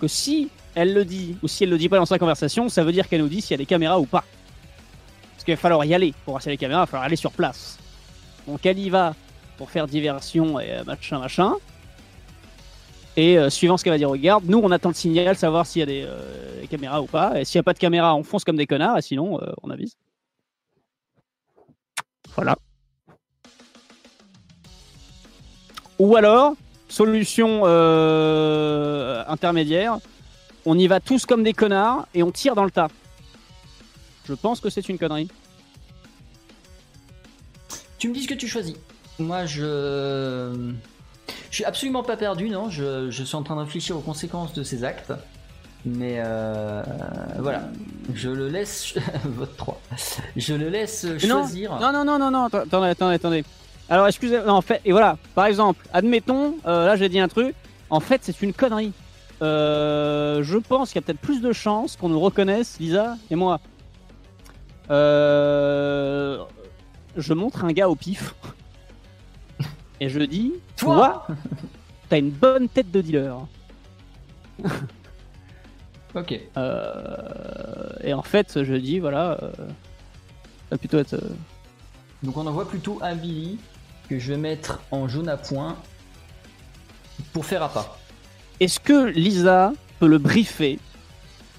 que si elle le dit ou si elle le dit pas dans sa conversation, ça veut dire qu'elle nous dit s'il y a des caméras ou pas. Parce qu'il va falloir y aller pour voir s'il y a les caméras, il va falloir aller sur place. Donc elle y va pour faire diversion et euh, machin machin. Et euh, suivant ce qu'elle va dire au garde, nous on attend le signal, savoir s'il y a des, euh, des caméras ou pas. Et s'il n'y a pas de caméra, on fonce comme des connards, et sinon on avise. Voilà. Ou alors, solution intermédiaire, on y va tous comme des connards et on tire dans le tas. Je pense que c'est une connerie. Tu me dis ce que tu choisis. Moi, je. Je suis absolument pas perdu, non. Je, je suis en train de réfléchir aux conséquences de ces actes. Mais euh, voilà. Je le laisse. Vote 3. Je le laisse choisir. Non, non, non, non, non, attendez, attendez, attendez. Alors, excusez, non, en fait, et voilà, par exemple, admettons, euh, là j'ai dit un truc, en fait c'est une connerie. Euh, je pense qu'il y a peut-être plus de chances qu'on nous reconnaisse, Lisa et moi. Euh, je montre un gars au pif et je dis, Toi toi, t'as une bonne tête de dealer. Ok. Euh, et en fait, je dis, voilà, euh, ça va plutôt être. euh, Donc on envoie plutôt un Billy que je vais mettre en jaune à point pour faire appât. Est-ce que Lisa peut le briefer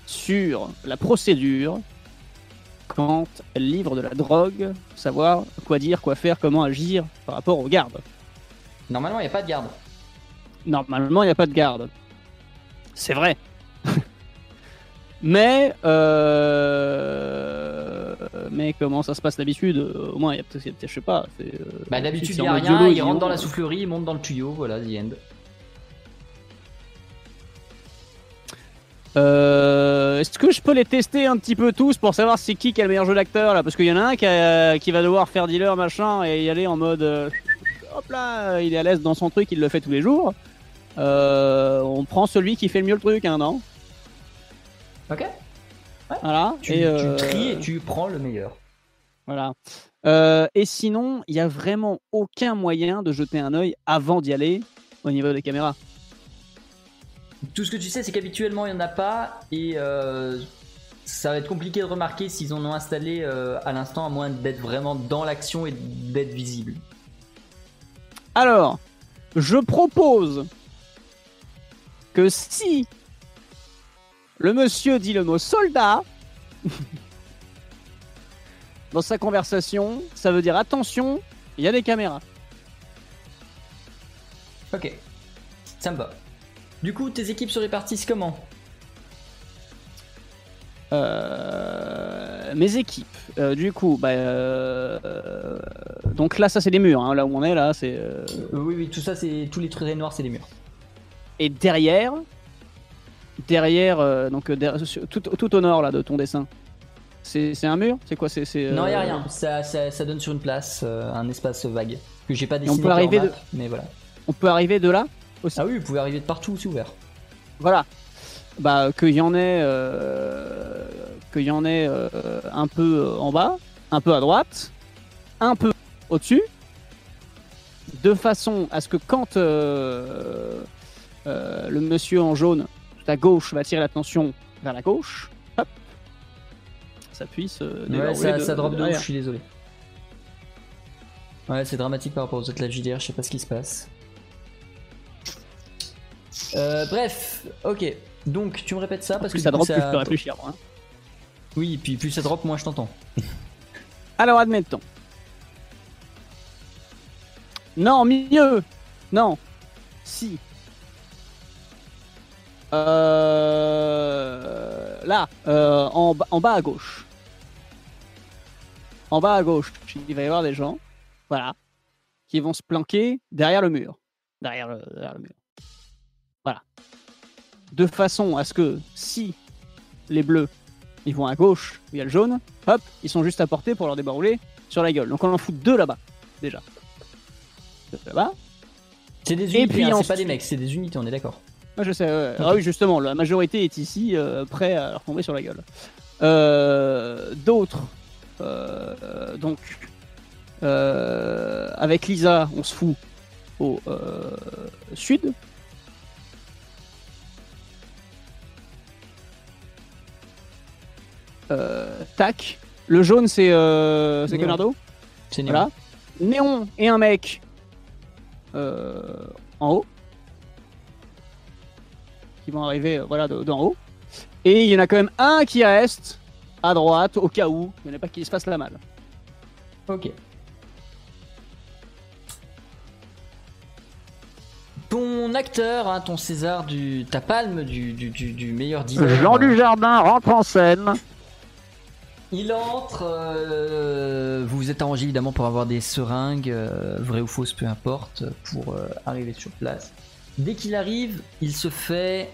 sur la procédure quand elle livre de la drogue, savoir quoi dire, quoi faire, comment agir par rapport aux gardes Normalement, il n'y a pas de garde. Normalement, il n'y a pas de garde. C'est vrai. mais, euh, mais comment ça se passe d'habitude? Au moins, il y a peut-être, je sais pas. euh, Bah d'habitude, il n'y a rien. Dans la soufflerie, il monte dans le tuyau. Voilà, the end. Euh, Est-ce que je peux les tester un petit peu tous pour savoir c'est qui qui a le meilleur jeu d'acteur là? Parce qu'il y en a un qui, a- qui va devoir faire dealer machin et y aller en mode euh, hop là, il est à l'aise dans son truc, il le fait tous les jours. Euh, on prend celui qui fait le mieux le truc, hein, non? Ok. Voilà. Tu, et, tu tries et tu prends le meilleur. Voilà. Euh, et sinon, il y a vraiment aucun moyen de jeter un œil avant d'y aller au niveau des caméras. Tout ce que tu sais, c'est qu'habituellement, il n'y en a pas. Et euh, ça va être compliqué de remarquer s'ils en ont installé euh, à l'instant, à moins d'être vraiment dans l'action et d'être visible. Alors, je propose que si le monsieur dit le mot soldat dans sa conversation, ça veut dire attention, il y a des caméras. Ok. Ça me va. Du coup, tes équipes se répartissent comment Euh, mes équipes. Euh, du coup, bah, euh, donc là, ça c'est des murs. hein, là où on est, là, c'est. euh, oui, oui, tout ça, c'est tous les traits noirs, c'est les murs. Et derrière, derrière, euh, donc derrière- tout, tout au nord là de ton dessin, c'est un mur? C'est quoi? C'est Non, y a rien. Ça, ça, ça donne sur une place, un espace vague que j'ai pas on dessiné. peut sur arriver de- Mais voilà. On peut arriver de là? Ah oui, vous pouvez arriver de partout, c'est ouvert. Voilà. Bah qu'il y en ait, euh, qu'il y en ait euh, un peu euh, en bas, un peu à droite, un peu au-dessus, de façon à ce que quand euh, euh, le monsieur en jaune tout à gauche va attirer l'attention vers la gauche, hop, ça puisse euh, Ouais, ça, de- ça drop de de ouf, derrière. je suis désolé. Ouais, c'est dramatique par rapport aux autres lives JDR, je sais pas ce qui se passe. Euh, bref, ok. Donc, tu me répètes ça parce Plus que ça drop, plus je peux réfléchir. moi, hein. Oui, puis plus ça drop, moins je t'entends. Alors admettons. Non, mieux. Non. Si. Euh, Là, euh, en, bas- en bas à gauche. En bas à gauche, il va y avoir des gens, voilà, qui vont se planquer derrière le mur. Derrière le, derrière le mur. Voilà. De façon à ce que si les bleus, ils vont à gauche, où il y a le jaune, hop, ils sont juste à portée pour leur débarrouler sur la gueule. Donc on en fout deux là-bas, déjà. Deux Là-bas. C'est des unités, puis hein, c'est pas des mecs, c'est des unités, on est d'accord. Moi je sais, ouais. ah oui justement, la majorité est ici, euh, prêt à leur tomber sur la gueule. Euh, D'autres, euh, donc, avec Lisa, on se fout au sud. Tac. Le jaune c'est euh, c'est Néon. Leonardo. C'est Voilà. Néon et un mec euh, en haut. Qui vont arriver euh, voilà, de- d'en haut. Et il y en a quand même un qui reste à droite au cas où il n'y en a pas qui se fasse la malle. Ok. Ton acteur, hein, ton César, du, ta palme du, du, du, du meilleur dealer. Jean euh, Dujardin rentre en scène. Il entre, euh, vous vous êtes arrangé évidemment pour avoir des seringues, euh, vraies ou fausses, peu importe, pour euh, arriver sur place. Dès qu'il arrive, il se fait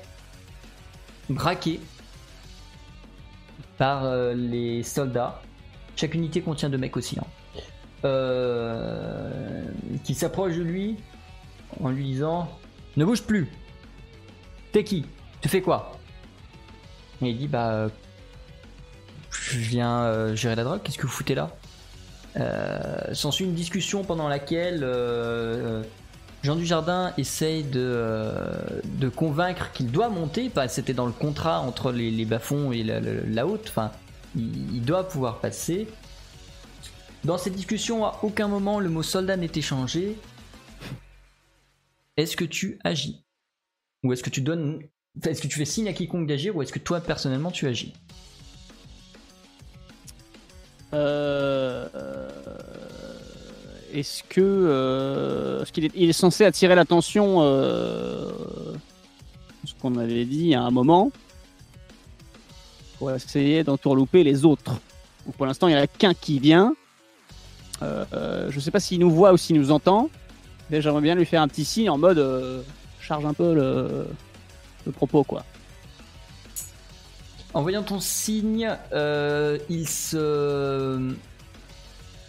braquer par les soldats. Chaque unité contient deux mecs aussi. hein. Qui s'approchent de lui en lui disant Ne bouge plus T'es qui? Tu fais quoi? Et il dit Bah. Euh, je viens euh, gérer la drogue, qu'est-ce que vous foutez là? Euh, S'ensuit une discussion pendant laquelle euh, Jean Dujardin essaye de, euh, convaincre qu'il doit monter, c'était dans le contrat entre les, bas-fonds et la, haute, il, il doit pouvoir passer. Dans cette discussion, à aucun moment le mot soldat n'est échangé. Est-ce que tu agis? Ou est-ce que tu donnes. Est-ce que tu fais signe à quiconque d'agir ou est-ce que toi personnellement tu agis? Euh, euh, Est-ce que euh, qu'il est, censé attirer l'attention euh, ce qu'on avait dit à un moment? Pour essayer d'entourlouper les autres. Pour l'instant, il n'y en a qu'un qui vient. Euh, euh, je ne sais pas s'il nous voit ou s'il nous entend. Mais j'aimerais bien lui faire un petit signe en mode euh, charge un peu le propos quoi. En voyant ton signe, euh, il se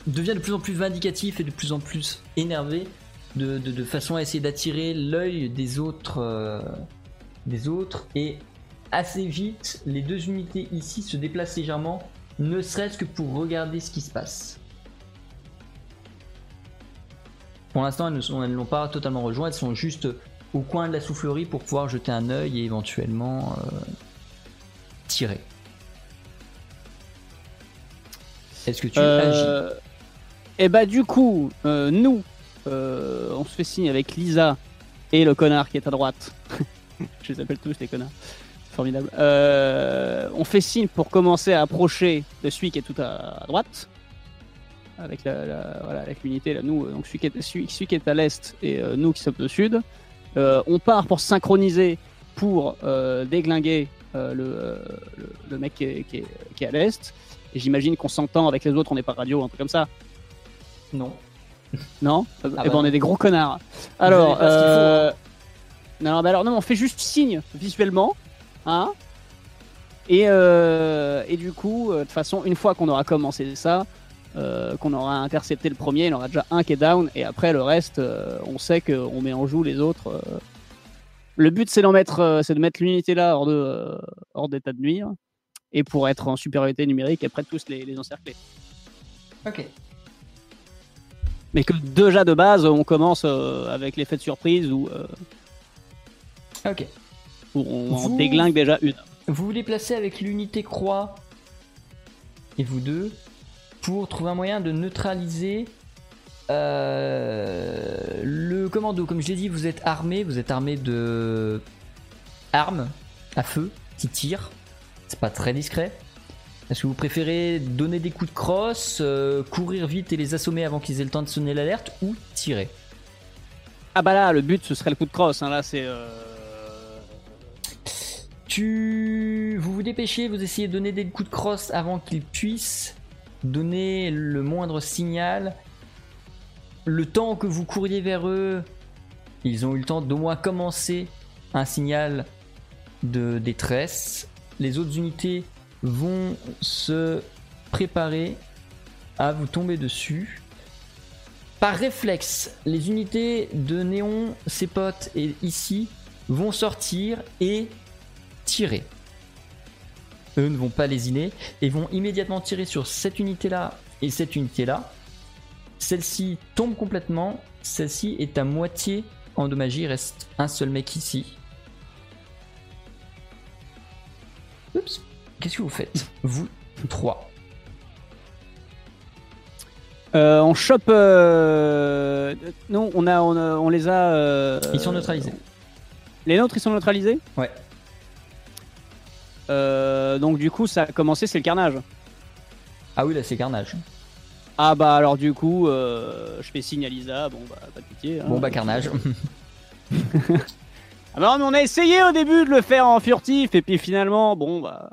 devient de plus en plus vindicatif et de plus en plus énervé, de, de- façon à essayer d'attirer l'œil des autres, euh, des autres. Et assez vite, les deux unités ici se déplacent légèrement, ne serait-ce que pour regarder ce qui se passe. Pour l'instant, elles ne l'ont pas totalement rejoint, elles sont juste au coin de la soufflerie pour pouvoir jeter un œil et éventuellement euh, tirer. Est-ce que tu agis Euh, et bah du coup, euh, nous, euh, on se fait signe avec Lisa et le connard qui est à droite. Je les appelle tous les connards. C'est formidable. On fait signe pour commencer à approcher de celui qui est tout à, à droite. Avec la, la- voilà, avec l'unité là, nous, donc celui qui est, celui, celui qui est à l'est et nous qui sommes au sud. On part pour synchroniser pour déglinguer le, euh, le, le mec qui est, qui est- qui est à l'est. Et j'imagine qu'on s'entend avec les autres, on n'est pas radio, un truc comme ça. Non. Non Eh bah ben, on non. est des gros connards. Alors, faut, euh, non, bah alors non, on fait juste signe visuellement, hein. Et, euh, et du coup, euh, de toute façon, une fois qu'on aura commencé ça, euh, qu'on aura intercepté le premier, il y en aura déjà un qui est down, et après le reste, euh, on sait qu'on met en joue les autres. Le but, c'est d'en mettre, euh, c'est de mettre l'unité là hors de, euh, hors d'état de nuire, et pour être en supériorité numérique, après tous les, les encercler. Ok. Mais que déjà de base, on commence euh, avec l'effet de surprise où, euh, Ok. où on en déglingue déjà une. Vous vous déplacez avec l'unité croix et vous deux pour trouver un moyen de neutraliser euh, le commando. Comme je l'ai dit, vous êtes armé, vous êtes armé de armes à feu qui tirent. C'est pas très discret. Est-ce que vous préférez donner des coups de crosse, euh, courir vite et les assommer avant qu'ils aient le temps de sonner l'alerte ou tirer? Ah bah là, le but, ce serait le coup de crosse. Hein, là, c'est... euh, Tu... Vous vous dépêchez, vous essayez de donner des coups de crosse avant qu'ils puissent donner le moindre signal. Le temps que vous couriez vers eux, ils ont eu le temps d'au moins commencer un signal de détresse. Les autres unités vont se préparer à vous tomber dessus. Par réflexe, les unités de Néon, ses potes et ici vont sortir et tirer. Eux ne vont pas lésiner et vont immédiatement tirer sur cette unité-là et cette unité-là. Celle-ci tombe complètement, celle-ci est à moitié endommagée, il reste un seul mec ici. Oups, qu'est-ce que vous faites Vous trois? euh, on chope... euh, Non, on, a, on, a- on les a... euh, Ils sont neutralisés. Les nôtres, ils sont neutralisés? Ouais. Euh, donc du coup, ça a commencé, c'est le carnage. Ah oui, là c'est carnage. Ah bah alors du coup, euh, je fais signe à Lisa, bon bah pas de pitié. hein. Bon bah carnage. Ah bah mais on a essayé au début de le faire en furtif, et puis finalement, bon bah...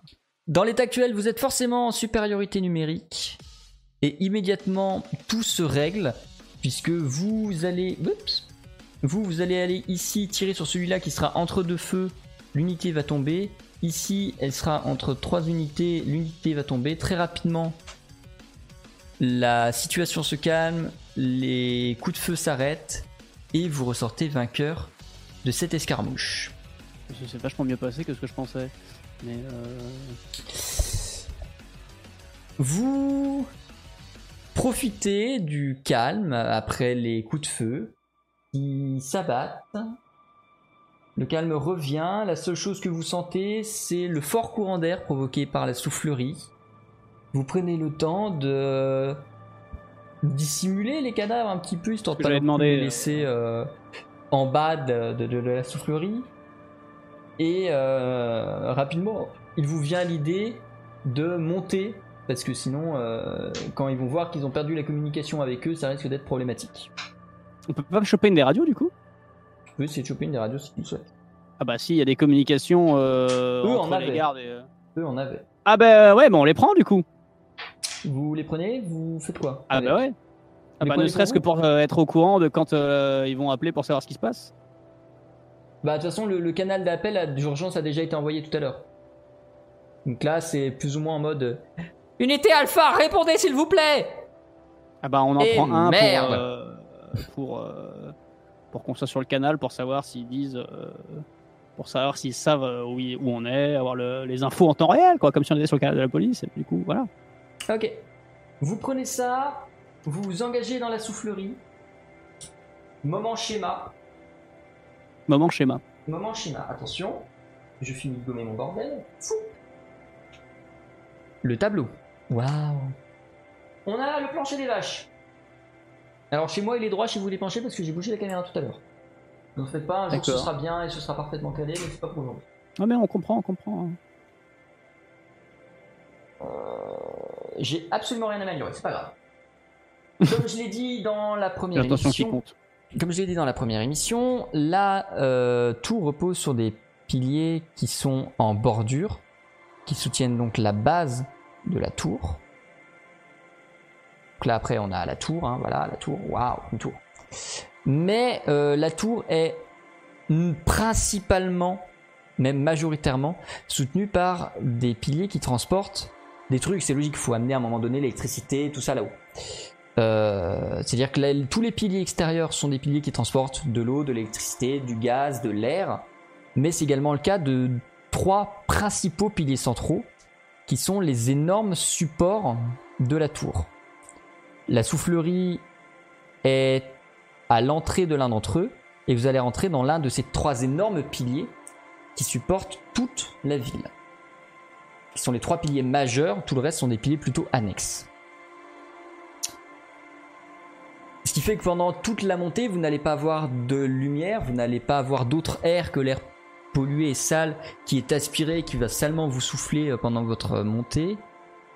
Dans l'état actuel, vous êtes forcément en supériorité numérique et immédiatement tout se règle puisque vous allez, Oups. vous vous allez aller ici tirer sur celui-là qui sera entre deux feux, l'unité va tomber. Ici, elle sera entre trois unités, l'unité va tomber très rapidement. La situation se calme, les coups de feu s'arrêtent et vous ressortez vainqueur de cette escarmouche. C'est vachement mieux passé que ce que je pensais. Mais euh... Vous profitez du calme après les coups de feu qui s'abattent. Le calme revient. La seule chose que vous sentez, c'est le fort courant d'air provoqué par la soufflerie. Vous prenez le temps de dissimuler les cadavres un petit peu, histoire de pas les euh. laisser euh, en bas de, de- de la soufflerie. Et euh, rapidement, il vous vient l'idée de monter, parce que sinon, euh, quand ils vont voir qu'ils ont perdu la communication avec eux, ça risque d'être problématique. on peut pas choper une des radios du coup? Tu peux essayer de choper une des radios si tu le souhaites. Ah bah si, il y a des communications euh, Eux en entre les avaient. gardes. et, euh. Eux en avaient. Ah bah ouais, bah on les prend du coup. Vous les prenez, vous faites quoi Ah bah ouais. Ah bah ne serait-ce que pour euh, être au courant de quand euh, ils vont appeler pour savoir ce qui se passe. Bah de toute façon, le, le canal d'appel d'urgence a déjà été envoyé tout à l'heure. Donc là, c'est plus ou moins en mode... euh, Unité Alpha, répondez s'il vous plaît Ah bah on en Eh prend un merde. pour, euh, pour, pour qu'on soit sur le canal pour savoir s'ils disent pour savoir s'ils savent où, où on est, avoir le- les infos en temps réel quoi, comme si on était sur le canal de la police. Et du coup voilà. Ok. Vous prenez ça, vous vous engagez dans la soufflerie. Moment schéma. Moment schéma. Moment schéma. Attention, je finis de gommer mon bordel. Fou. Le tableau. Waouh. On a le plancher des vaches. Alors chez moi il est droit, chez vous il est penché parce que j'ai bougé la caméra tout à l'heure. Ne vous faites pas, un jour ce sera bien et ce sera parfaitement calé, mais c'est pas pour aujourd'hui. Ah mais on comprend, on comprend. hein. J'ai absolument rien à améliorer, c'est pas grave. Comme je l'ai dit dans la première L'attention qui émission, compte. Comme je l'ai dit dans la première émission, là, euh, tout repose sur des piliers qui sont en bordure, qui soutiennent donc la base de la tour. Donc là après on a la tour, hein, voilà, la tour, waouh, une tour. Mais euh, la tour est principalement, même majoritairement, soutenue par des piliers qui transportent des trucs. C'est logique, il faut amener à un moment donné l'électricité, tout ça là-haut. Euh, C'est-à-dire que tous les piliers extérieurs sont des piliers qui transportent de l'eau, de l'électricité, du gaz, de l'air. Mais c'est également le cas de trois principaux piliers centraux qui sont les énormes supports de la tour. La soufflerie est à l'entrée de l'un d'entre eux et vous allez rentrer dans l'un de ces trois énormes piliers qui supportent toute la ville. Qui sont les trois piliers majeurs, tout le reste sont des piliers plutôt annexes. Ce qui fait que pendant toute la montée, vous n'allez pas avoir de lumière, vous n'allez pas avoir d'autre air que l'air pollué et sale qui est aspiré, qui va salement vous souffler euh, pendant votre montée.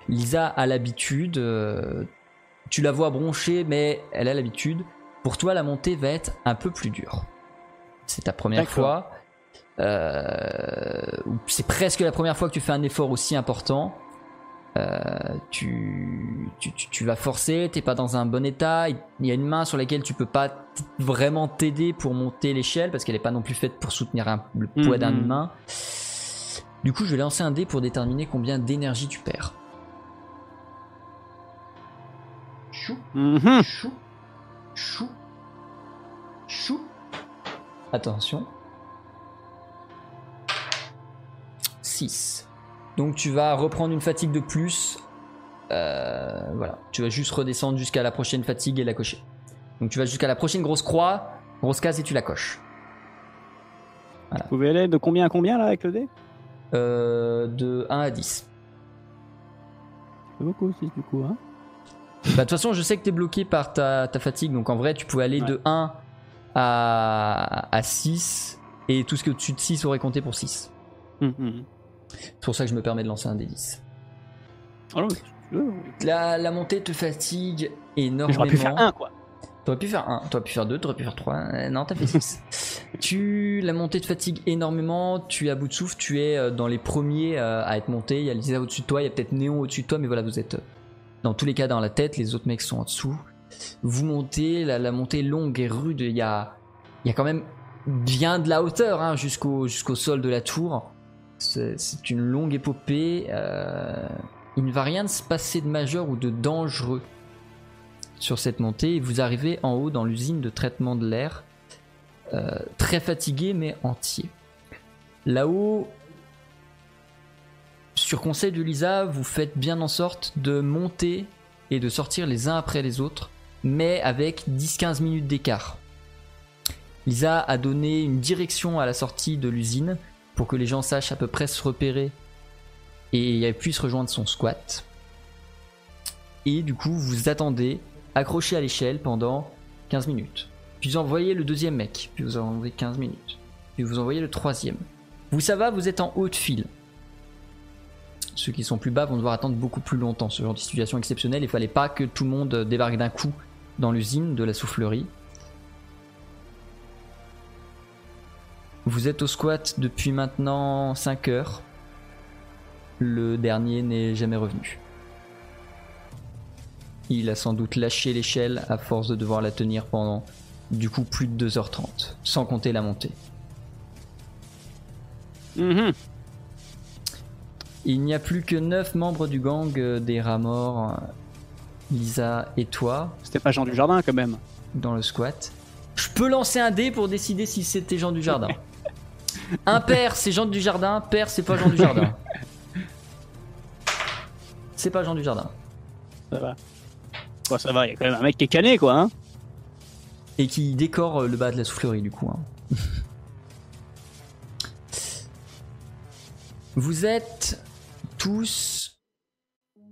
Lisa a l'habitude, euh, tu la vois broncher, mais elle a l'habitude. Pour toi, la montée va être un peu plus dure. C'est ta première fois. Euh, c'est presque la première fois que tu fais un effort aussi important. Euh, tu, tu, tu- tu vas forcer, t'es pas dans un bon état. Il y a une main sur laquelle tu peux pas vraiment t'aider pour monter l'échelle parce qu'elle est pas non plus faite pour soutenir un- le poids d'un Mhm. humain. Du coup, je vais lancer un dé pour déterminer combien d'énergie tu perds. Chou, Mhm. chou, chou, chou. Attention. 6. Donc tu vas reprendre une fatigue de plus. Euh, voilà. Tu vas juste redescendre jusqu'à la prochaine fatigue et la cocher. Donc tu vas jusqu'à la prochaine grosse croix, grosse case et tu la coches. Vous pouvez aller de combien à combien là avec le dé? Euh, de 1 à 10. C'est beaucoup aussi du coup. Hein Bah, De toute façon, je sais que tu es bloqué par ta, ta fatigue. Donc en vrai, tu pouvais aller Ouais. de 1 à, à 6. Et tout ce qui est au-dessus de 6 aurait compté pour 6. Mhm. C'est pour ça que je me permets de lancer un des 10. Ah La, la montée te fatigue énormément. J'aurais pu faire un quoi. T'aurais pu faire 1, t'aurais pu faire 2, t'aurais pu faire 3. non, t'as fait 6. tu, la montée te fatigue énormément. Tu es à bout de souffle. Tu es euh, dans les premiers euh, à être monté. Il y a Lisa au-dessus de toi. Il y a peut-être Néon au-dessus de toi. Mais voilà, vous êtes euh, dans tous les cas dans la tête. Les autres mecs sont en dessous. Vous montez. La, la montée est longue et rude. Il y a, il y a quand même bien de la hauteur hein, jusqu'au jusqu'au sol de la tour. C'est une longue épopée. euh, il ne va rien se passer de majeur ou de dangereux sur cette montée vous arrivez en haut dans l'usine de traitement de l'air, euh, très fatigué mais entier. Là-haut, sur conseil de Lisa, vous faites bien en sorte de monter et de sortir les uns après les autres, mais avec 10-15 minutes d'écart. Lisa a donné une direction à la sortie de l'usine pour que les gens sachent à peu près se repérer et puissent rejoindre son squat. Et du coup, vous attendez accroché à l'échelle pendant 15 minutes. Puis vous envoyez le deuxième mec, puis vous envoyez 15 minutes. Puis vous envoyez le troisième. Vous ça va, vous êtes en haut de file. Ceux qui sont plus bas vont devoir attendre beaucoup plus longtemps. Ce genre de situation exceptionnelle, il fallait pas que tout le monde débarque d'un coup dans l'usine de la soufflerie. Vous êtes au squat depuis maintenant 5 heures. Le dernier n'est jamais revenu. Il a sans doute lâché l'échelle à force de devoir la tenir pendant du coup plus de 2h30, sans compter la montée. Mhm. Il n'y a plus que 9 membres du gang euh, des rats morts, euh, Lisa et toi, C'était pas Jean du Jardin quand même. dans le squat. Je peux lancer un dé pour décider si c'était Jean du Jardin. Impair, c'est Jean du Jardin. Pair, c'est pas Jean du Jardin. C'est pas Jean du Jardin. Ça va. Bon, ça va, il y a quand même un mec qui est cané quoi. Hein Et qui décore euh, le bas de la soufflerie du coup. hein. Vous êtes tous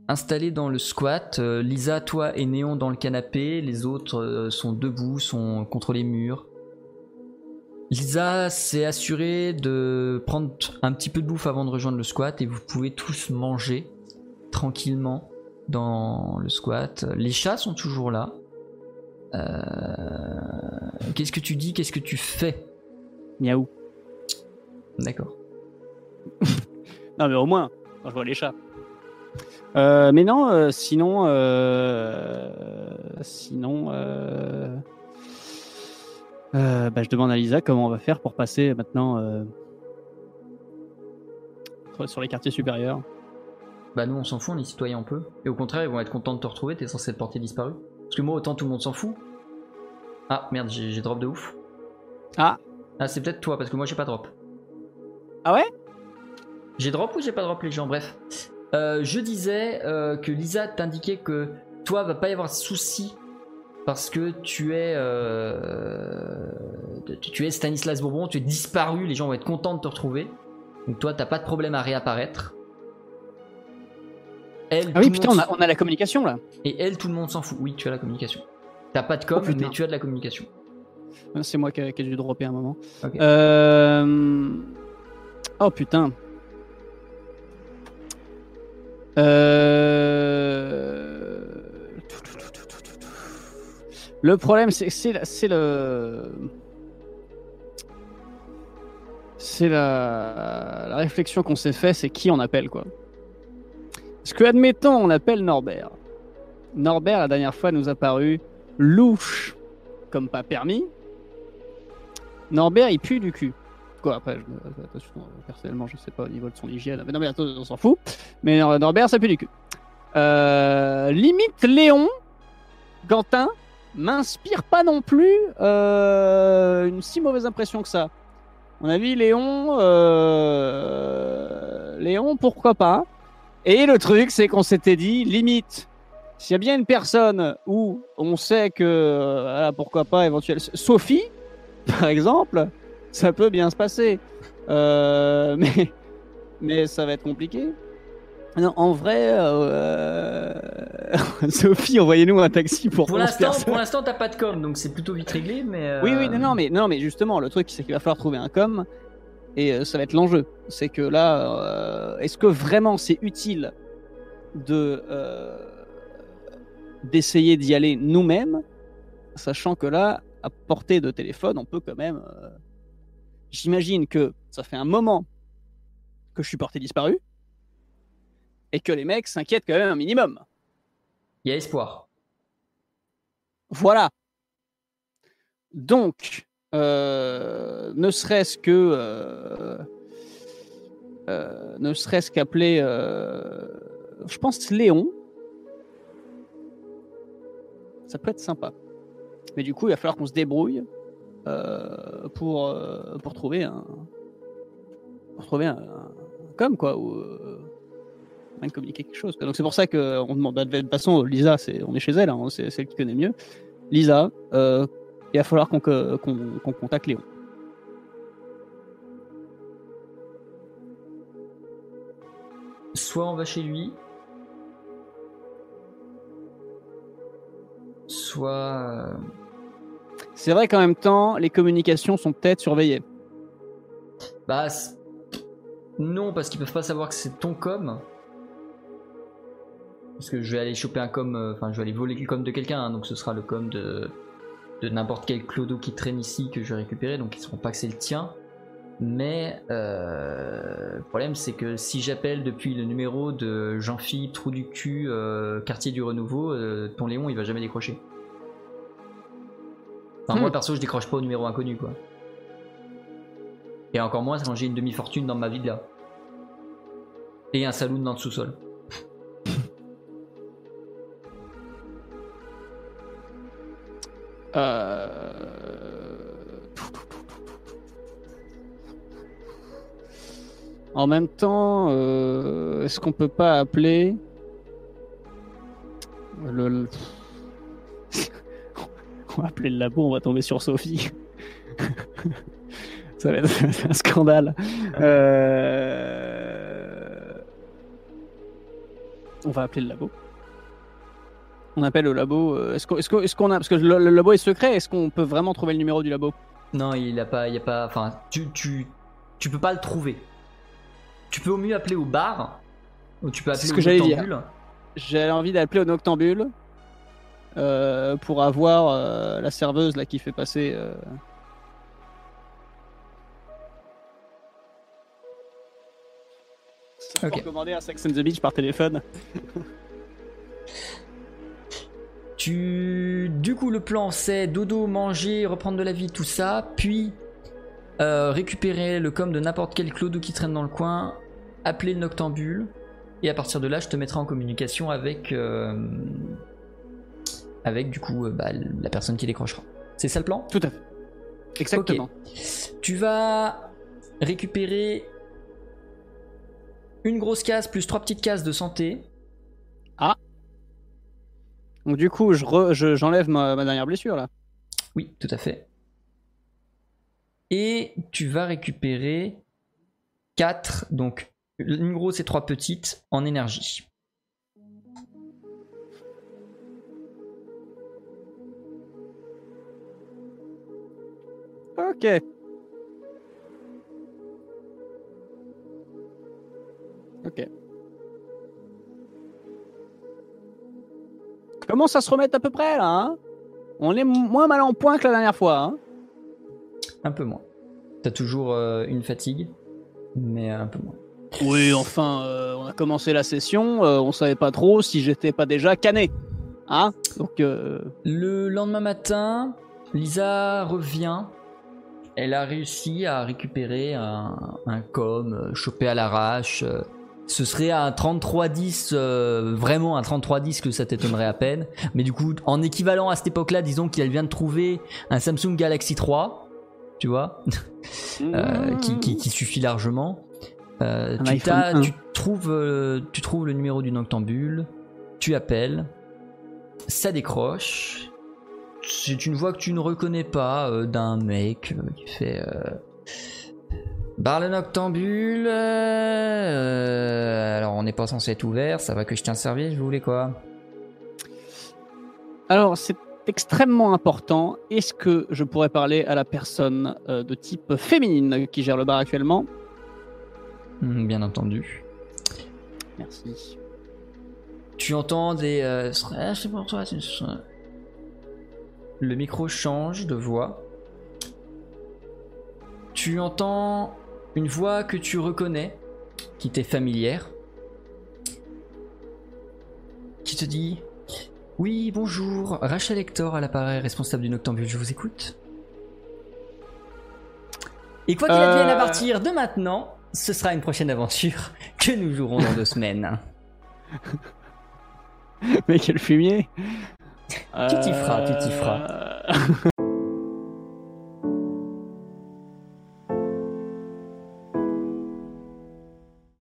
installés dans le squat. Euh, Lisa, toi et Néon dans le canapé. Les autres euh, sont debout, sont contre les murs. Lisa s'est assurée de prendre un petit peu de bouffe avant de rejoindre le squat et vous pouvez tous manger tranquillement dans le squat. Les chats sont toujours là. Euh, Qu'est-ce que tu dis? Qu'est-ce que tu fais? Miaou. D'accord. Non mais au moins, je vois les chats. Euh, mais non, euh, sinon, sinon, euh, bah, je demande à Lisa comment on va faire pour passer maintenant euh, sur les quartiers supérieurs. Bah nous on s'en fout, on est citoyens on peut. Et au contraire ils vont être contents de te retrouver, t'es censé être porté disparu. Parce que moi autant tout le monde s'en fout. Ah merde j'ai drop de ouf. Ah. Ah c'est peut-être toi parce que moi j'ai pas drop. Ah ouais? J'ai drop ou j'ai pas drop les gens? Bref. Euh, je disais que Lisa t'indiquait que toi va pas y avoir de soucis parce que tu es euh, tu es Stanislas Bourbon, tu es disparu, les gens vont être contents de te retrouver. Donc toi t'as pas de problème à réapparaître. Elle, Ah oui, putain, on a, on a la communication là. Et elle, tout le monde s'en fout. Oui, tu as la communication. T'as pas de com, Oh, mais tu as de la communication. C'est moi qui ai, qui ai dû dropper un moment. Euh, Oh putain. Euh... Le problème, c'est le. C'est la... réflexion qu'on s'est fait, c'est qui on appelle quoi. Parce que, admettons, on appelle Norbert. Norbert, la dernière fois, nous a paru louche comme pas permis. Norbert, il pue du cul. Quoi, après, je, personnellement, je sais pas au niveau de son hygiène. Mais non, mais on s'en fout. Mais Nor- Norbert, ça pue du cul. Euh, limite, Léon, Quentin, m'inspire pas non plus euh, une si mauvaise impression que ça. À mon avis, Léon, euh, Léon, pourquoi pas? Et le truc, c'est qu'on s'était dit, limite, s'il y a bien une personne où on sait que, euh, voilà, pourquoi pas, éventuellement, Sophie, par exemple, ça peut bien se passer. Mais, mais ça va être compliqué. Non, en vrai, euh, Sophie, envoyez-nous un taxi pour, Pour 11 l'instant, personnes. pour l'instant, t'as pas de com, donc c'est plutôt vite réglé, mais. euh, Oui, oui, non, non, mais, non, mais justement, le truc, c'est qu'il va falloir trouver un com, et euh, ça va être l'enjeu. C'est que là, euh, est-ce que vraiment c'est utile de euh, d'essayer d'y aller nous-mêmes, sachant que là, à portée de téléphone, on peut quand même. euh, J'imagine que ça fait un moment que je suis porté disparu, et que les mecs s'inquiètent quand même un minimum. Il y a espoir. Voilà. Donc, euh, ne serait-ce que, euh, euh, ne serait-ce qu'appeler, je pense Léon. Ça peut être sympa. Mais du coup, il va falloir qu'on se débrouille pour pour trouver un pour trouver un, un com quoi ou moyen de communiquer quelque chose. Donc c'est pour ça que on demande. De toute façon, Lisa, c'est on est chez elle, hein, c'est celle qui connaît mieux. Lisa, euh, il va falloir qu'on qu'on qu'on contacte Léon. Soit on va chez lui, soit. euh, C'est vrai qu'en même temps, les communications sont peut-être surveillées. Bah. c'est- Non, parce qu'ils peuvent pas savoir que c'est ton com. Parce que je vais aller choper un com, euh, enfin je vais aller voler le com de quelqu'un, hein, donc ce sera le com de, de n'importe quel clodo qui traîne ici que je vais récupérer, donc ils sauront pas que c'est le tien. Mais euh, le problème c'est que si j'appelle depuis le numéro de Jean-Philippe Trou du cul, euh, quartier du Renouveau, ton Léon il va jamais décrocher. Enfin moi Hmm. perso je décroche pas au numéro inconnu quoi. Et encore moins quand j'ai une demi-fortune dans ma villa. Et un saloon dans le sous-sol. Euh, En même temps, euh, est-ce qu'on peut pas appeler le... On va appeler le labo, on va tomber sur Sophie. Ça va être un scandale. Euh, On va appeler le labo. On appelle le labo. euh, Est-ce qu'on qu'on- qu'on a parce que le, le labo est secret. Est-ce qu'on peut vraiment trouver le numéro du labo? Non, il a pas, il y a pas, enfin, tu, tu, tu peux pas le trouver. Tu peux au mieux appeler au bar, ou tu peux C'est appeler ce au que j'allais dire. Noctambule. J'ai envie d'appeler au Noctambule euh, pour avoir euh, la serveuse là qui fait passer. euh, Pour commander un Sex and the Beach par téléphone. Tu, du coup, le plan c'est dodo, manger, reprendre de la vie, tout ça, puis euh, récupérer le com de n'importe quel clodo qui traîne dans le coin, appeler le noctambule, et à partir de là, je te mettrai en communication avec, euh, avec du coup euh, bah, la personne qui décrochera. C'est ça le plan? Tout à fait. Exactement. Tu vas récupérer une grosse case plus trois petites cases de santé. Donc du coup, je re- je- j'enlève ma, ma dernière blessure là. Oui, tout à fait. Et tu vas récupérer 4, donc une grosse et trois petites en énergie. Ok. Ok. Commence à se remettre à peu près là. Hein? On est moins mal en point que la dernière fois. Hein? Un peu moins. T'as toujours euh, une fatigue, mais un peu moins. oui, enfin, euh, on a commencé la session, euh, on savait pas trop si j'étais pas déjà cané. Hein? Donc, euh, Le lendemain matin, Lisa revient. Elle a réussi à récupérer un, un com chopé à l'arrache. Ce serait un 3310, euh, vraiment un 3310 que ça t'étonnerait à peine. Mais du coup, en équivalent à cette époque-là, disons qu'elle vient de trouver un Samsung Galaxy 3, tu vois, euh, qui, qui- qui suffit largement. Euh, tu, iPhone t'as- 1. tu trouves, tu trouves le numéro du noctambule, tu appelles, ça décroche. C'est une voix que tu ne reconnais pas d'un mec qui fait. Bar le noctambule. euh, alors on n'est pas censé être ouvert, ça va que je tiens service, vous voulez quoi? Alors, c'est extrêmement important. Est-ce que je pourrais parler à la personne euh, de type féminine qui gère le bar actuellement? Hmm, Bien entendu. Merci. Tu entends des. euh, Ah, c'est pour toi. Le micro change de voix. Tu entends une voix que tu reconnais, qui t'est familière, qui te dit Oui, bonjour, Rachel Hector à l'appareil, responsable du Noctambule, je vous écoute. Et quoi qu'il Euh. advienne à partir de maintenant, ce sera une prochaine aventure que nous jouerons dans deux semaines. Mais quel fumier Tu t'y feras, tu t'y feras.